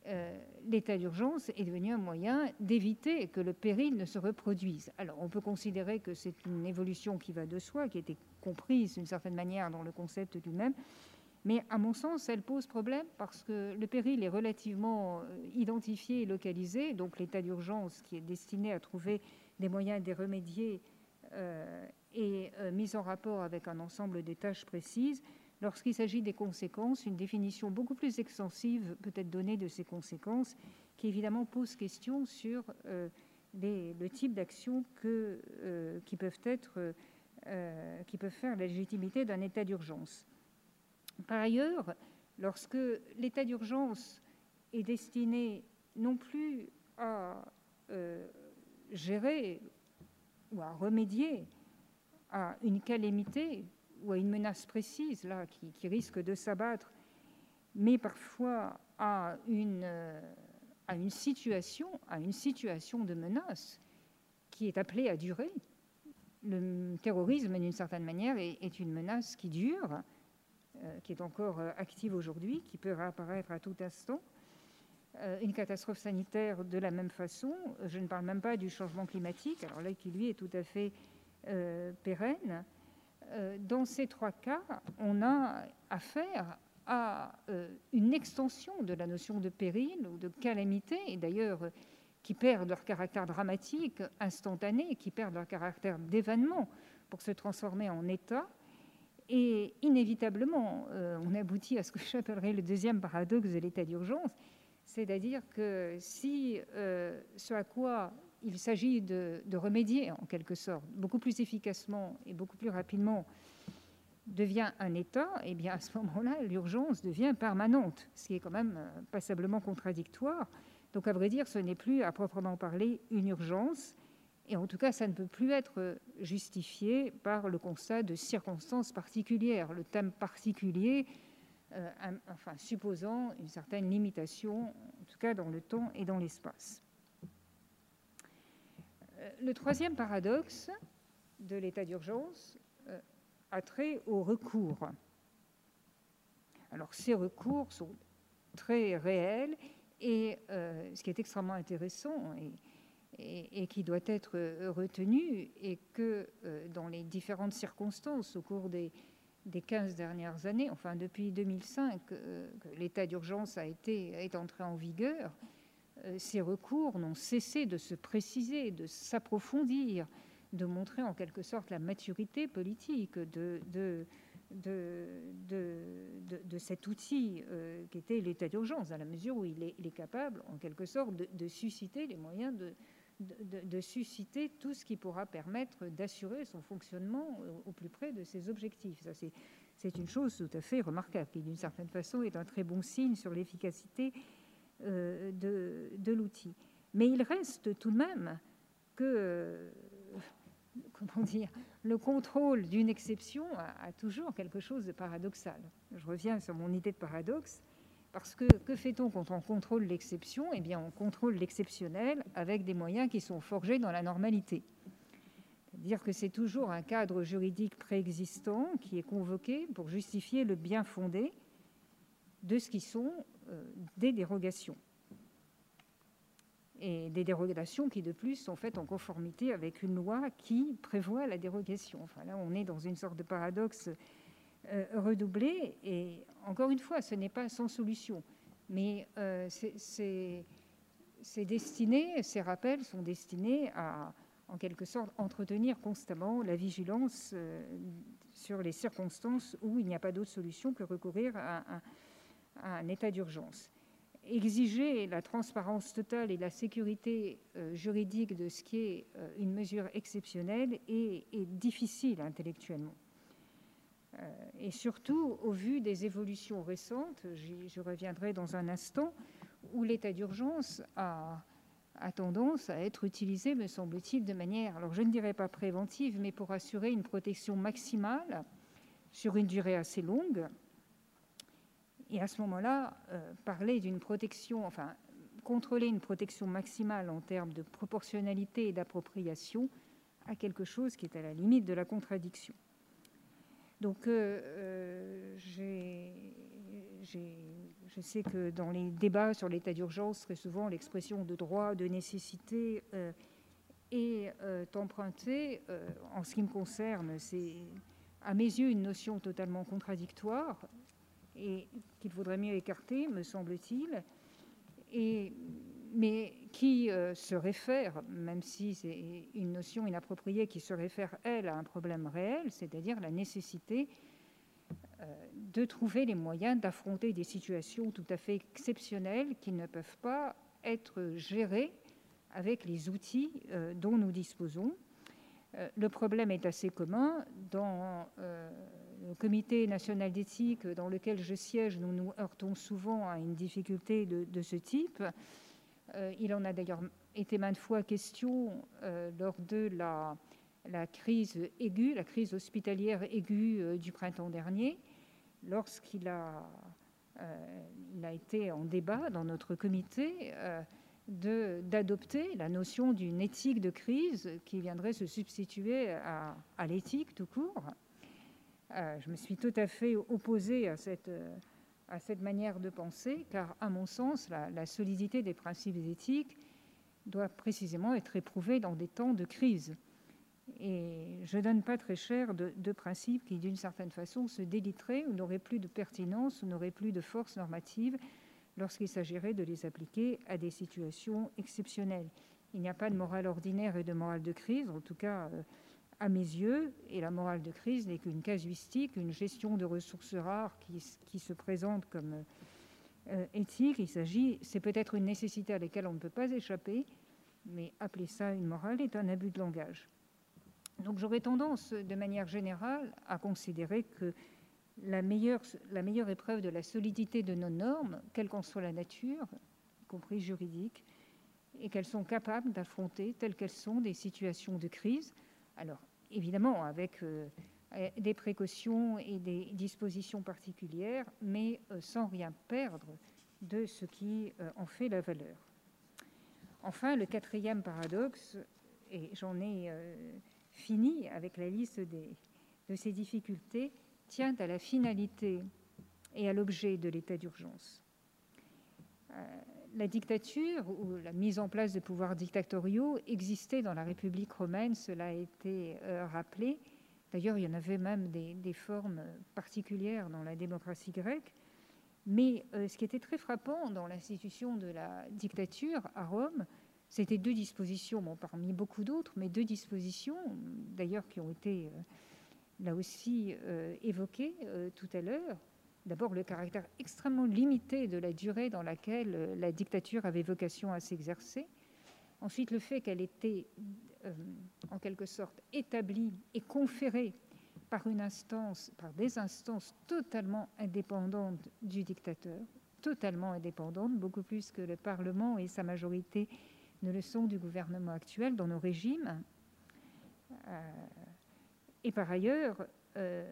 E: Euh, l'état d'urgence est devenu un moyen d'éviter que le péril ne se reproduise. Alors, on peut considérer que c'est une évolution qui va de soi, qui a été comprise d'une certaine manière dans le concept lui-même, mais à mon sens, elle pose problème parce que le péril est relativement euh, identifié et localisé, donc l'état d'urgence qui est destiné à trouver des moyens de remédier euh, est mis en rapport avec un ensemble des tâches précises. Lorsqu'il s'agit des conséquences, une définition beaucoup plus extensive peut être donnée de ces conséquences, qui évidemment pose question sur euh, le type d'actions euh, qui peuvent euh, qui peuvent faire la légitimité d'un état d'urgence. Par ailleurs, lorsque l'état d'urgence est destiné non plus à gérer ou à remédier à une calamité ou à une menace précise qui, risque de s'abattre, mais parfois à une, euh, situation, à une situation de menace qui est appelée à durer. Le terrorisme, d'une certaine manière, est, une menace qui dure, euh, qui est encore euh, active aujourd'hui, qui peut réapparaître à tout instant. une catastrophe sanitaire de la même façon. Je ne parle même pas du changement climatique, alors là qui lui est tout à fait pérenne. Euh, dans ces trois cas, on a affaire à euh, une extension de la notion de péril ou de calamité, et d'ailleurs qui perdent leur caractère dramatique, instantané, qui perdent leur caractère d'événement pour se transformer en état. Et inévitablement, euh, on aboutit à ce que j'appellerais le deuxième paradoxe de l'état d'urgence, c'est-à-dire que si ce à quoi il s'agit de, remédier en quelque sorte beaucoup plus efficacement et beaucoup plus rapidement devient un état, et eh bien à ce moment-là, l'urgence devient permanente, ce qui est quand même euh, passablement contradictoire. Donc à vrai dire, ce n'est plus à proprement parler une urgence, et en tout cas, ça ne peut plus être justifié par le constat de circonstances particulières, le thème particulier, euh, enfin supposant une certaine limitation, en tout cas dans le temps et dans l'espace. Euh, le troisième paradoxe de l'état d'urgence euh, a trait au recours. Alors ces recours sont très réels et euh, ce qui est extrêmement intéressant et, qui doit être retenu est que dans les différentes circonstances au cours des, des 15 dernières années, enfin depuis 2005 que l'état d'urgence a été est entré en vigueur, euh, ces recours n'ont cessé de se préciser, de s'approfondir, de montrer en quelque sorte la maturité politique de, de, de, cet outil euh, qui était l'état d'urgence, à la mesure où il est, capable, en quelque sorte, de, susciter les moyens de, susciter tout ce qui pourra permettre d'assurer son fonctionnement au, plus près de ses objectifs. Ça, c'est une chose tout à fait remarquable, qui d'une certaine façon est un très bon signe sur l'efficacité euh, de, l'outil. Mais il reste tout de même que euh, comment dire, le contrôle d'une exception a, toujours quelque chose de paradoxal. Je reviens sur mon idée de paradoxe, parce que que fait-on quand on contrôle l'exception? Eh bien, on contrôle l'exceptionnel avec des moyens qui sont forgés dans la normalité. C'est-à-dire que c'est toujours un cadre juridique préexistant qui est convoqué pour justifier le bien fondé de ce qui sont euh, des dérogations. Et des dérogations qui, de plus, sont faites en conformité avec une loi qui prévoit la dérogation. Enfin, là, on est dans une sorte de paradoxe euh, redoublé. Et encore une fois, ce n'est pas sans solution. Mais euh, c'est ces rappels sont destinés à, en quelque sorte, entretenir constamment la vigilance sur les circonstances où il n'y a pas d'autre solution que recourir à un état d'urgence. Exiger la transparence totale et la sécurité euh, juridique de ce qui est euh, une mesure exceptionnelle est, difficile intellectuellement. Euh, et surtout au vu des évolutions récentes, je reviendrai dans un instant, où l'état d'urgence a, tendance à être utilisé, me semble-t-il, de manière, alors je ne dirais pas préventive, mais pour assurer une protection maximale sur une durée assez longue, et à ce moment-là, euh, parler d'une protection, enfin, contrôler une protection maximale en termes de proportionnalité et d'appropriation à quelque chose qui est à la limite de la contradiction. Donc, j'ai je sais que dans les débats sur l'état d'urgence, très souvent, l'expression de droit, de nécessité euh, est euh, empruntée. Euh, en ce qui me concerne, c'est à mes yeux une notion totalement contradictoire et qu'il faudrait mieux écarter, me semble-t-il, et, mais qui se réfère, même si c'est une notion inappropriée, qui se réfère, elle, à un problème réel, c'est-à-dire la nécessité de trouver les moyens d'affronter des situations tout à fait exceptionnelles qui ne peuvent pas être gérées avec les outils euh, dont nous disposons. Euh, le problème est assez commun. Dans euh, le comité national d'éthique dans lequel je siège, nous nous heurtons souvent à une difficulté de, ce type. Il en a d'ailleurs été maintes fois question lors de la, crise aiguë, la crise hospitalière aiguë du printemps dernier lorsqu'il a, euh, été en débat dans notre comité, euh, d'adopter la notion d'une éthique de crise qui viendrait se substituer à, l'éthique tout court. Euh, je me suis tout à fait opposée à cette, à cette manière de penser, car à mon sens, la, solidité des principes éthiques doit précisément être éprouvée dans des temps de crise. Et je ne donne pas très cher de, principes qui, d'une certaine façon, se déliteraient ou n'auraient plus de pertinence ou n'auraient plus de force normative lorsqu'il s'agirait de les appliquer à des situations exceptionnelles. Il n'y a pas de morale ordinaire et de morale de crise, en tout cas euh, à mes yeux, et la morale de crise n'est qu'une casuistique, une gestion de ressources rares qui, se présente comme euh, éthique. Il s'agit, c'est peut-être une nécessité à laquelle on ne peut pas échapper, mais appeler ça une morale est un abus de langage. Donc j'aurais tendance, de manière générale, à considérer que la meilleure, la meilleure épreuve de la solidité de nos normes, quelle qu'en soit la nature, y compris juridique, et qu'elles sont capables d'affronter, telles qu'elles sont, des situations de crise. Alors, évidemment, avec euh, des précautions et des dispositions particulières, mais euh, sans rien perdre de ce qui euh, en fait la valeur. Enfin, le quatrième paradoxe, et j'en ai fini avec la liste de ces difficultés tient à la finalité et à l'objet de l'état d'urgence. La dictature ou la mise en place de pouvoirs dictatoriaux existait dans la République romaine, cela a été euh, rappelé. D'ailleurs, il y en avait même des, formes particulières dans la démocratie grecque. Mais euh, ce qui était très frappant dans l'institution de la dictature à Rome, c'était deux dispositions, bon, parmi beaucoup d'autres, mais deux dispositions, d'ailleurs, qui ont été euh, là aussi évoquées tout à l'heure. D'abord, le caractère extrêmement limité de la durée dans laquelle la dictature avait vocation à s'exercer. Ensuite, le fait qu'elle était en quelque sorte établie et conférée par une instance, par des instances totalement indépendantes du dictateur, totalement indépendantes, beaucoup plus que le Parlement et sa majorité ne le sont du gouvernement actuel dans nos régimes. Euh, et par ailleurs, euh,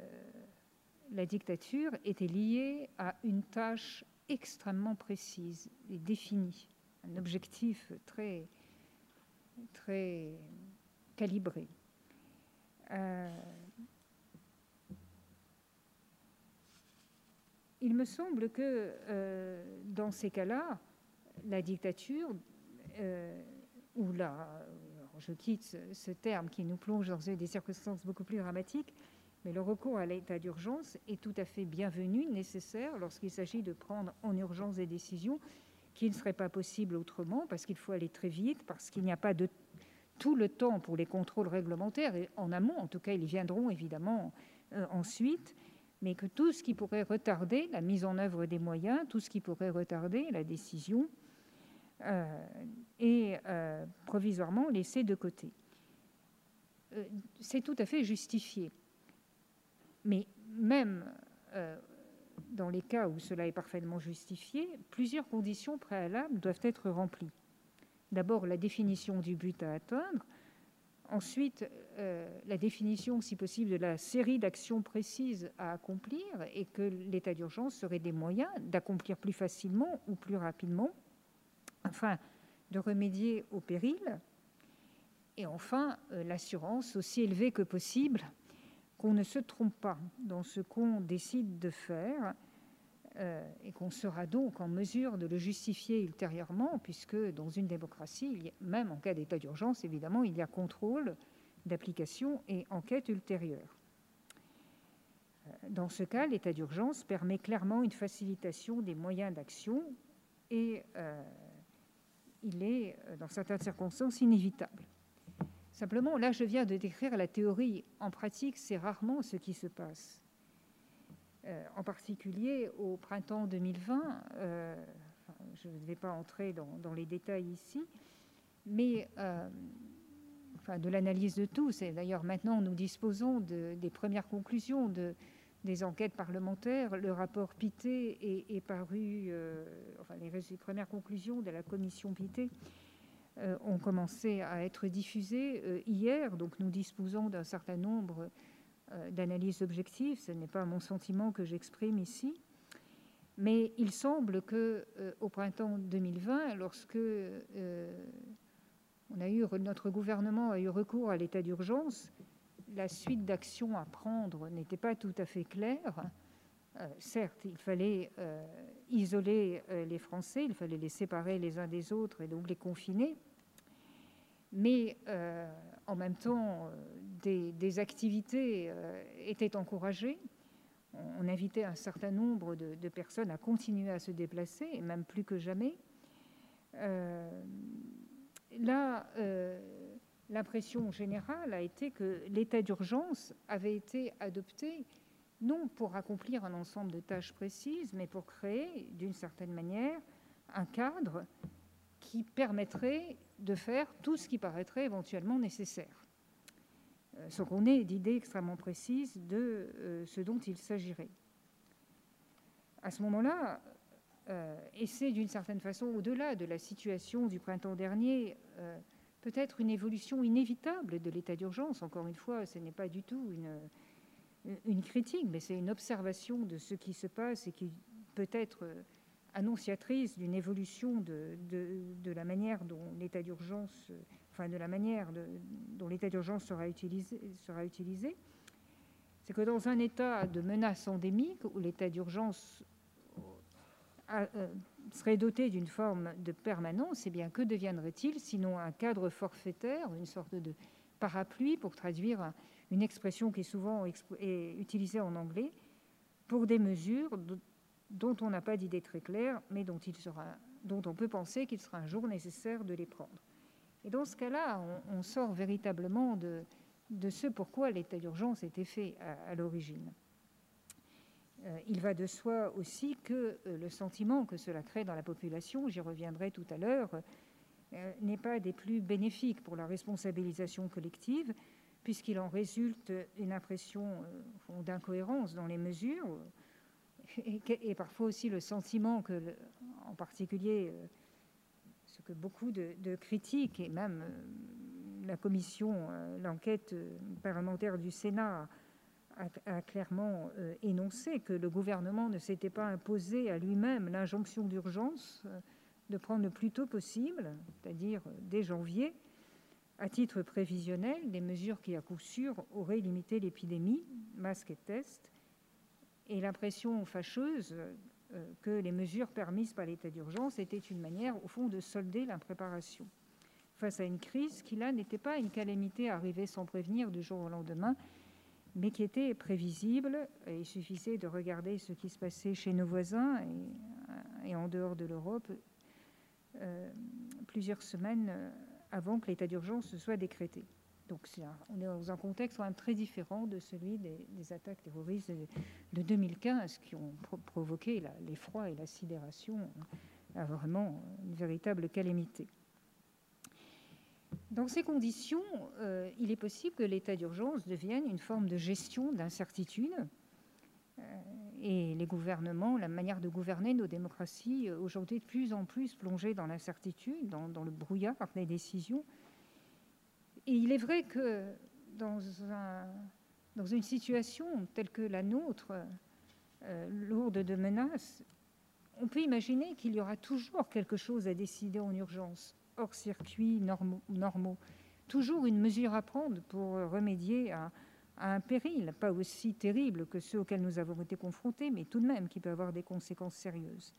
E: la dictature était liée à une tâche extrêmement précise et définie, un objectif très, très calibré. Euh, il me semble que dans ces cas-là, la dictature euh, où là, je quitte ce, terme qui nous plonge dans des circonstances beaucoup plus dramatiques, mais le recours à l'état d'urgence est tout à fait bienvenu, nécessaire, lorsqu'il s'agit de prendre en urgence des décisions qui ne seraient pas possibles autrement, parce qu'il faut aller très vite, parce qu'il n'y a pas de tout le temps pour les contrôles réglementaires, et en amont, en tout cas, ils viendront évidemment euh, ensuite, mais que tout ce qui pourrait retarder la mise en œuvre des moyens, tout ce qui pourrait retarder la décision, euh, et euh, provisoirement laissé de côté. C'est tout à fait justifié. Mais même dans les cas où cela est parfaitement justifié, plusieurs conditions préalables doivent être remplies. D'abord, la définition du but à atteindre. Ensuite, la définition, si possible, de la série d'actions précises à accomplir et que l'état d'urgence serait des moyens d'accomplir plus facilement ou plus rapidement enfin de remédier au péril, et enfin euh, l'assurance aussi élevée que possible qu'on ne se trompe pas dans ce qu'on décide de faire euh, et qu'on sera donc en mesure de le justifier ultérieurement, puisque dans une démocratie, même en cas d'état d'urgence, évidemment, il y a contrôle d'application et enquête ultérieure. Euh, dans ce cas, l'état d'urgence permet clairement une facilitation des moyens d'action et euh, il est, dans certaines circonstances, inévitable. Simplement, là, je viens de décrire la théorie. En pratique, c'est rarement ce qui se passe. Euh, en particulier au printemps 2020. Euh, je ne vais pas entrer dans, les détails ici, mais euh, de l'analyse de tout. C'est d'ailleurs maintenant nous disposons des premières conclusions de, des enquêtes parlementaires. Le rapport Pité est, paru, enfin les, les, premières conclusions de la commission Pité ont commencé à être diffusées hier. Donc nous disposons d'un certain nombre euh, d'analyse objective, ce n'est pas mon sentiment que j'exprime ici, mais il semble que euh, au printemps 2020, lorsque euh, on a eu, notre gouvernement a eu recours à l'état d'urgence, la suite d'actions à prendre n'était pas tout à fait claire. certes, il fallait isoler les Français, il fallait les séparer les uns des autres et donc les confiner. Mais en même temps, des, activités euh, étaient encouragées. On, invitait un certain nombre de, personnes à continuer à se déplacer, et même plus que jamais. Euh, là, euh, l'impression générale a été que l'état d'urgence avait été adopté non pour accomplir un ensemble de tâches précises, mais pour créer, d'une certaine manière, un cadre qui permettrait de faire tout ce qui paraîtrait éventuellement nécessaire. Euh, sans qu'on ait d'idées extrêmement précises de euh, ce dont il s'agirait. À ce moment-là, euh, et c'est d'une certaine façon au-delà de la situation du printemps dernier, peut-être une évolution inévitable de l'état d'urgence. Encore une fois, ce n'est pas du tout une, une critique, mais c'est une observation de ce qui se passe et qui peut être annonciatrice d'une évolution de, la manière dont l'état d'urgence enfin de la manière dont l'état d'urgence sera utilisé, sera utilisé c'est que dans un état de menace endémique où l'état d'urgence euh, serait doté d'une forme de permanence, eh bien que deviendrait-il sinon un cadre forfaitaire, une sorte de parapluie pour traduire une expression qui est souvent utilisée en anglais pour des mesures dont on n'a pas d'idée très claire, mais dont, on peut penser qu'il sera un jour nécessaire de les prendre. Et dans ce cas-là, on, sort véritablement de, de ce pourquoi l'état d'urgence était fait à, l'origine. Euh, il va de soi aussi que euh, le sentiment que cela crée dans la population, j'y reviendrai tout à l'heure, euh, n'est pas des plus bénéfiques pour la responsabilisation collective, puisqu'il en résulte une impression d'incohérence dans les mesures, et, parfois aussi le sentiment que, en particulier, que beaucoup de, critiques, et même euh, la commission, euh, l'enquête euh, parlementaire du Sénat a, clairement énoncé que le gouvernement ne s'était pas imposé à lui-même l'injonction d'urgence de prendre le plus tôt possible, c'est-à-dire dès janvier, à titre prévisionnel, des mesures qui, à coup sûr, auraient limité l'épidémie, masques et tests, et l'impression fâcheuse euh, que les mesures permises par l'état d'urgence étaient une manière, au fond, de solder l'impréparation face à une crise qui, là, n'était pas une calamité arrivée sans prévenir du jour au lendemain, mais qui était prévisible. il suffisait de regarder ce qui se passait chez nos voisins et, en dehors de l'Europe euh, plusieurs semaines avant que l'état d'urgence soit décrété. Donc on est dans un contexte très différent de celui des, attaques terroristes de, 2015 qui ont provoqué l'effroi et la sidération à vraiment une véritable calamité. Dans ces conditions, euh, il est possible que l'état d'urgence devienne une forme de gestion d'incertitude euh, et les gouvernements, la manière de gouverner nos démocraties, euh, aujourd'hui de plus en plus plongées dans l'incertitude, dans, dans, le brouillard des décisions, et il est vrai que dans, une situation telle que la nôtre, euh, lourde de menaces, on peut imaginer qu'il y aura toujours quelque chose à décider en urgence, hors circuit normaux, toujours une mesure à prendre pour remédier à, à un péril, pas aussi terrible que ceux auxquels nous avons été confrontés, mais tout de même qui peut avoir des conséquences sérieuses.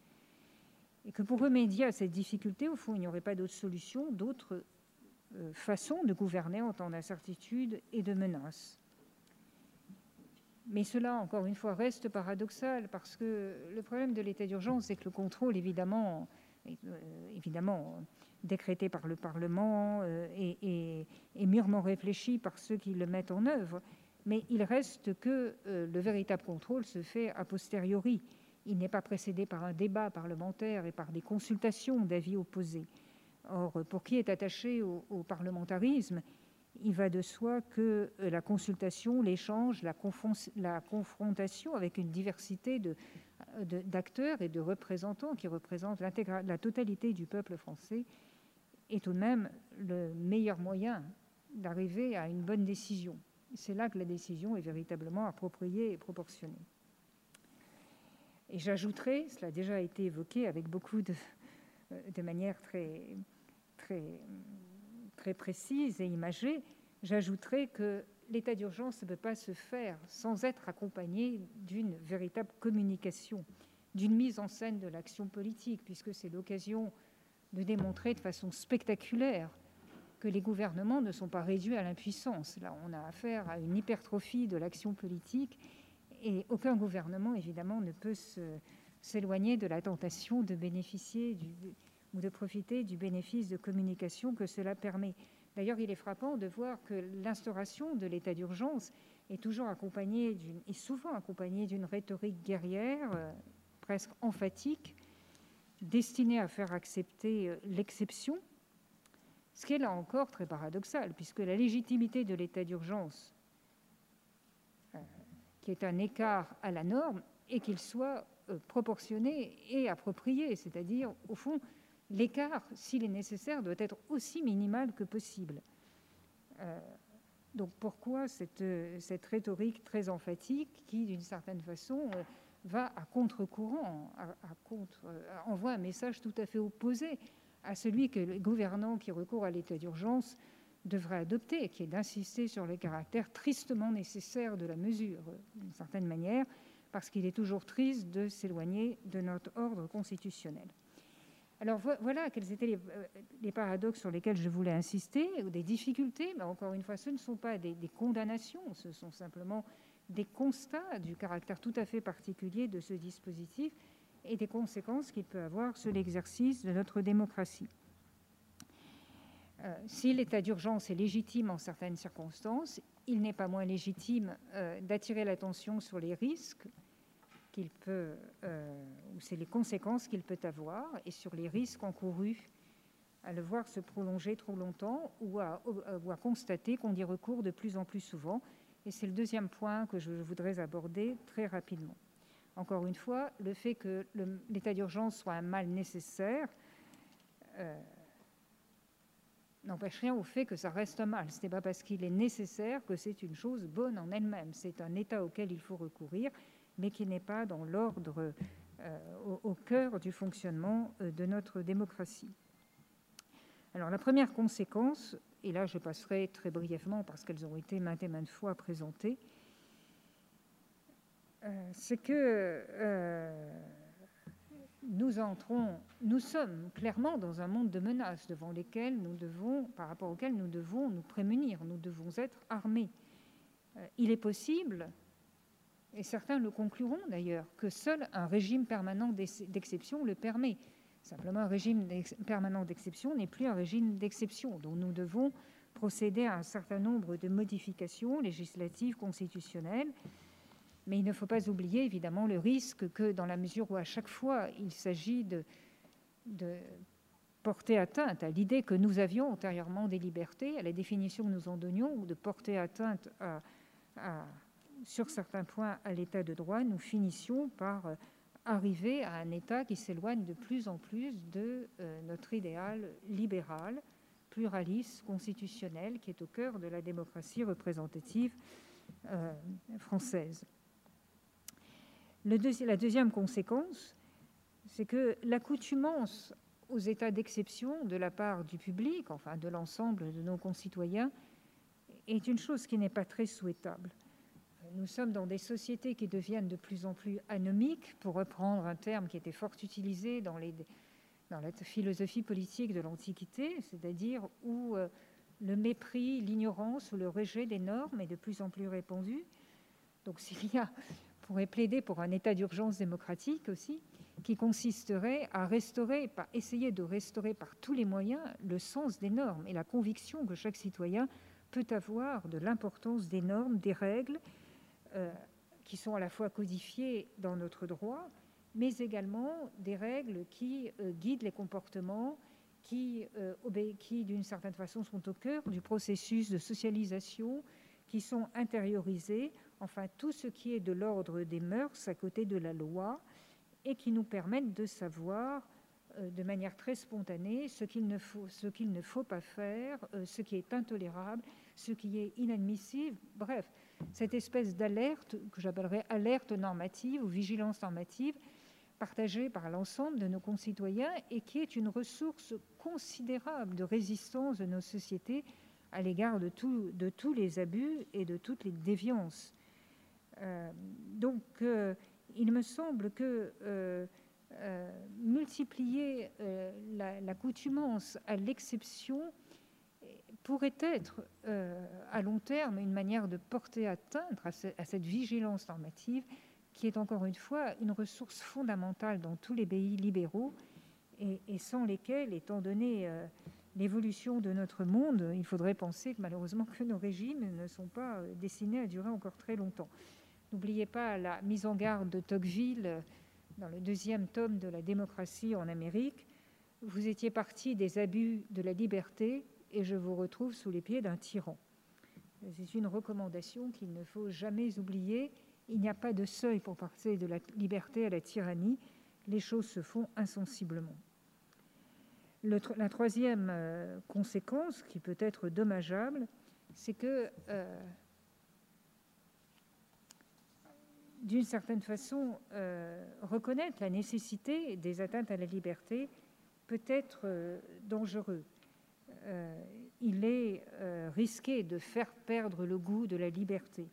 E: Et que pour remédier à cette difficulté, au fond, il n'y aurait pas d'autre solution, d'autre façon de gouverner en temps d'incertitude et de menace. Mais cela, encore une fois, reste paradoxal parce que le problème de l'état d'urgence, c'est que le contrôle, évidemment, euh, évidemment décrété par le Parlement euh, et, mûrement réfléchi par ceux qui le mettent en œuvre, mais il reste que euh, le véritable contrôle se fait a posteriori. Il n'est pas précédé par un débat parlementaire et par des consultations d'avis opposés. Or, pour qui est attaché au, parlementarisme, il va de soi que euh, la consultation, l'échange, la, confrontation avec une diversité d'acteurs et de représentants qui représentent la totalité du peuple français est tout de même le meilleur moyen d'arriver à une bonne décision. C'est là que la décision est véritablement appropriée et proportionnée. Et j'ajouterai, cela a déjà été évoqué avec beaucoup de, euh, de manière très, très, précise et imagée, j'ajouterai que l'état d'urgence ne peut pas se faire sans être accompagné d'une véritable communication, d'une mise en scène de l'action politique, puisque c'est l'occasion de démontrer de façon spectaculaire que les gouvernements ne sont pas réduits à l'impuissance. Là, on a affaire à une hypertrophie de l'action politique et aucun gouvernement, évidemment, ne peut s'éloigner de la tentation de bénéficier du, ou de profiter du bénéfice de communication que cela permet. D'ailleurs, il est frappant de voir que l'instauration de l'état d'urgence est toujours accompagnée et souvent accompagnée d'une rhétorique guerrière, euh, presque emphatique, destinée à faire accepter euh, l'exception ce qui est là encore très paradoxal, puisque la légitimité de l'état d'urgence, euh, qui est un écart à la norme, est qu'il soit proportionné et approprié, c'est-à-dire, au fond, l'écart, s'il est nécessaire, doit être aussi minimal que possible. Euh, donc pourquoi cette, rhétorique très emphatique qui, d'une certaine façon, va à contre-courant, contre, envoie un message tout à fait opposé à celui que les gouvernants qui recourent à l'état d'urgence devraient adopter, qui est d'insister sur le caractère tristement nécessaire de la mesure, d'une certaine manière, parce qu'il est toujours triste de s'éloigner de notre ordre constitutionnel. Alors voilà quels étaient euh, les, paradoxes sur lesquels je voulais insister, ou des difficultés, mais encore une fois, ce ne sont pas des, condamnations, ce sont simplement des constats du caractère tout à fait particulier de ce dispositif et des conséquences qu'il peut avoir sur l'exercice de notre démocratie. Euh, si l'état d'urgence est légitime en certaines circonstances, il n'est pas moins légitime euh, d'attirer l'attention sur les risques euh, ou c'est les conséquences qu'il peut avoir, et sur les risques encourus à le voir se prolonger trop longtemps ou à, ou constater qu'on y recourt de plus en plus souvent. Et c'est le deuxième point que je voudrais aborder très rapidement. Encore une fois, le fait que l'état d'urgence soit un mal nécessaire euh, n'empêche rien au fait que ça reste un mal. Ce n'est pas parce qu'il est nécessaire que c'est une chose bonne en elle-même. C'est un état auquel il faut recourir, mais qui n'est pas dans l'ordre, euh, au, cœur du fonctionnement euh, de notre démocratie. Alors la première conséquence, et là je passerai très brièvement parce qu'elles ont été maintes et maintes fois présentées, euh, c'est que nous entrons, nous sommes clairement dans un monde de menaces devant lesquelles nous devons, par rapport auxquelles nous devons nous prémunir, nous devons être armés. Il est possible, et certains le concluront d'ailleurs, que seul un régime permanent d'exception le permet. Simplement, un régime permanent d'exception n'est plus un régime d'exception, dont nous devons procéder à un certain nombre de modifications législatives, constitutionnelles, mais il ne faut pas oublier évidemment le risque que dans la mesure où à chaque fois il s'agit de, porter atteinte à l'idée que nous avions antérieurement des libertés, à la définition que nous en donnions, ou de porter atteinte sur certains points à l'état de droit, nous finissions par euh, arriver à un état qui s'éloigne de plus en plus de euh, notre idéal libéral, pluraliste, constitutionnel, qui est au cœur de la démocratie représentative euh, française la deuxième conséquence, c'est que l'accoutumance aux états d'exception de la part du public, enfin de l'ensemble de nos concitoyens, est une chose qui n'est pas très souhaitable. Nous sommes dans des sociétés qui deviennent de plus en plus anomiques, pour reprendre un terme qui était fort utilisé dans, les, dans la philosophie politique de l'Antiquité, c'est-à-dire où euh, le mépris, l'ignorance ou le rejet des normes est de plus en plus répandu. Donc s'il y a, on pourrait plaider pour un état d'urgence démocratique aussi, qui consisterait à restaurer, essayer de restaurer par tous les moyens le sens des normes et la conviction que chaque citoyen peut avoir de l'importance des normes, des règles, euh, qui sont à la fois codifiées dans notre droit, mais également des règles qui euh, guident les comportements, qui, euh, qui d'une certaine façon sont au cœur du processus de socialisation, qui sont intériorisées, enfin tout ce qui est de l'ordre des mœurs à côté de la loi, et qui nous permettent de savoir de manière très spontanée ce qu'il ne, faut, ce qu'il ne faut pas faire, ce qui est intolérable, ce qui est inadmissible. Bref, cette espèce d'alerte que j'appellerais alerte normative ou vigilance normative partagée par l'ensemble de nos concitoyens et qui est une ressource considérable de résistance de nos sociétés à l'égard de, tous les abus et de toutes les déviances. Euh, donc, euh, il me semble que euh, multiplier l'accoutumance à l'exception pourrait être euh, à long terme une manière de porter atteinte à, cette vigilance normative qui est encore une fois une ressource fondamentale dans tous les pays libéraux et, sans lesquels, étant donné euh, l'évolution de notre monde, il faudrait penser que malheureusement nos régimes ne sont pas euh, destinés à durer encore très longtemps. N'oubliez pas la mise en garde de Tocqueville dans le deuxième tome de la démocratie en Amérique. Vous étiez parti des abus de la liberté et je vous retrouve sous les pieds d'un tyran. C'est une recommandation qu'il ne faut jamais oublier. Il n'y a pas de seuil pour passer de la liberté à la tyrannie. Les choses se font insensiblement. la troisième euh, conséquence, qui peut être dommageable, c'est que, euh, d'une certaine façon, euh, reconnaître la nécessité des atteintes à la liberté peut être dangereux. Euh, il est euh, risqué de faire perdre le goût de la liberté.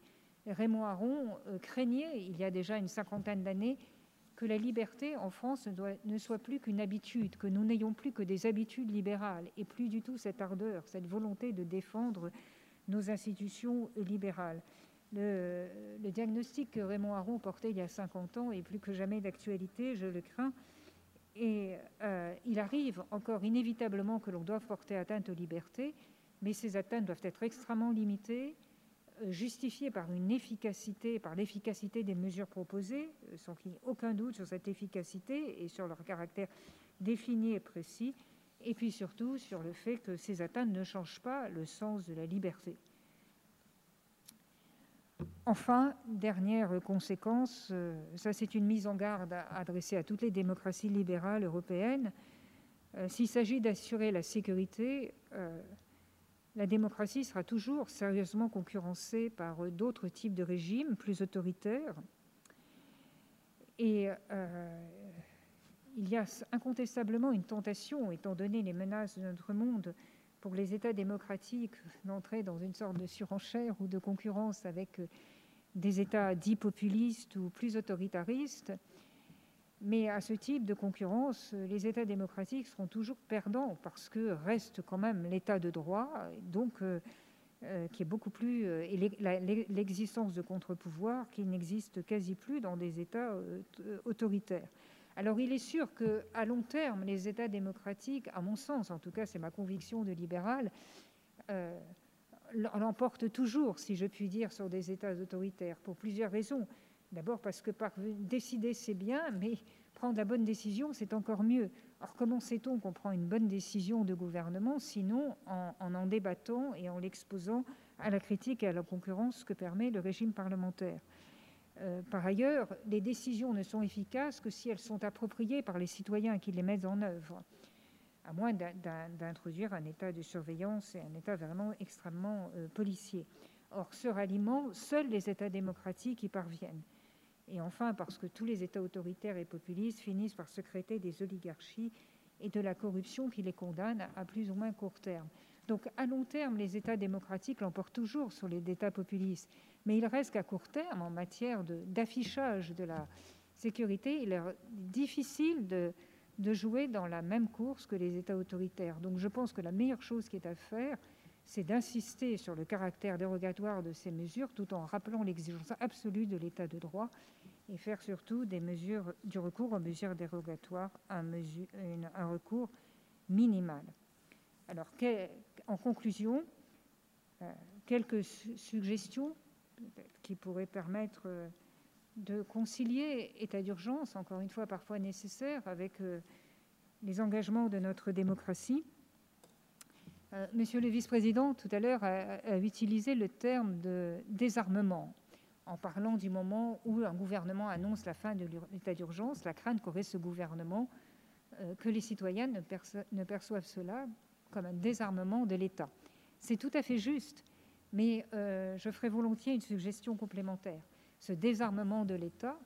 E: Raymond Aron euh, craignait, il y a déjà une cinquantaine d'années, que la liberté en France ne, soit plus qu'une habitude, que nous n'ayons plus que des habitudes libérales et plus du tout cette ardeur, cette volonté de défendre nos institutions libérales. Le, diagnostic que Raymond Aron portait il y a 50 ans est plus que jamais d'actualité, je le crains. Et euh, il arrive encore inévitablement que l'on doive porter atteinte aux libertés, mais ces atteintes doivent être extrêmement limitées, euh, justifiées par une efficacité, par l'efficacité des mesures proposées, euh, sans qu'il n'y ait aucun doute sur cette efficacité et sur leur caractère défini et précis, et puis surtout sur le fait que ces atteintes ne changent pas le sens de la liberté. Enfin, dernière conséquence, euh, ça c'est une mise en garde adressée à toutes les démocraties libérales européennes. Euh, s'il s'agit d'assurer la sécurité, euh, la démocratie sera toujours sérieusement concurrencée par d'autres types de régimes plus autoritaires. Et il y a incontestablement une tentation, étant donné les menaces de notre monde, pour les États démocratiques d'entrer dans une sorte de surenchère ou de concurrence avec des États dits populistes ou plus autoritaristes. Mais à ce type de concurrence, les États démocratiques seront toujours perdants parce que reste quand même l'État de droit, donc euh, euh, qui est beaucoup plus euh, l'existence de contre-pouvoirs qui n'existe quasi plus dans des États autoritaires. Alors il est sûr que à long terme, les États démocratiques, à mon sens, en tout cas c'est ma conviction de libéral, l'emporte toujours, si je puis dire, sur des États autoritaires, pour plusieurs raisons. D'abord parce que décider, c'est bien, mais prendre la bonne décision, c'est encore mieux. Or, comment sait-on qu'on prend une bonne décision de gouvernement, sinon en en, débattant et en l'exposant à la critique et à la concurrence que permet le régime parlementaire? Euh, Par ailleurs, les décisions ne sont efficaces que si elles sont appropriées par les citoyens qui les mettent en œuvre à moins d'introduire un état de surveillance et un état vraiment extrêmement euh, policier. Or, ce ralliement, seuls les États démocratiques y parviennent. Et enfin, parce que tous les États autoritaires et populistes finissent par secréter des oligarchies et de la corruption qui les condamne à plus ou moins court terme. Donc à long terme, les États démocratiques l'emportent toujours sur les États populistes. Mais il reste qu'à court terme, en matière d'affichage de, la sécurité, il est difficile de, de jouer dans la même course que les États autoritaires. Donc je pense que la meilleure chose qui est à faire, c'est d'insister sur le caractère dérogatoire de ces mesures tout en rappelant l'exigence absolue de l'état de droit et faire surtout des mesures, du recours aux mesures dérogatoires un, un recours minimal. Alors, en conclusion, euh, quelques suggestions qui pourraient permettre euh, de concilier état d'urgence, encore une fois parfois nécessaire, avec euh, les engagements de notre démocratie. Monsieur le vice-président, tout à l'heure, a, utilisé le terme de désarmement en parlant du moment où un gouvernement annonce la fin de l'état d'urgence, la crainte qu'aurait ce gouvernement euh, que les citoyens ne, ne, perçoivent cela comme un désarmement de l'État. C'est tout à fait juste, mais euh, je ferai volontiers une suggestion complémentaire. Ce désarmement de l'État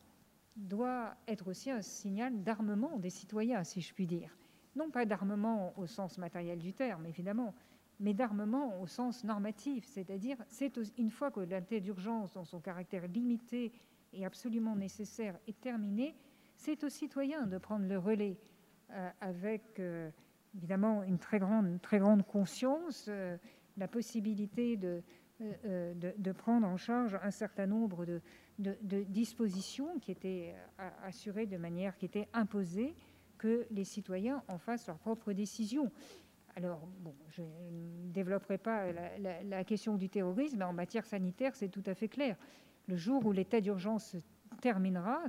E: doit être aussi un signal d'armement des citoyens, si je puis dire. Non pas d'armement au sens matériel du terme, évidemment, mais d'armement au sens normatif, c'est-à-dire c'est une fois que l'état d'urgence, dans son caractère limité et absolument nécessaire, est terminé, c'est aux citoyens de prendre le relais euh, avec euh, évidemment une très grande, conscience, euh, la possibilité de, de, prendre en charge un certain nombre de, de, dispositions qui étaient assurées de manière qui était imposée, que les citoyens en fassent leurs propres décisions. Alors, bon, je ne développerai pas la, question du terrorisme, mais en matière sanitaire, c'est tout à fait clair. Le jour où l'état d'urgence terminera,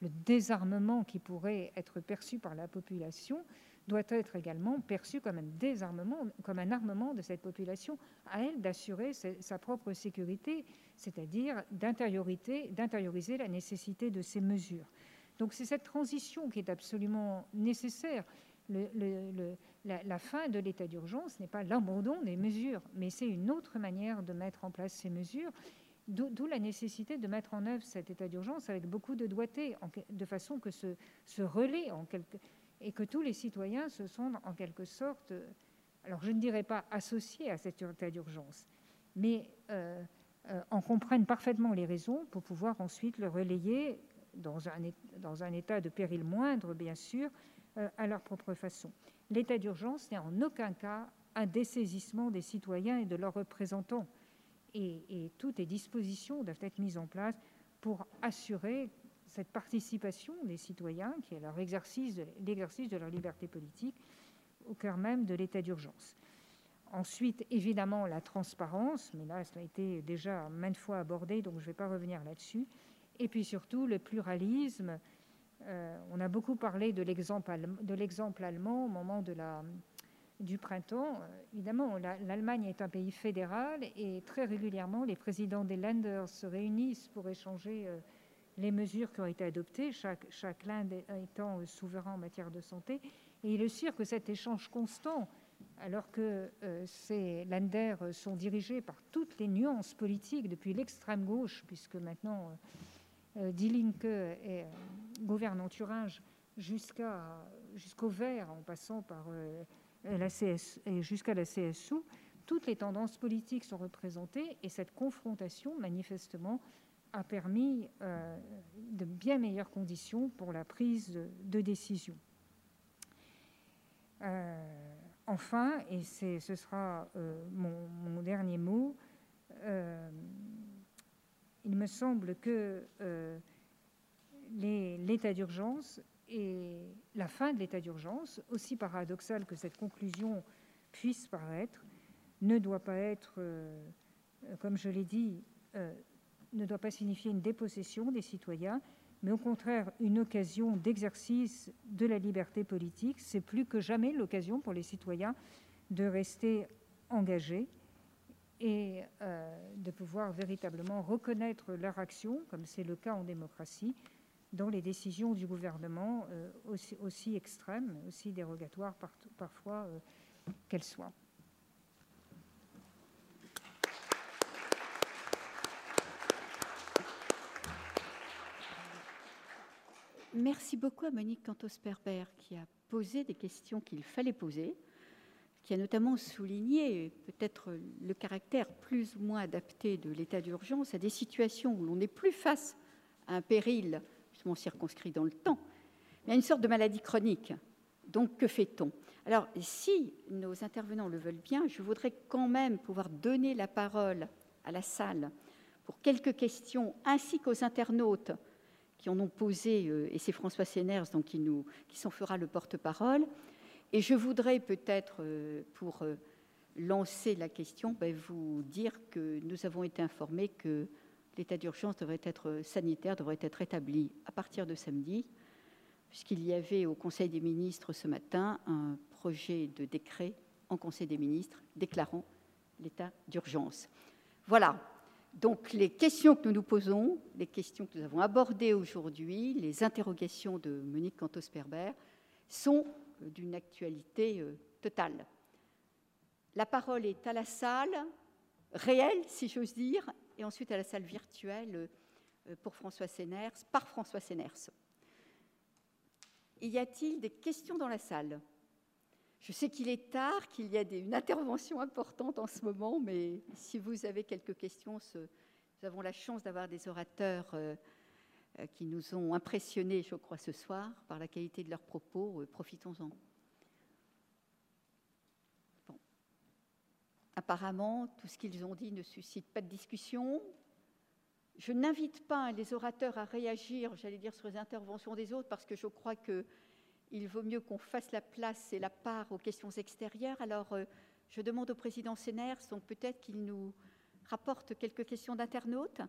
E: le désarmement qui pourrait être perçu par la population doit être également perçu comme un désarmement, comme un armement de cette population, à elle d'assurer sa propre sécurité, c'est-à-dire d'intérioriser la nécessité de ces mesures. Donc c'est cette transition qui est absolument nécessaire. La, fin de l'état d'urgence n'est pas l'abandon des mesures, mais c'est une autre manière de mettre en place ces mesures. D'où la nécessité de mettre en œuvre cet état d'urgence avec beaucoup de doigté, de façon que ce, ce relais en quelque, et que tous les citoyens se sentent en quelque sorte, alors je ne dirais pas associés à cet état d'urgence, mais euh, euh, en comprennent parfaitement les raisons pour pouvoir ensuite le relayer dans un, état de péril moindre, bien sûr, euh, à leur propre façon. L'état d'urgence n'est en aucun cas un dessaisissement des citoyens et de leurs représentants. Et, toutes les dispositions doivent être mises en place pour assurer cette participation des citoyens, qui est leur exercice l'exercice de leur liberté politique, au cœur même de l'état d'urgence. Ensuite, évidemment, la transparence, mais là, ça a été déjà maintes fois abordé, donc je ne vais pas revenir là-dessus. Et puis surtout, le pluralisme euh, on a beaucoup parlé de l'exemple allemand, au moment du printemps. Euh, évidemment, l'Allemagne est un pays fédéral et très régulièrement, les présidents des Länder se réunissent pour échanger euh, les mesures qui ont été adoptées, chaque, chaque land étant souverain en matière de santé. Et il est sûr que cet échange constant, alors que ces Länder sont dirigés par toutes les nuances politiques depuis l'extrême gauche, puisque maintenant euh, Die Linke et, euh, gouverne en Thuringe jusqu'au vert, en passant par euh, la CS, et jusqu'à la CSU, toutes les tendances politiques sont représentées et cette confrontation, manifestement, a permis de bien meilleures conditions pour la prise de, décision. enfin, et ce sera mon, dernier mot, il me semble que euh, l'état d'urgence et la fin de l'état d'urgence, aussi paradoxal que cette conclusion puisse paraître, ne doit pas être, euh, comme je l'ai dit, euh, ne doit pas signifier une dépossession des citoyens, mais au contraire une occasion d'exercice de la liberté politique. C'est plus que jamais l'occasion pour les citoyens de rester engagés et euh, de pouvoir véritablement reconnaître leur action, comme c'est le cas en démocratie, dans les décisions du gouvernement, euh, aussi, extrêmes, aussi dérogatoires parfois euh, qu'elles soient.
B: Merci beaucoup à Monique Cantos-Perber qui a posé des questions qu'il fallait poser qui a notamment souligné peut-être le caractère plus ou moins adapté de l'état d'urgence à des situations où l'on n'est plus face à un péril justement circonscrit dans le temps, mais à une sorte de maladie chronique. Donc que fait-on? Alors si nos intervenants le veulent bien, je voudrais quand même pouvoir donner la parole à la salle pour quelques questions, ainsi qu'aux internautes qui en ont posé, euh, et c'est François Séners donc, qui, nous, qui s'en fera le porte-parole. Et je voudrais peut-être, euh, pour euh, lancer la question, ben, vous dire que nous avons été informés que l'état d'urgence devrait être sanitaire, devrait être établi à partir de samedi, puisqu'il y avait au Conseil des ministres ce matin un projet de décret en Conseil des ministres déclarant l'état d'urgence. Voilà. Donc les questions que nous nous posons, les questions que nous avons abordées aujourd'hui, les interrogations de Monique Cantos-Perber sont d'une actualité euh, totale. La parole est à la salle réelle, si j'ose dire, et ensuite à la salle virtuelle euh, pour François Séners, par François Séners. Y a-t-il des questions dans la salle? Je sais qu'il est tard, qu'il y a une intervention importante en ce moment, mais si vous avez quelques questions, nous avons la chance d'avoir des orateurs euh, euh, qui nous ont impressionnés, je crois, ce soir par la qualité de leurs propos. Euh, profitons-en. Apparemment, tout ce qu'ils ont dit ne suscite pas de discussion. Je n'invite pas les orateurs à réagir, j'allais dire, sur les interventions des autres, parce que je crois qu'il vaut mieux qu'on fasse la place et la part aux questions extérieures. Alors, euh, je demande au président Sénère, donc peut-être qu'il nous rapporte quelques questions d'internautes.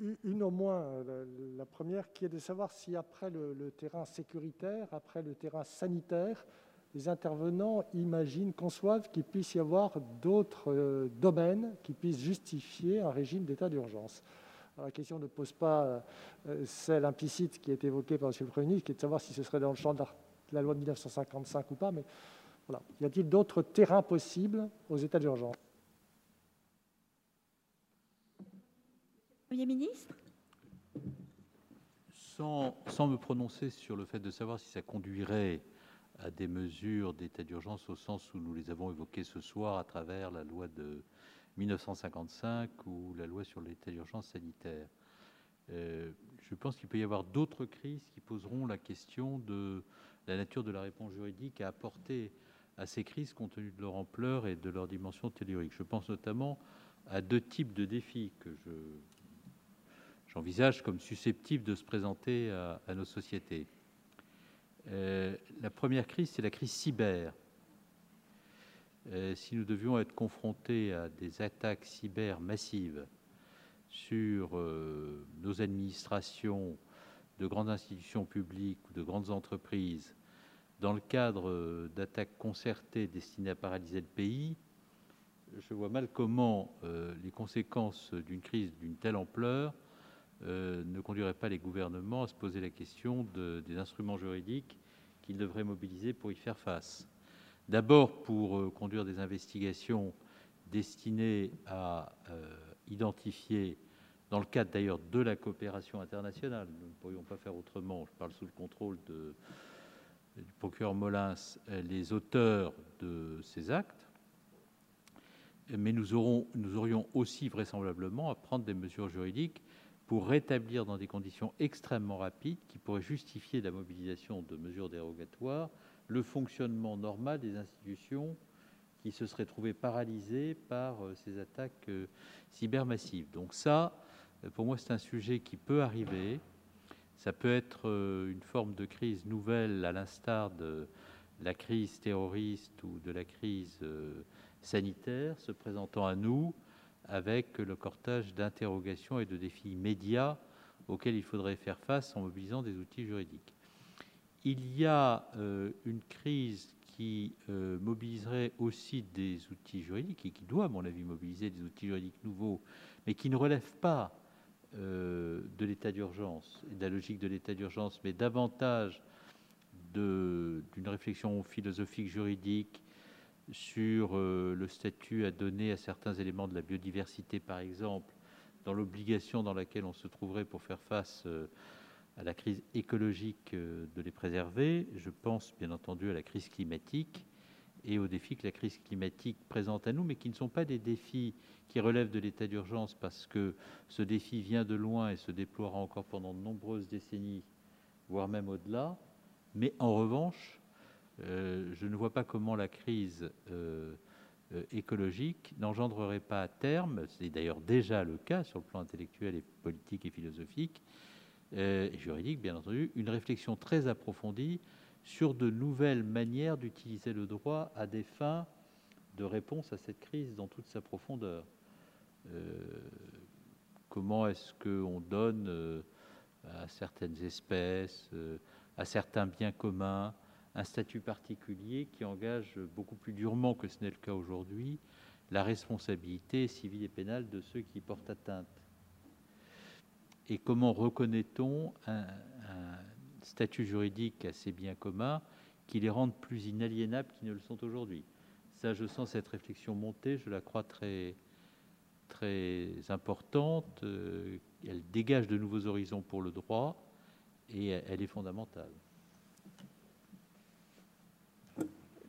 F: Une au moins, euh, la, première qui est de savoir si après le, terrain sécuritaire, après le terrain sanitaire, les intervenants imaginent, conçoivent qu'il puisse y avoir d'autres euh, domaines qui puissent justifier un régime d'état d'urgence. La question ne pose pas euh, celle implicite qui est évoquée par M. le Premier ministre, qui est de savoir si ce serait dans le champ de la loi de 1955 ou pas, mais voilà. Y a-t-il d'autres terrains possibles aux états d'urgence?
B: Premier ministre?
C: Sans, me prononcer sur le fait de savoir si ça conduirait à des mesures d'état d'urgence au sens où nous les avons évoquées ce soir à travers la loi de 1955 ou la loi sur l'état d'urgence sanitaire. Euh, je pense qu'il peut y avoir d'autres crises qui poseront la question de la nature de la réponse juridique à apporter à ces crises compte tenu de leur ampleur et de leur dimension théorique. Je pense notamment à deux types de défis que je j'envisage comme susceptible de se présenter à, nos sociétés. Euh, la première crise, c'est la crise cyber. Euh, si nous devions être confrontés à des attaques cyber massives sur euh, nos administrations de grandes institutions publiques ou de grandes entreprises, dans le cadre d'attaques concertées destinées à paralyser le pays, je vois mal comment les conséquences d'une crise d'une telle ampleur euh, ne conduirait pas les gouvernements à se poser la question des instruments juridiques qu'ils devraient mobiliser pour y faire face. D'abord pour euh, conduire des investigations destinées à euh, identifier, dans le cadre d'ailleurs de la coopération internationale, nous ne pourrions pas faire autrement, je parle sous le contrôle du procureur Molins, les auteurs de ces actes, mais nous, aurons, nous aurions aussi vraisemblablement à prendre des mesures juridiques pour rétablir dans des conditions extrêmement rapides qui pourraient justifier la mobilisation de mesures dérogatoires le fonctionnement normal des institutions qui se seraient trouvées paralysées par euh, ces attaques euh, cybermassives. Donc ça, euh, pour moi, c'est un sujet qui peut arriver. Ça peut être une forme de crise nouvelle à l'instar de la crise terroriste ou de la crise sanitaire se présentant à nous avec le cortège d'interrogations et de défis immédiats auxquels il faudrait faire face en mobilisant des outils juridiques. Il y a euh, une crise qui euh, mobiliserait aussi des outils juridiques et qui doit, à mon avis, mobiliser des outils juridiques nouveaux, mais qui ne relève pas euh, de l'état d'urgence et de la logique de l'état d'urgence, mais davantage d'une réflexion philosophique juridique sur le statut à donner à certains éléments de la biodiversité, par exemple, dans l'obligation dans laquelle on se trouverait pour faire face à la crise écologique euh, de les préserver. Je pense bien entendu à la crise climatique et aux défis que la crise climatique présente à nous, mais qui ne sont pas des défis qui relèvent de l'état d'urgence parce que ce défi vient de loin et se déploiera encore pendant de nombreuses décennies, voire même au-delà. Mais en revanche, euh, je ne vois pas comment la crise euh, écologique n'engendrerait pas à terme, c'est d'ailleurs déjà le cas sur le plan intellectuel et politique et philosophique et juridique, bien entendu, une réflexion très approfondie sur de nouvelles manières d'utiliser le droit à des fins de réponse à cette crise dans toute sa profondeur. comment est-ce qu'on donne à certaines espèces, à certains biens communs, un statut particulier qui engage beaucoup plus durement que ce n'est le cas aujourd'hui la responsabilité civile et pénale de ceux qui portent atteinte? Et comment reconnaît-on un, statut juridique à ces biens communs qui les rendent plus inaliénables qu'ils ne le sont aujourd'hui? Ça, je sens cette réflexion monter, je la crois très, très importante. Euh, elle dégage de nouveaux horizons pour le droit et elle est fondamentale.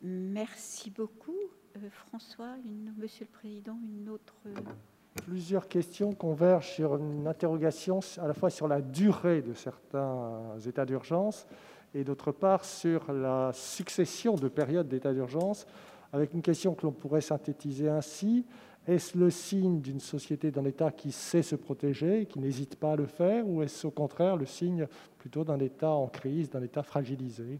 B: Merci beaucoup. Euh, François, Monsieur le Président, une autre... Euh,
F: Plusieurs questions convergent sur une interrogation à la fois sur la durée de certains états d'urgence et d'autre part sur la succession de périodes d'état d'urgence, avec une question que l'on pourrait synthétiser ainsi. Est-ce le signe d'une société, d'un État qui sait se protéger, qui n'hésite pas à le faire, ou est-ce au contraire le signe plutôt d'un État en crise, d'un État fragilisé?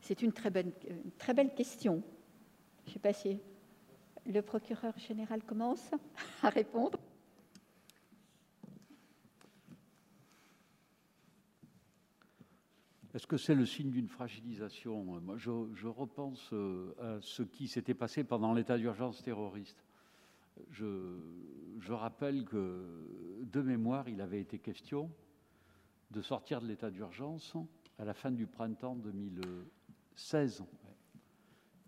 B: C'est une très, bonne, très belle question. Je ne sais pas si le procureur général commence à répondre.
D: Est-ce que c'est le signe d'une fragilisation? Moi, je, repense euh, à ce qui s'était passé pendant l'état d'urgence terroriste. Je, rappelle que, de mémoire, il avait été question de sortir de l'état d'urgence à la fin du printemps 2000.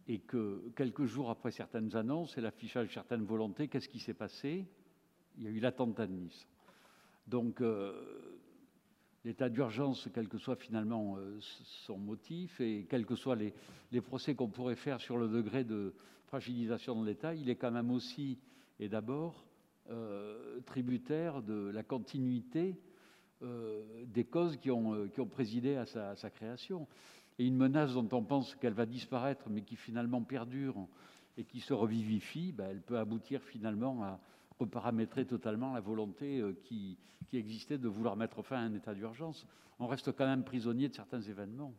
D: 16 ans. Et que quelques jours après certaines annonces et l'affichage de certaines volontés, qu'est-ce qui s'est passé? Il y a eu l'attentat de Nice. Donc, euh, l'état d'urgence, quel que soit finalement euh, son motif et quels que soient les, procès qu'on pourrait faire sur le degré de fragilisation de l'État, il est quand même aussi et d'abord euh, tributaire de la continuité des causes qui ont, présidé à sa création et une menace dont on pense qu'elle va disparaître, mais qui finalement perdure et qui se revivifie, ben, elle peut aboutir finalement à reparamétrer totalement la volonté euh, qui, existait de vouloir mettre fin à un état d'urgence. On reste quand même prisonnier de certains événements.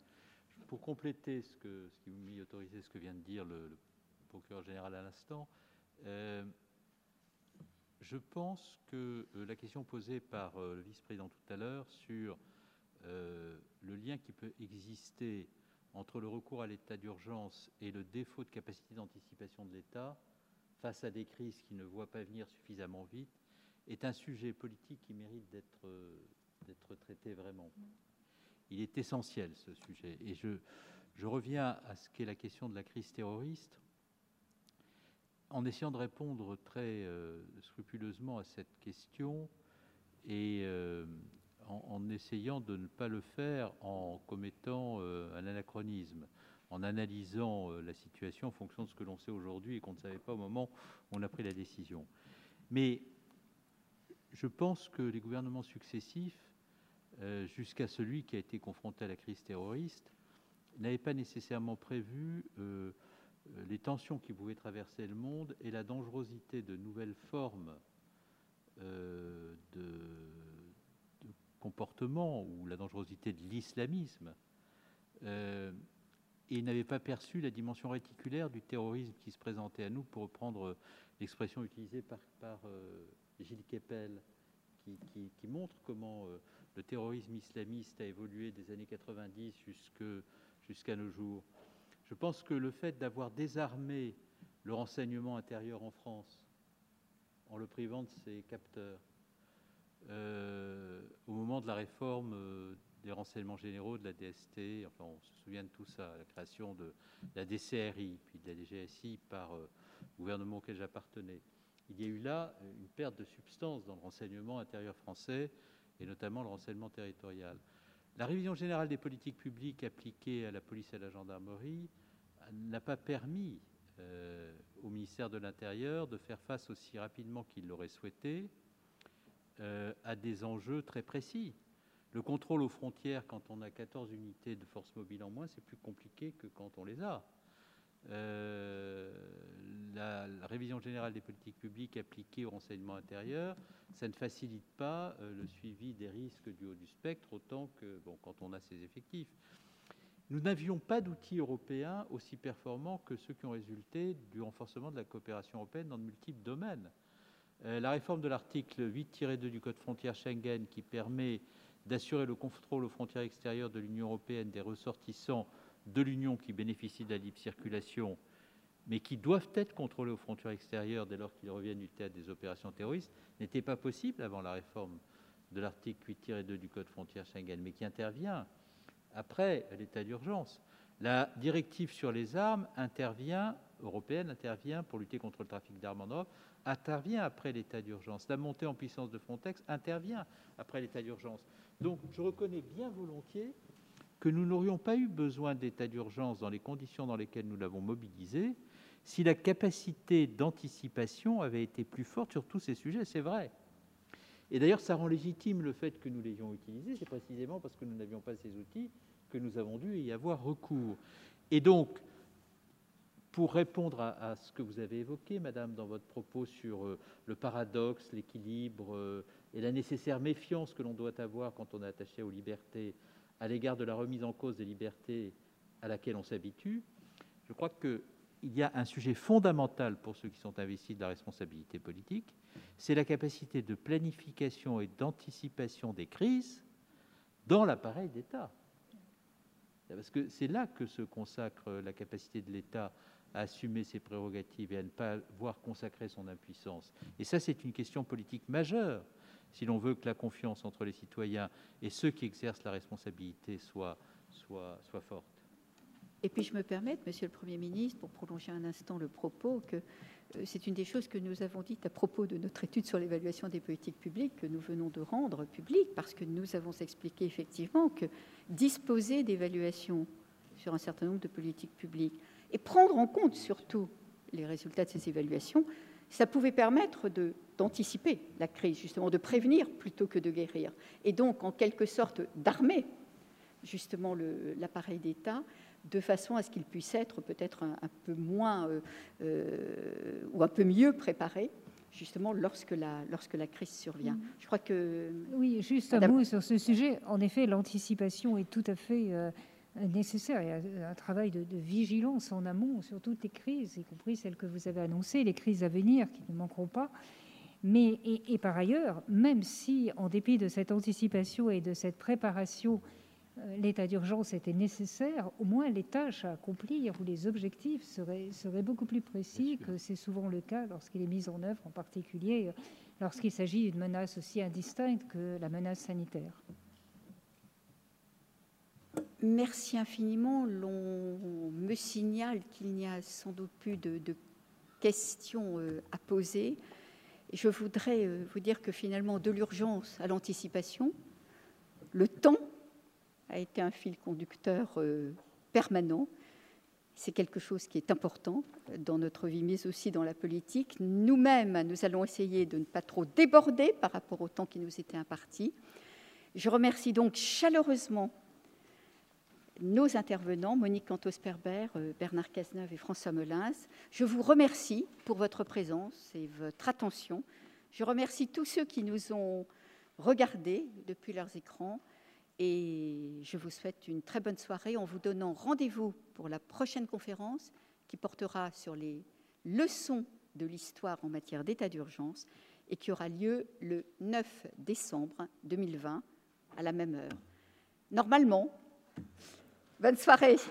C: Pour compléter ce, que, qui m'y autorisait, ce que vient de dire le, procureur général à l'instant, euh, je pense que euh, la question posée par le vice-président tout à l'heure sur euh, le lien qui peut exister entre le recours à l'état d'urgence et le défaut de capacité d'anticipation de l'État face à des crises qui ne voient pas venir suffisamment vite est un sujet politique qui mérite d'être d'être traité vraiment. Il est essentiel ce sujet. Et je, reviens à ce qu'est la question de la crise terroriste en essayant de répondre très euh, scrupuleusement à cette question et euh, en, essayant de ne pas le faire en commettant euh, un anachronisme, en analysant euh, la situation en fonction de ce que l'on sait aujourd'hui et qu'on ne savait pas au moment où on a pris la décision. Mais je pense que les gouvernements successifs, euh, jusqu'à celui qui a été confronté à la crise terroriste, n'avaient pas nécessairement prévu les tensions qui pouvaient traverser le monde et la dangerosité de nouvelles formes de comportement ou la dangerosité de l'islamisme, euh, et n'avait pas perçu la dimension réticulaire du terrorisme qui se présentait à nous, pour reprendre l'expression utilisée par, euh, Gilles Kepel, qui, montre comment euh, le terrorisme islamiste a évolué des années 90 jusqu'à nos jours. Je pense que le fait d'avoir désarmé le renseignement intérieur en France, en le privant de ses capteurs, euh, au moment de la réforme euh, des renseignements généraux de la DST, enfin on se souvient de tout ça, la création de la DCRI, puis de la DGSI par euh, le gouvernement auquel j'appartenais. Il y a eu là une perte de substance dans le renseignement intérieur français et notamment le renseignement territorial. La révision générale des politiques publiques appliquées à la police et à la gendarmerie n'a pas permis euh, au ministère de l'Intérieur de faire face aussi rapidement qu'il l'aurait souhaité euh, à des enjeux très précis. Le contrôle aux frontières, quand on a 14 unités de force mobile en moins, c'est plus compliqué que quand on les a. Euh, la, révision générale des politiques publiques appliquées au renseignement intérieur, ça ne facilite pas euh, le suivi des risques du haut du spectre autant que quand on a ses effectifs. Nous n'avions pas d'outils européens aussi performants que ceux qui ont résulté du renforcement de la coopération européenne dans de multiples domaines. Euh, la réforme de l'article 8-2 du Code frontière Schengen qui permet d'assurer le contrôle aux frontières extérieures de l'Union européenne des ressortissants de l'Union qui bénéficient de la libre circulation, mais qui doivent être contrôlés aux frontières extérieures dès lors qu'ils reviennent du théâtre des opérations terroristes, n'était pas possible avant la réforme de l'article 8-2 du Code frontière Schengen, mais qui intervient après l'état d'urgence. La directive sur les armes intervient, européenne intervient pour lutter contre le trafic d'armes en Europe, intervient après l'état d'urgence. La montée en puissance de Frontex intervient après l'état d'urgence. Donc je reconnais bien volontiers que nous n'aurions pas eu besoin d'état d'urgence dans les conditions dans lesquelles nous l'avons mobilisé si la capacité d'anticipation avait été plus forte sur tous ces sujets, c'est vrai. Et d'ailleurs, ça rend légitime le fait que nous l'ayons utilisé, c'est précisément parce que nous n'avions pas ces outils que nous avons dû y avoir recours. Et donc, pour répondre à, ce que vous avez évoqué, Madame, dans votre propos sur euh, le paradoxe, l'équilibre euh, et la nécessaire méfiance que l'on doit avoir quand on est attaché aux libertés à l'égard de la remise en cause des libertés à laquelle on s'habitue, je crois qu'il y a un sujet fondamental pour ceux qui sont investis de la responsabilité politique, c'est la capacité de planification et d'anticipation des crises dans l'appareil d'État. Parce que c'est là que se consacre la capacité de l'État à assumer ses prérogatives et à ne pas voir consacrer son impuissance. Et ça, c'est une question politique majeure si l'on veut que la confiance entre les citoyens et ceux qui exercent la responsabilité soit, forte.
B: Et puis je me permets, Monsieur le Premier ministre, pour prolonger un instant le propos, que euh, c'est une des choses que nous avons dites à propos de notre étude sur l'évaluation des politiques publiques que nous venons de rendre publique, parce que nous avons expliqué effectivement que disposer d'évaluations sur un certain nombre de politiques publiques et prendre en compte surtout les résultats de ces évaluations, ça pouvait permettre d'anticiper la crise, justement, de prévenir plutôt que de guérir. Et donc, en quelque sorte, d'armer justement l'appareil d'État de façon à ce qu'il puisse être peut-être un, peu moins euh, euh, ou un peu mieux préparé justement lorsque la, lorsque la crise survient. Mm. Je crois que...
E: Oui, juste un mot sur ce sujet. En effet, l'anticipation est tout à fait... Euh, nécessaire. Il y a un travail de, vigilance en amont sur toutes les crises, y compris celles que vous avez annoncées, les crises à venir qui ne manqueront pas. Mais, et, par ailleurs, même si, en dépit de cette anticipation et de cette préparation, euh, l'état d'urgence était nécessaire, au moins les tâches à accomplir ou les objectifs seraient, seraient beaucoup plus précis que c'est souvent le cas lorsqu'il est mis en œuvre, en particulier lorsqu'il s'agit d'une menace aussi indistincte que la menace sanitaire.
B: Merci infiniment. L'on me signale qu'il n'y a sans doute plus de, questions euh, à poser. Et je voudrais euh, vous dire que finalement, de l'urgence à l'anticipation, le temps a été un fil conducteur euh, permanent. C'est quelque chose qui est important dans notre vie, mais aussi dans la politique. Nous-mêmes, nous allons essayer de ne pas trop déborder par rapport au temps qui nous était imparti. Je remercie donc chaleureusement nos intervenants, Monique Cantos-Perber, euh, Bernard Cazeneuve et François Melins. Je vous remercie pour votre présence et votre attention. Je remercie tous ceux qui nous ont regardés depuis leurs écrans et je vous souhaite une très bonne soirée en vous donnant rendez-vous pour la prochaine conférence qui portera sur les leçons de l'histoire en matière d'état d'urgence et qui aura lieu le 9 décembre 2020 à la même heure. Normalement, wenn es fach ich.